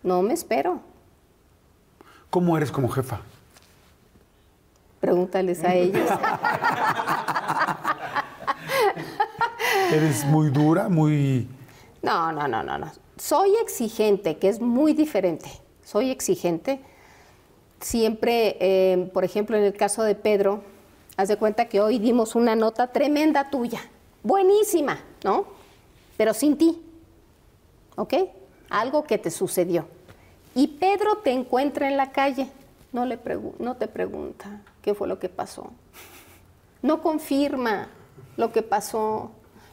No me espero. ¿Cómo eres como jefa? Pregúntales a ellos. ¿Eres muy dura, muy... No, no, no, no, no. Soy exigente, que es muy diferente. Soy exigente. Siempre, eh, por ejemplo, en el caso de Pedro, haz de cuenta que hoy dimos una nota tremenda tuya, buenísima, ¿no? Pero sin ti, ¿ok? Algo que te sucedió. Y Pedro te encuentra en la calle, no, le no te pregunta qué fue lo que pasó. No confirma lo que pasó.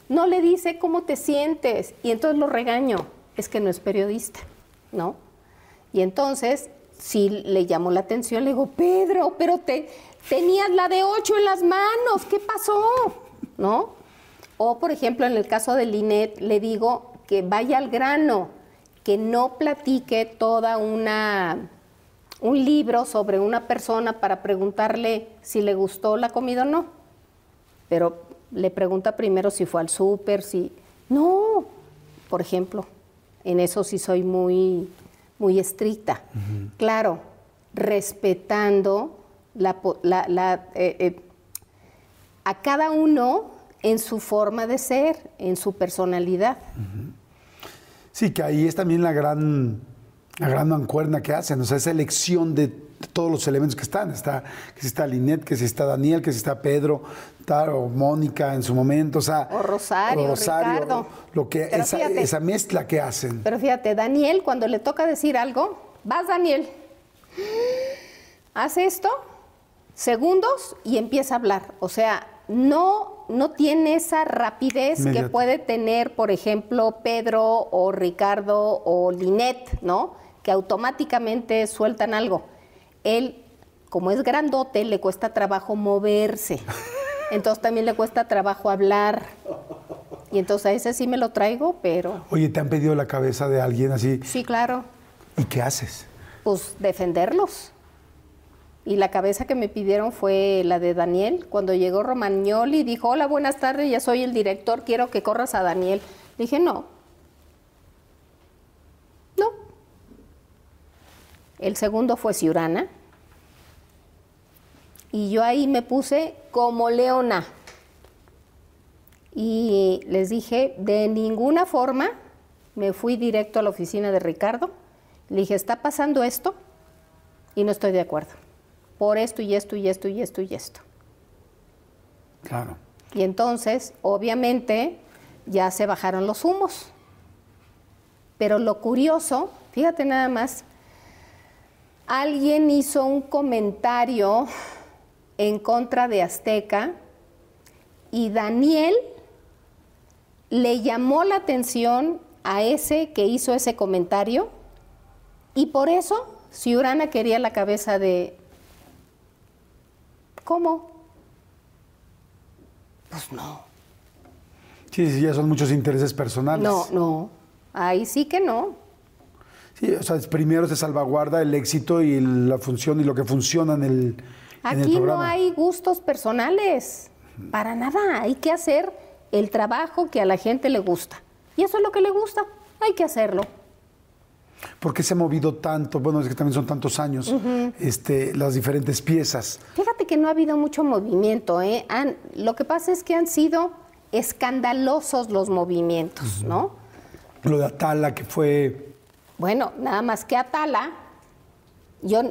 No le dice cómo te sientes. Y entonces lo regaño. Es que no es periodista, ¿no? Y entonces, sí le llamó la atención, le digo, Pedro, pero te tenías la de ocho en las manos, ¿qué pasó? ¿No? O, por ejemplo, en el caso de Linet, le digo que vaya al grano, que no platique toda una un libro sobre una persona para preguntarle si le gustó la comida o no. Pero le pregunta primero si fue al súper, si... No, por ejemplo, en eso sí soy muy, muy estricta. Claro, respetando la, la- la, eh, eh, a cada uno en su forma de ser, en su personalidad. Sí, que ahí es también la gran, la gran mancuerna que hacen, o sea, esa elección de todos los elementos que están. Está, que si está Linet, que si está Daniel, que si está Pedro, tal, o Mónica en su momento, o sea... O Rosario, Ricardo. Lo que, esa, fíjate. esa mezcla que hacen. Pero fíjate, Daniel, cuando le toca decir algo, vas Daniel. haz esto, segundos y empieza a hablar. O sea, no, no tiene esa rapidez que puede tener, por ejemplo, Pedro o Ricardo o Linet, ¿no? Que automáticamente sueltan algo. Él, como es grandote, le cuesta trabajo moverse. Entonces también le cuesta trabajo hablar. Y entonces a ese sí me lo traigo, pero Oye, ¿te han pedido la cabeza de alguien así? sí, claro, ¿Y qué haces? pues defenderlos. Y la cabeza que me pidieron fue la de Daniel. Cuando llegó Romagnoli, dijo, hola, buenas tardes, ya soy el director, quiero que corras a Daniel. Le dije, no. No. El segundo fue Ciurana. Y yo ahí me puse como leona. Y les dije, de ninguna forma, me fui directo a la oficina de Ricardo. Le dije, está pasando esto y no estoy de acuerdo. Por esto y esto y esto y esto y esto. Claro. Y entonces, obviamente, ya se bajaron los humos. Pero lo curioso, fíjate nada más, alguien hizo un comentario en contra de Azteca y Daniel le llamó la atención a ese que hizo ese comentario y por eso Ciurana quería la cabeza de... ¿Cómo? Pues no. Sí, sí, ya son muchos intereses personales. No, no. Ahí sí que no. Sí, o sea, primero se salvaguarda el éxito y la función y lo que funciona en el, en el Aquí no hay gustos personales. Para nada. Hay que hacer el trabajo que a la gente le gusta. Y eso es lo que le gusta. Hay que hacerlo. ¿Por qué se ha movido tanto? Bueno, es que también son tantos años, este, las diferentes piezas. Fíjate que no ha habido mucho movimiento. ¿eh? Han- lo que pasa es que han sido escandalosos los movimientos, ¿no? Lo de Atala, que fue. Bueno, nada más que Atala, yo,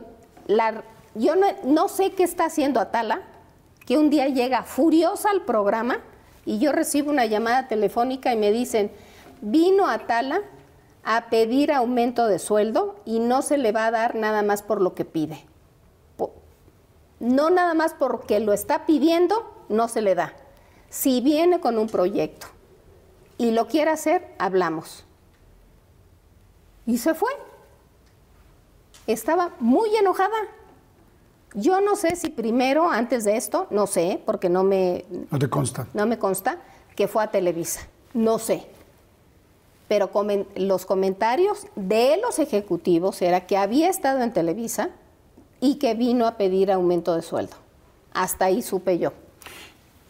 yo no, no sé qué está haciendo Atala, que un día llega furiosa al programa y yo recibo una llamada telefónica y me dicen, vino Atala a pedir aumento de sueldo y no se le va a dar nada más por lo que pide. No nada más porque lo está pidiendo, no se le da. Si viene con un proyecto y lo quiere hacer, hablamos. Y se fue. Estaba muy enojada. Yo no sé si primero, antes de esto, no sé, porque no me, No te consta. no me consta, que fue a Televisa. No sé. Pero comen- los comentarios de los ejecutivos era que había estado en Televisa y que vino a pedir aumento de sueldo. Hasta ahí supe yo.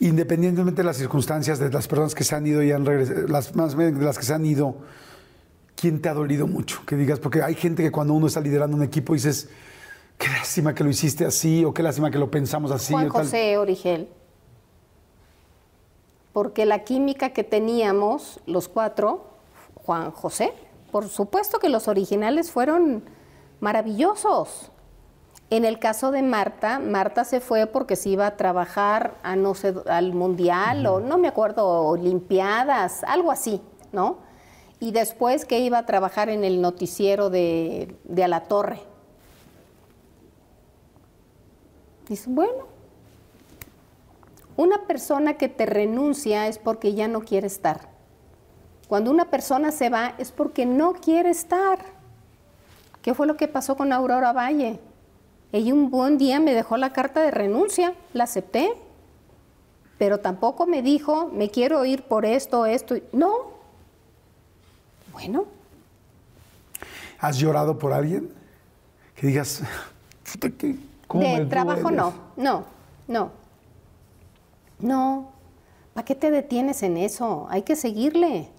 Independientemente de las circunstancias de las personas que se han ido y han regresado, las más bien de las que se han ido, ¿quién te ha dolido mucho? Que digas, porque hay gente que cuando uno está liderando un equipo dices, qué lástima que lo hiciste así, o qué lástima que lo pensamos así. Juan o tal. José Origel. Porque la química que teníamos los cuatro, Juan José, por supuesto que los originales fueron maravillosos. En el caso de Marta, Marta se fue porque se iba a trabajar a no sé, al mundial o no me acuerdo, olimpiadas, algo así, ¿no? Y después que iba a trabajar en el noticiero de, de A la Torre. Dice, bueno, una persona que te renuncia es porque ya no quiere estar. Cuando una persona se va es porque no quiere estar. ¿Qué fue lo que pasó con Aurora Valle? Ella un buen día me dejó la carta de renuncia, la acepté, pero tampoco me dijo, me quiero ir por esto, esto. No. Bueno, ¿Has llorado por alguien? Que digas, "Puta, qué- cómo de me trabajo duele". no, no, no. No. ¿Para qué te detienes en eso? Hay que seguirle.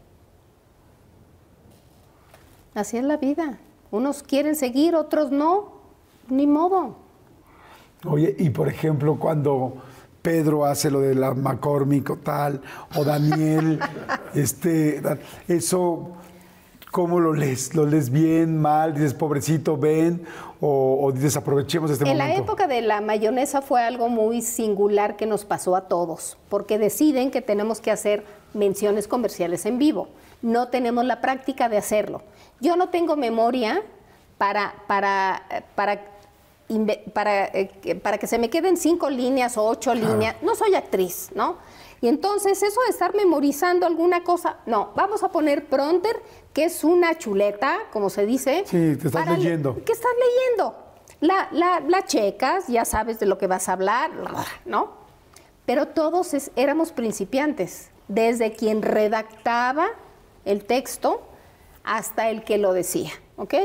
Así es la vida. Unos quieren seguir, otros no. Ni modo. Oye, y por ejemplo, cuando Pedro hace lo de la McCormick o tal, o Daniel, este, eso, ¿cómo lo lees? ¿Lo lees bien, mal? Dices, pobrecito, ven, o, o dices, aprovechemos este En la momento. época de la mayonesa fue algo muy singular que nos pasó a todos, porque deciden que tenemos que hacer menciones comerciales en vivo. No tenemos la práctica de hacerlo. Yo no tengo memoria para, para, para para, eh, para que se me queden cinco líneas o ocho líneas. No soy actriz, ¿no? Y entonces eso de estar memorizando alguna cosa, no, vamos a poner pronter, que es una chuleta, como se dice. Sí, te estás leyendo. ¿Qué estás leyendo? La, la, checas, ya sabes de lo que vas a hablar, ¿no? Pero todos éramos principiantes, desde quien redactaba el texto hasta el que lo decía, ¿ok?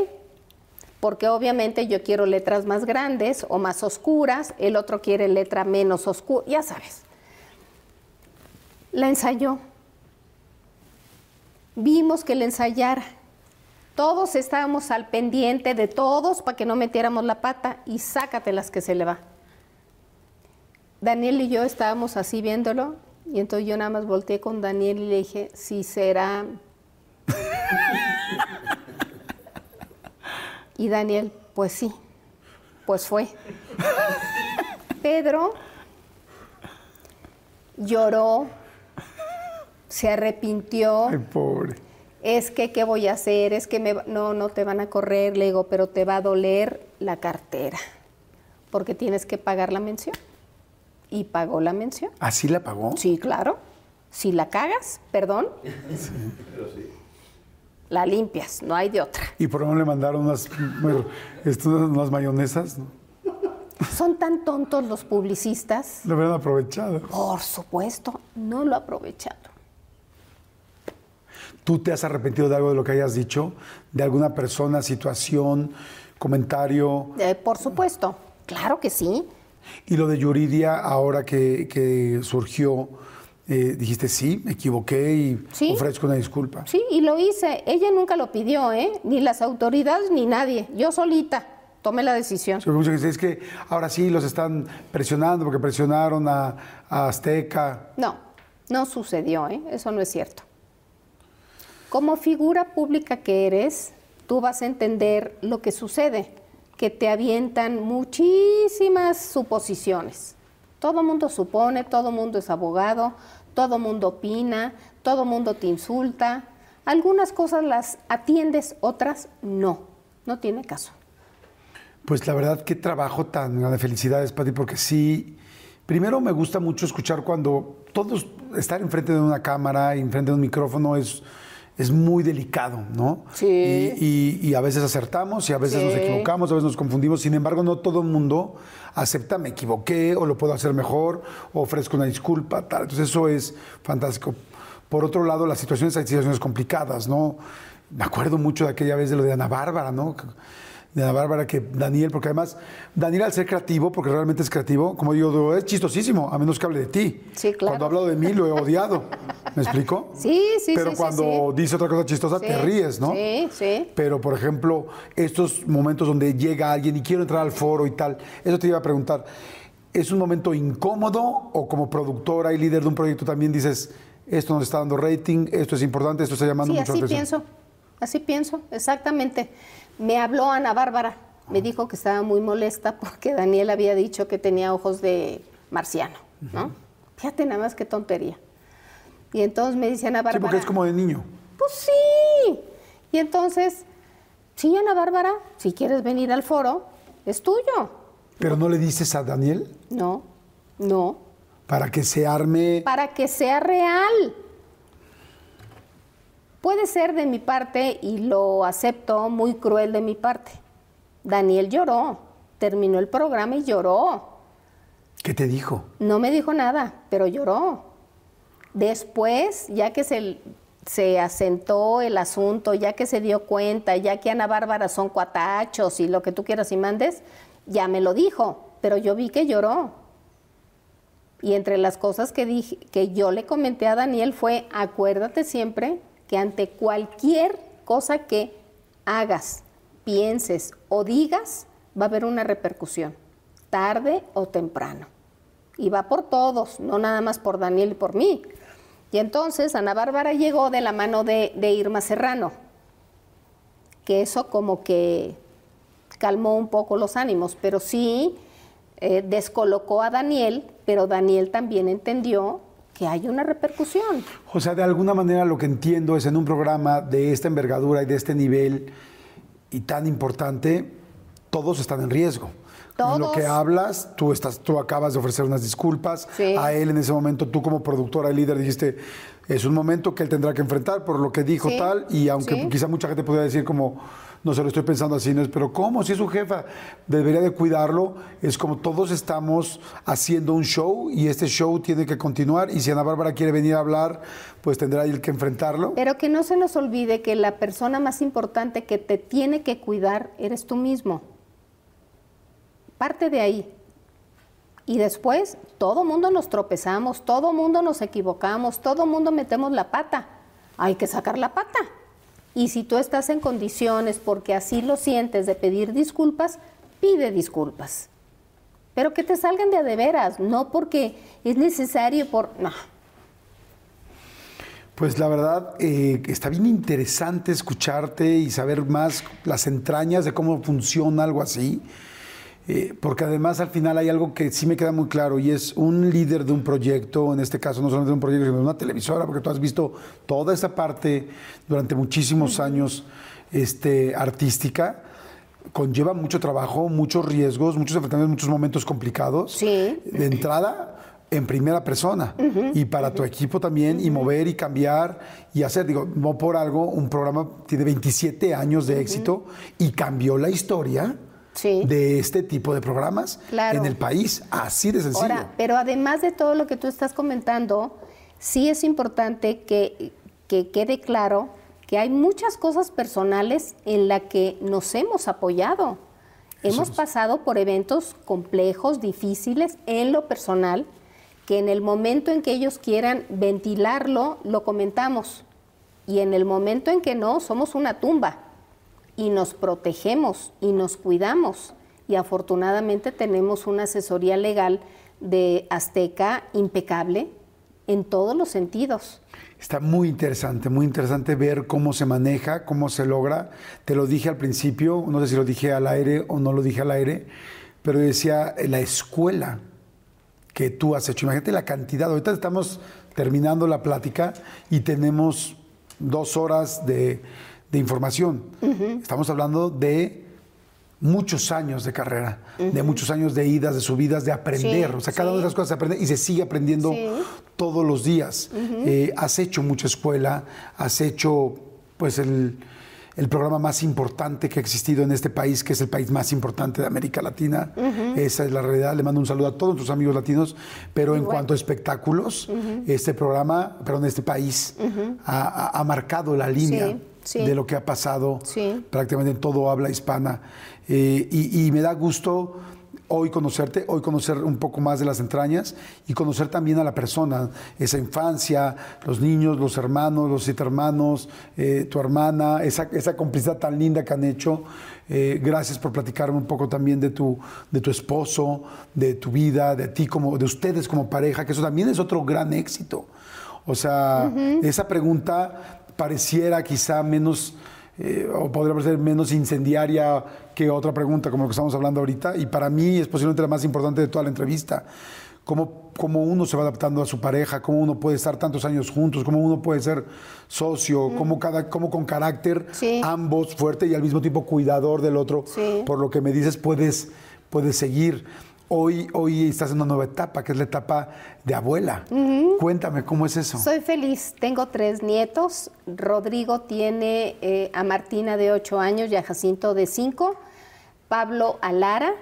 Porque obviamente yo quiero letras más grandes o más oscuras, el otro quiere letra menos oscura, ya sabes. La ensayó. Vimos que la ensayara. Todos estábamos al pendiente de todos para que no metiéramos la pata y sácatelas que se le va. Daniel y yo estábamos así viéndolo y entonces yo nada más volteé con Daniel y le dije, si será... y Daniel, pues sí, pues fue. Pedro lloró, se arrepintió. Ay, pobre. Es que, ¿qué voy a hacer? Es que me, no, no te van a correr, le digo, pero te va a doler la cartera, porque tienes que pagar la mención. Y pagó la mención. ¿Así la pagó? Sí, claro. Si la cagas, perdón, la limpias, no hay de otra. ¿Y por qué no le mandaron unas, unas mayonesas? Son tan tontos los publicistas. Lo hubieran aprovechado. Por supuesto, no lo aprovechado. ¿Tú te has arrepentido de algo de lo que hayas dicho? ¿De alguna persona, situación, comentario? Eh, por supuesto, claro que sí. Y lo de Yuridia, ahora que, surgió, eh, dijiste, sí, me equivoqué y ofrezco una disculpa. Sí, y lo hice. Ella nunca lo pidió, ¿eh? Ni las autoridades ni nadie. Yo solita tomé la decisión. es que ahora sí los están presionando porque presionaron a, a Azteca. No, no sucedió, ¿eh? Eso no es cierto. Como figura pública que eres, tú vas a entender lo que sucede, que te avientan muchísimas suposiciones. Todo mundo supone, todo mundo es abogado, todo mundo opina, todo mundo te insulta. Algunas cosas las atiendes, otras no. No tiene caso. Pues la verdad, qué trabajo tan grande. Felicidades, Pati, porque sí, primero me gusta mucho escuchar cuando todos estar enfrente de una cámara, enfrente de un micrófono es es muy delicado, ¿no? Sí. Y, a veces acertamos y a veces nos equivocamos, a veces nos confundimos. Sin embargo, no todo el mundo acepta, me equivoqué o lo puedo hacer mejor o ofrezco una disculpa, tal. Entonces, eso es fantástico. Por otro lado, las situaciones, hay situaciones complicadas, ¿no? Me acuerdo mucho de aquella vez de lo de Ana Bárbara, ¿no? De Ana Bárbara que Daniel, porque además Daniel al ser creativo, porque realmente es creativo, como digo, es chistosísimo, a menos que hable de ti. Sí, claro. Cuando hablo de mí lo he odiado. ¿Me explico? Sí, sí, Pero cuando dice otra cosa chistosa te ríes, ¿no? Sí, sí. Pero, por ejemplo, estos momentos donde llega alguien y quiero entrar al foro y tal, eso te iba a preguntar, ¿es un momento incómodo o como productora y líder de un proyecto también dices, esto nos está dando rating, esto es importante, esto está llamando mucho atención? así pienso, así pienso, exactamente. Me habló Ana Bárbara, me dijo que estaba muy molesta porque Daniel había dicho que tenía ojos de marciano, ¿no? Fíjate nada más qué tontería. Y entonces me dice Ana Bárbara. Sí, porque es como de niño. Pues sí. Y entonces, sí, Ana Bárbara, si quieres venir al foro, es tuyo. ¿Pero no le dices a Daniel? No, no. Para que se arme. Para que sea real. Puede ser de mi parte, y lo acepto, muy cruel de mi parte. Daniel lloró, terminó el programa y lloró. ¿Qué te dijo? No me dijo nada, pero lloró. Después, ya que se, se asentó el asunto, ya que se dio cuenta, ya que Ana Bárbara son cuatachos y lo que tú quieras y mandes, ya me lo dijo, pero yo vi que lloró. Y entre las cosas que, dije, que yo le comenté a Daniel fue, acuérdate siempre que ante cualquier cosa que hagas, pienses o digas, va a haber una repercusión, tarde o temprano. Y va por todos, no nada más por Daniel y por mí. Y entonces Ana Bárbara llegó de la mano de, Irma Serrano, que eso como que calmó un poco los ánimos, pero sí eh, descolocó a Daniel, pero Daniel también entendió que hay una repercusión. O sea, de alguna manera lo que entiendo es en un programa de esta envergadura y de este nivel y tan importante, todos están en riesgo. En lo que hablas, tú, estás, tú acabas de ofrecer unas disculpas. A él en ese momento, tú como productora y líder dijiste, es un momento que él tendrá que enfrentar por lo que dijo tal, y aunque quizá mucha gente pudiera decir como, no se lo estoy pensando así, no es, pero ¿cómo? Si es su jefa, debería de cuidarlo. Es como todos estamos haciendo un show y este show tiene que continuar y si Ana Bárbara quiere venir a hablar, pues tendrá él que enfrentarlo. Pero que no se nos olvide que la persona más importante que te tiene que cuidar eres tú mismo. Parte de ahí. Y después, todo mundo nos tropezamos, todo mundo nos equivocamos, todo mundo metemos la pata. Hay que sacar la pata. Y si tú estás en condiciones, porque así lo sientes, de pedir disculpas, pide disculpas. Pero que te salgan de a de veras, no porque es necesario por... No. Pues la verdad, eh, está bien interesante escucharte y saber más las entrañas de cómo funciona algo así. Eh, porque además al final hay algo que sí me queda muy claro y es un líder de un proyecto, en este caso no solamente de un proyecto, sino de una televisora, porque tú has visto toda esa parte durante muchísimos años este, artística, conlleva mucho trabajo, muchos riesgos, muchos enfrentamientos, muchos momentos complicados. Sí. De entrada, en primera persona y para tu equipo también y mover y cambiar y hacer, digo, no por algo, un programa tiene 27 años de éxito y cambió la historia de este tipo de programas en el país. Así de sencillo. Ahora, pero además de todo lo que tú estás comentando, sí es importante que, que quede claro que hay muchas cosas personales en las que nos hemos apoyado. Hemos pasado por eventos complejos, difíciles en lo personal, que en el momento en que ellos quieran ventilarlo, lo comentamos. Y en el momento en que no, somos una tumba y nos protegemos y nos cuidamos. Y afortunadamente tenemos una asesoría legal de Azteca impecable en todos los sentidos. Está muy interesante, muy interesante ver cómo se maneja, cómo se logra. Te lo dije al principio, no sé si lo dije al aire o no lo dije al aire, pero decía la escuela que tú has hecho. Imagínate la cantidad. Ahorita estamos terminando la plática y tenemos dos horas de, de información. Estamos hablando de muchos años de carrera, de muchos años de idas, de subidas, de aprender. o sea, cada una de esas cosas se aprende y se sigue aprendiendo todos los días. Eh, has hecho mucha escuela, has hecho pues el, el, programa más importante que ha existido en este país, que es el país más importante de América Latina. Esa es la realidad. Le mando un saludo a todos nuestros amigos latinos. Pero en cuanto a espectáculos, este programa, perdón, este país ha, ha marcado la línea de lo que ha pasado prácticamente en todo habla hispana. Eh, y, me da gusto hoy conocerte, hoy conocer un poco más de las entrañas y conocer también a la persona, esa infancia, los niños, los hermanos, los siete hermanos, eh, tu hermana, esa, esa, complicidad tan linda que han hecho. Eh, gracias por platicarme un poco también de tu, de tu esposo, de tu vida, de ti como, de ustedes como pareja, que eso también es otro gran éxito. O sea, esa pregunta pareciera quizá menos, eh, o podría ser menos incendiaria que otra pregunta como lo que estamos hablando ahorita, y para mí es posiblemente la más importante de toda la entrevista. Cómo, cómo, uno se va adaptando a su pareja, cómo uno puede estar tantos años juntos, cómo uno puede ser socio, cómo, cada, cómo con carácter ambos fuerte y al mismo tiempo cuidador del otro. Por lo que me dices, puedes, puedes seguir. Hoy, hoy estás en una nueva etapa, que es la etapa de abuela. Cuéntame, ¿cómo es eso? Soy feliz. Tengo tres nietos. Rodrigo tiene eh, a Martina de ocho años y a Jacinto de cinco. Pablo a Lara.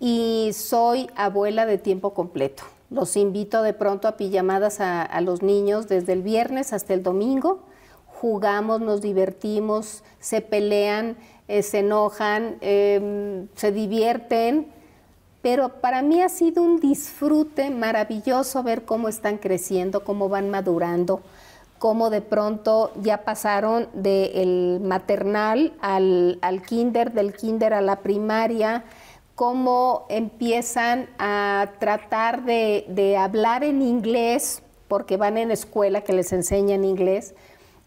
Y soy abuela de tiempo completo. Los invito de pronto a pijamadas a, los niños desde el viernes hasta el domingo. Jugamos, nos divertimos, se pelean, eh, se enojan, em, se divierten pero para mí ha sido un disfrute maravilloso ver cómo están creciendo, cómo van madurando, cómo de pronto ya pasaron del maternal al, kinder, del kinder a la primaria, cómo empiezan a tratar de, de hablar en inglés, porque van en escuela que les enseñan inglés,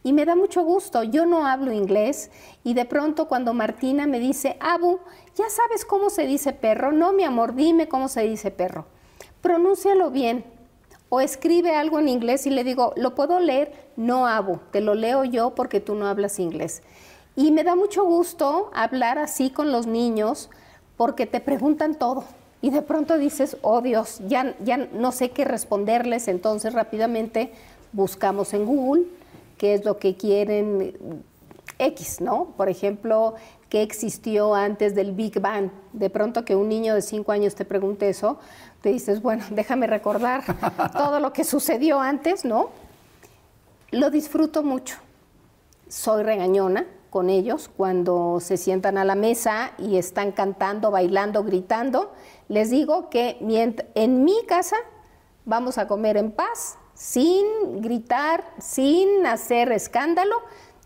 y me da mucho gusto. Yo no hablo inglés y de pronto cuando Martina me dice, Abu, ¿ya sabes cómo se dice perro? No, mi amor, dime cómo se dice perro. Pronúncialo bien. O escribe algo en inglés y le digo, ¿lo puedo leer? No, Abu, te lo leo yo porque tú no hablas inglés. Y me da mucho gusto hablar así con los niños porque te preguntan todo. Y de pronto dices, oh Dios, ya, ya no sé qué responderles, entonces rápidamente buscamos en Google qué es lo que quieren X, ¿no? Por ejemplo, qué existió antes del Big Bang. De pronto que un niño de cinco años te pregunte eso, te dices, bueno, déjame recordar todo lo que sucedió antes, ¿no? Lo disfruto mucho. Soy regañona con ellos cuando se sientan a la mesa y están cantando, bailando, gritando. Les digo que en mi casa vamos a comer en paz, sin gritar, sin hacer escándalo,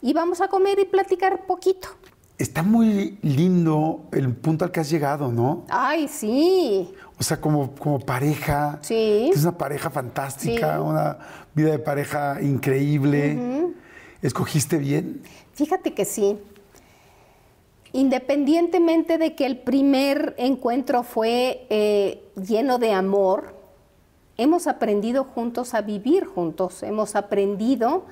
y vamos a comer y platicar poquito. Está muy lindo el punto al que has llegado, ¿no? Ay, sí. O sea, como, como pareja. Sí. Es una pareja fantástica, una vida de pareja increíble. ¿Escogiste bien? Fíjate que sí. Independientemente de que el primer encuentro fue eh, lleno de amor, hemos aprendido juntos a vivir juntos, hemos aprendido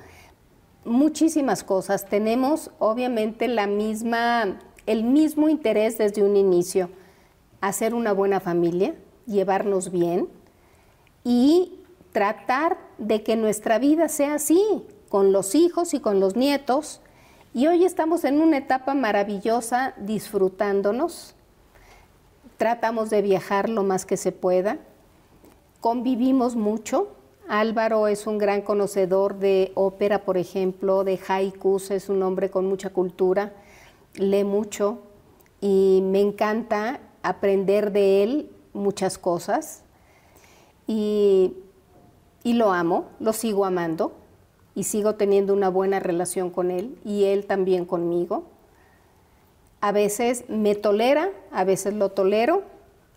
muchísimas cosas. Tenemos obviamente la misma, el mismo interés desde un inicio, hacer una buena familia, llevarnos bien y tratar de que nuestra vida sea así, con los hijos y con los nietos. Y hoy estamos en una etapa maravillosa disfrutándonos. Tratamos de viajar lo más que se pueda convivimos mucho. Álvaro es un gran conocedor de ópera, por ejemplo, de haikus, es un hombre con mucha cultura, lee mucho y me encanta aprender de él muchas cosas y, y lo amo, lo sigo amando y sigo teniendo una buena relación con él y él también conmigo. A veces me tolera, a veces lo tolero,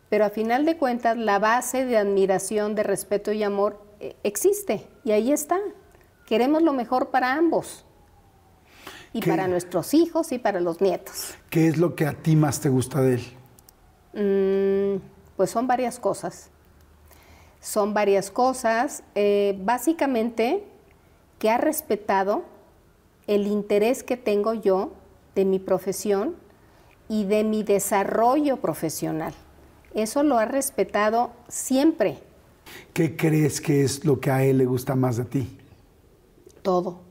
pero a final de cuentas la base de admiración, de respeto y amor existe y ahí está. Queremos lo mejor para ambos y para nuestros hijos y para los nietos. ¿Qué es lo que a ti más te gusta de él? Mm, pues son varias cosas. Son varias cosas. Eh, básicamente que ha respetado el interés que tengo yo de mi profesión y de mi desarrollo profesional. Eso lo ha respetado siempre. ¿Qué crees que es lo que a él le gusta más de ti? Todo.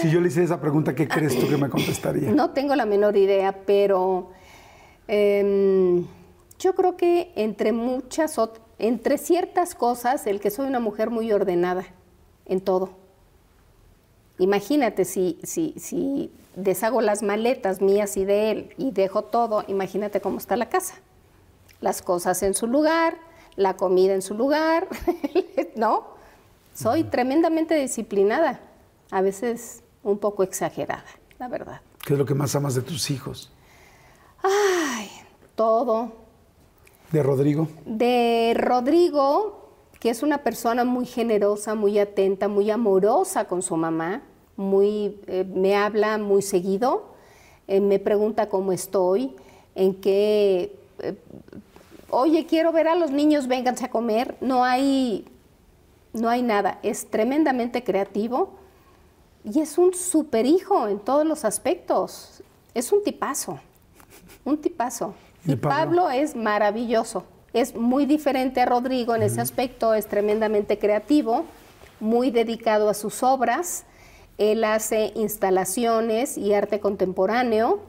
si yo le hice esa pregunta, ¿qué crees tú que me contestaría? No tengo la menor idea, pero em, yo creo que entre muchas, entre ciertas cosas, el que soy una mujer muy ordenada en todo. Imagínate si, si, si deshago las maletas mías y de él y dejo todo, imagínate cómo está la casa. Las cosas en su lugar, la comida en su lugar, ¿no? Soy tremendamente disciplinada, a veces un poco exagerada, la verdad. ¿Qué es lo que más amas de tus hijos? Ay, todo. ¿De Rodrigo? De Rodrigo, que es una persona muy generosa, muy atenta, muy amorosa con su mamá muy, eh, me habla muy seguido, eh, me pregunta cómo estoy, en qué, eh, oye, quiero ver a los niños, vénganse a comer. No hay, no hay nada. Es tremendamente creativo y es un super hijo en todos los aspectos. Es un tipazo, un tipazo. Y, Pablo? es maravilloso. Es muy diferente a Rodrigo en ese aspecto, es tremendamente creativo, muy dedicado a sus obras él hace instalaciones y arte contemporáneo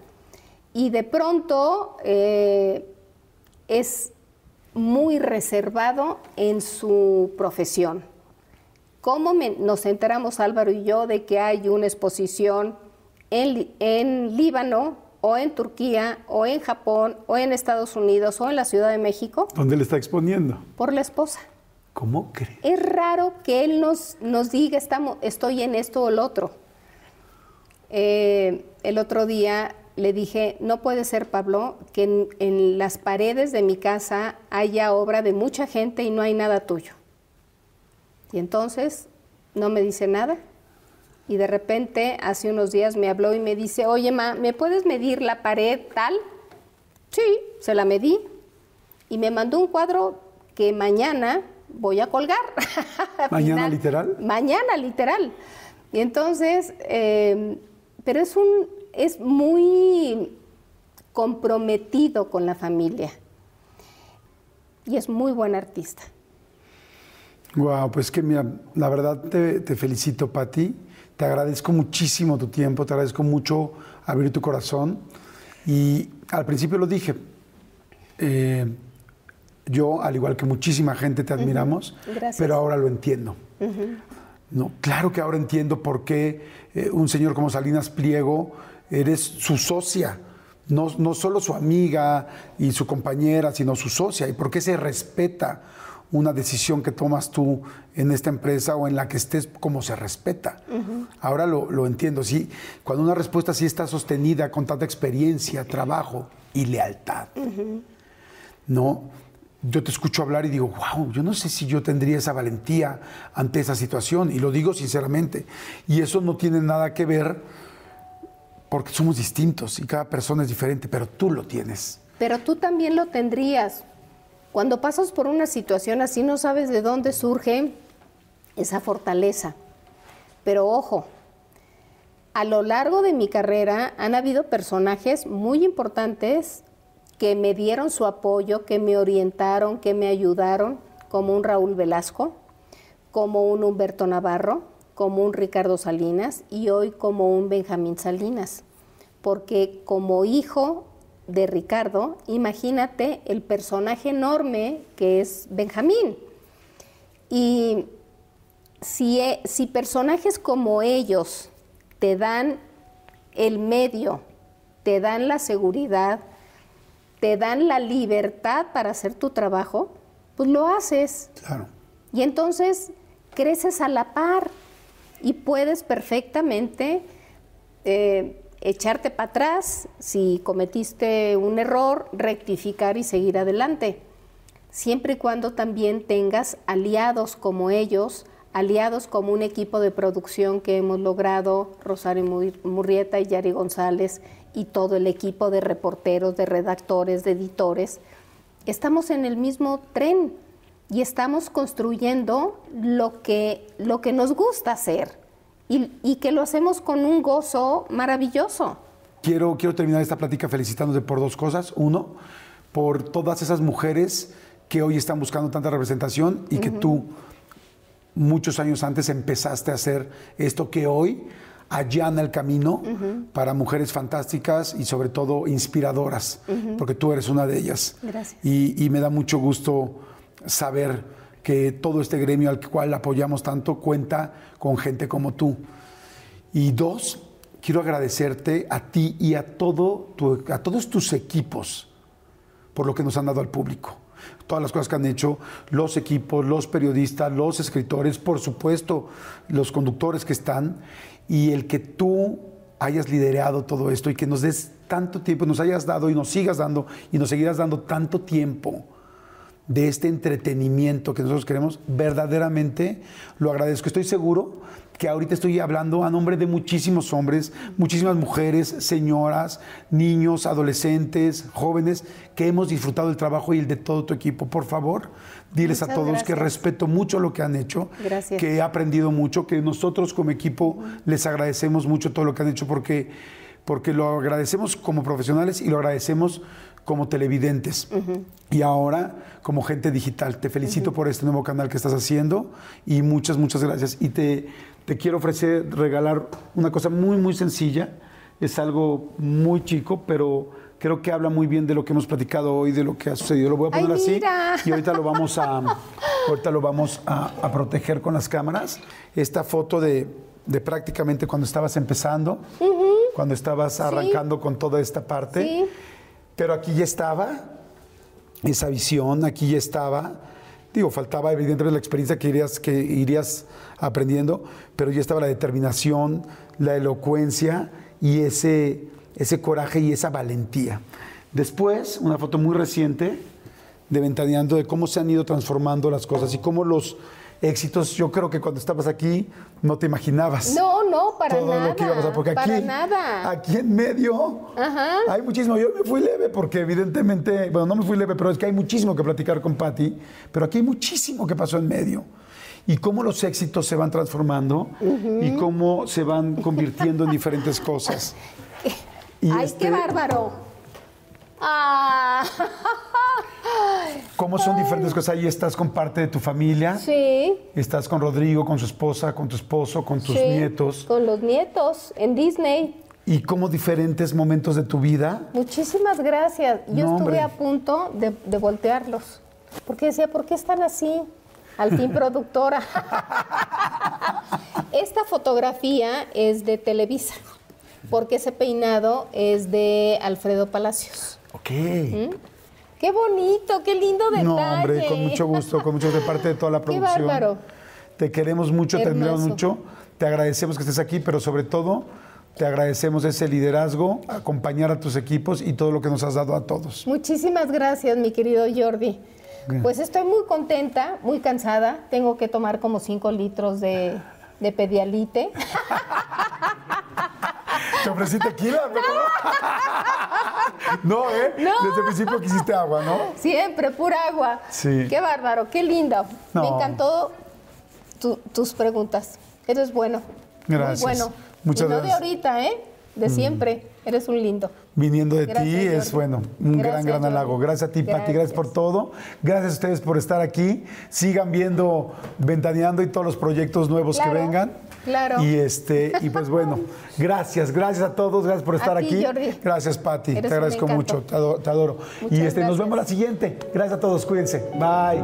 y de pronto eh, es muy reservado en su profesión. ¿Cómo nos enteramos Álvaro y yo de que hay una exposición en, en Líbano o en Turquía o en Japón o en Estados Unidos o en la Ciudad de México? ¿Dónde le está exponiendo? Por la esposa. ¿Cómo cree? Es raro que él nos, nos diga, estamos, estoy en esto o el otro. Eh, el otro día le dije, no puede ser, Pablo, que en, en, las paredes de mi casa haya obra de mucha gente y no hay nada tuyo. Y entonces no me dice nada. Y de repente, hace unos días me habló y me dice, oye, ma, ¿me puedes medir la pared tal? Sí, se la medí. Y me mandó un cuadro que mañana voy a colgar. ¿Mañana literal? Mañana literal. Y entonces, eh, pero es un, es muy comprometido con la familia. Y es muy buen artista. Wow, pues que mira, la verdad te, te felicito, Patti. Te agradezco muchísimo tu tiempo, te agradezco mucho abrir tu corazón. Y al principio lo dije, eh, yo, al igual que muchísima gente, te admiramos, Gracias. pero ahora lo entiendo. No, claro que ahora entiendo por qué eh, un señor como Salinas Pliego eres su socia, no, no solo su amiga y su compañera, sino su socia, y por qué se respeta una decisión que tomas tú en esta empresa o en la que estés como se respeta. Ahora lo, lo entiendo, sí, cuando una respuesta sí está sostenida con tanta experiencia, trabajo y lealtad. No, yo te escucho hablar y digo, wow, yo no sé si yo tendría esa valentía ante esa situación, y lo digo sinceramente. Y eso no tiene nada que ver porque somos distintos y cada persona es diferente, pero tú lo tienes. Pero tú también lo tendrías. Cuando pasas por una situación así no sabes de dónde surge esa fortaleza. Pero ojo, a lo largo de mi carrera han habido personajes muy importantes que me dieron su apoyo, que me orientaron, que me ayudaron, como un Raúl Velasco, como un Humberto Navarro, como un Ricardo Salinas y hoy como un Benjamín Salinas. Porque como hijo de Ricardo, imagínate el personaje enorme que es Benjamín. Y si, e- si personajes como ellos te dan el medio, te dan la seguridad, te dan la libertad para hacer tu trabajo, pues lo haces. Claro. Y entonces creces a la par y puedes perfectamente eh, echarte para atrás si cometiste un error, rectificar y seguir adelante. Siempre y cuando también tengas aliados como ellos, aliados como un equipo de producción que hemos logrado, Rosario Mur- Murrieta y Yari González y todo el equipo de reporteros, de redactores, de editores, estamos en el mismo tren y estamos construyendo lo que, lo que nos gusta hacer y, y que lo hacemos con un gozo maravilloso. Quiero, quiero terminar esta plática felicitándote por dos cosas. Uno, por todas esas mujeres que hoy están buscando tanta representación y que tú muchos años antes empezaste a hacer esto que hoy allana el camino para mujeres fantásticas y sobre todo inspiradoras, porque tú eres una de ellas. Gracias. Y, y me da mucho gusto saber que todo este gremio al cual apoyamos tanto cuenta con gente como tú. Y dos, quiero agradecerte a ti y a, todo a todos tus equipos por lo que nos han dado al público. Todas las cosas que han hecho los equipos, los periodistas, los escritores, por supuesto, los conductores que están, y el que tú hayas liderado todo esto y que nos des tanto tiempo, nos hayas dado y nos sigas dando y nos seguirás dando tanto tiempo de este entretenimiento que nosotros queremos, verdaderamente lo agradezco. Estoy seguro que ahorita estoy hablando a nombre de muchísimos hombres, muchísimas mujeres, señoras, niños, adolescentes, jóvenes, que hemos disfrutado del trabajo y el de todo tu equipo. Por favor, diles a todos que respeto mucho lo que han hecho, Gracias. que he aprendido mucho, que nosotros como equipo les agradecemos mucho todo lo que han hecho porque, porque lo agradecemos como profesionales y lo agradecemos como televidentes. Y ahora como gente digital. Te felicito por este nuevo canal que estás haciendo y muchas, muchas gracias. Y te, te quiero ofrecer, regalar una cosa muy, muy sencilla. Es algo muy chico, pero creo que habla muy bien de lo que hemos platicado hoy, de lo que ha sucedido. Lo voy a ¡Ay, poner así mira! y ahorita lo vamos a, ahorita lo vamos a, a proteger con las cámaras. Esta foto de, de prácticamente cuando estabas empezando, cuando estabas arrancando con toda esta parte. Sí. Pero aquí ya estaba esa visión, aquí ya estaba. Digo, faltaba evidentemente la experiencia que irías, que irías aprendiendo, pero ya estaba la determinación, la elocuencia y ese, ese coraje y esa valentía. Después, una foto muy reciente de Ventaneando de cómo se han ido transformando las cosas y cómo los éxitos, yo creo que cuando estabas aquí no te imaginabas No, no, para todo nada. lo que iba a pasar. Porque aquí, para nada. aquí en medio hay muchísimo. Yo me fui leve porque evidentemente, bueno, no me fui leve, pero es que hay muchísimo que platicar con Patti, pero aquí hay muchísimo que pasó en medio. y cómo los éxitos se van transformando y cómo se van convirtiendo en diferentes cosas. Y ¡Ay, este, qué bárbaro! Ah, ¿Cómo son diferentes cosas? Ahí estás con parte de tu familia. sí. Estás con Rodrigo, con su esposa, con tu esposo, con tus sí, nietos. Con los nietos en Disney. Y cómo diferentes momentos de tu vida. Muchísimas gracias. Yo No, estuve hombre. a punto de, de voltearlos. Porque decía, ¿por qué están así? Al fin, productora. Esta fotografía es de Televisa, porque ese peinado es de Alfredo Palacios. Ok. Qué bonito, qué lindo detalle. No, hombre, con mucho gusto, con mucho gusto de parte de toda la Qué producción. bárbaro. Te queremos mucho, te admiramos mucho. Te agradecemos que estés aquí, pero sobre todo te agradecemos ese liderazgo, acompañar a tus equipos y todo lo que nos has dado a todos. Muchísimas gracias, mi querido Jordi. Pues estoy muy contenta, muy cansada. Tengo que tomar como 5 litros de, de pedialite. Te ofrecí tequila, pero. No, ¿eh? No. Desde el principio quisiste agua, ¿no? Siempre, pura agua. Sí. Qué bárbaro, qué lindo. No. Me encantó tu- tus preguntas. Eres bueno. Gracias. Muy bueno. Muchas y no gracias. Mm. de ahorita, ¿eh? De siempre. Eres un lindo. Viniendo de Gracias, ti es, bueno, un gran, Gracias, gran halago. Gracias a ti, Pati, gracias Gracias. por todo. Gracias a ustedes por estar aquí. Sigan viendo Ventaneando y todos los proyectos nuevos Claro, que vengan. claro. Y, este, y pues bueno, gracias, gracias a todos, gracias por estar ti, aquí. Jordi. Gracias, Pati, Eres te agradezco mucho, te adoro. te adoro. y este, nos gracias. vemos la siguiente. Gracias a todos, cuídense. Bye.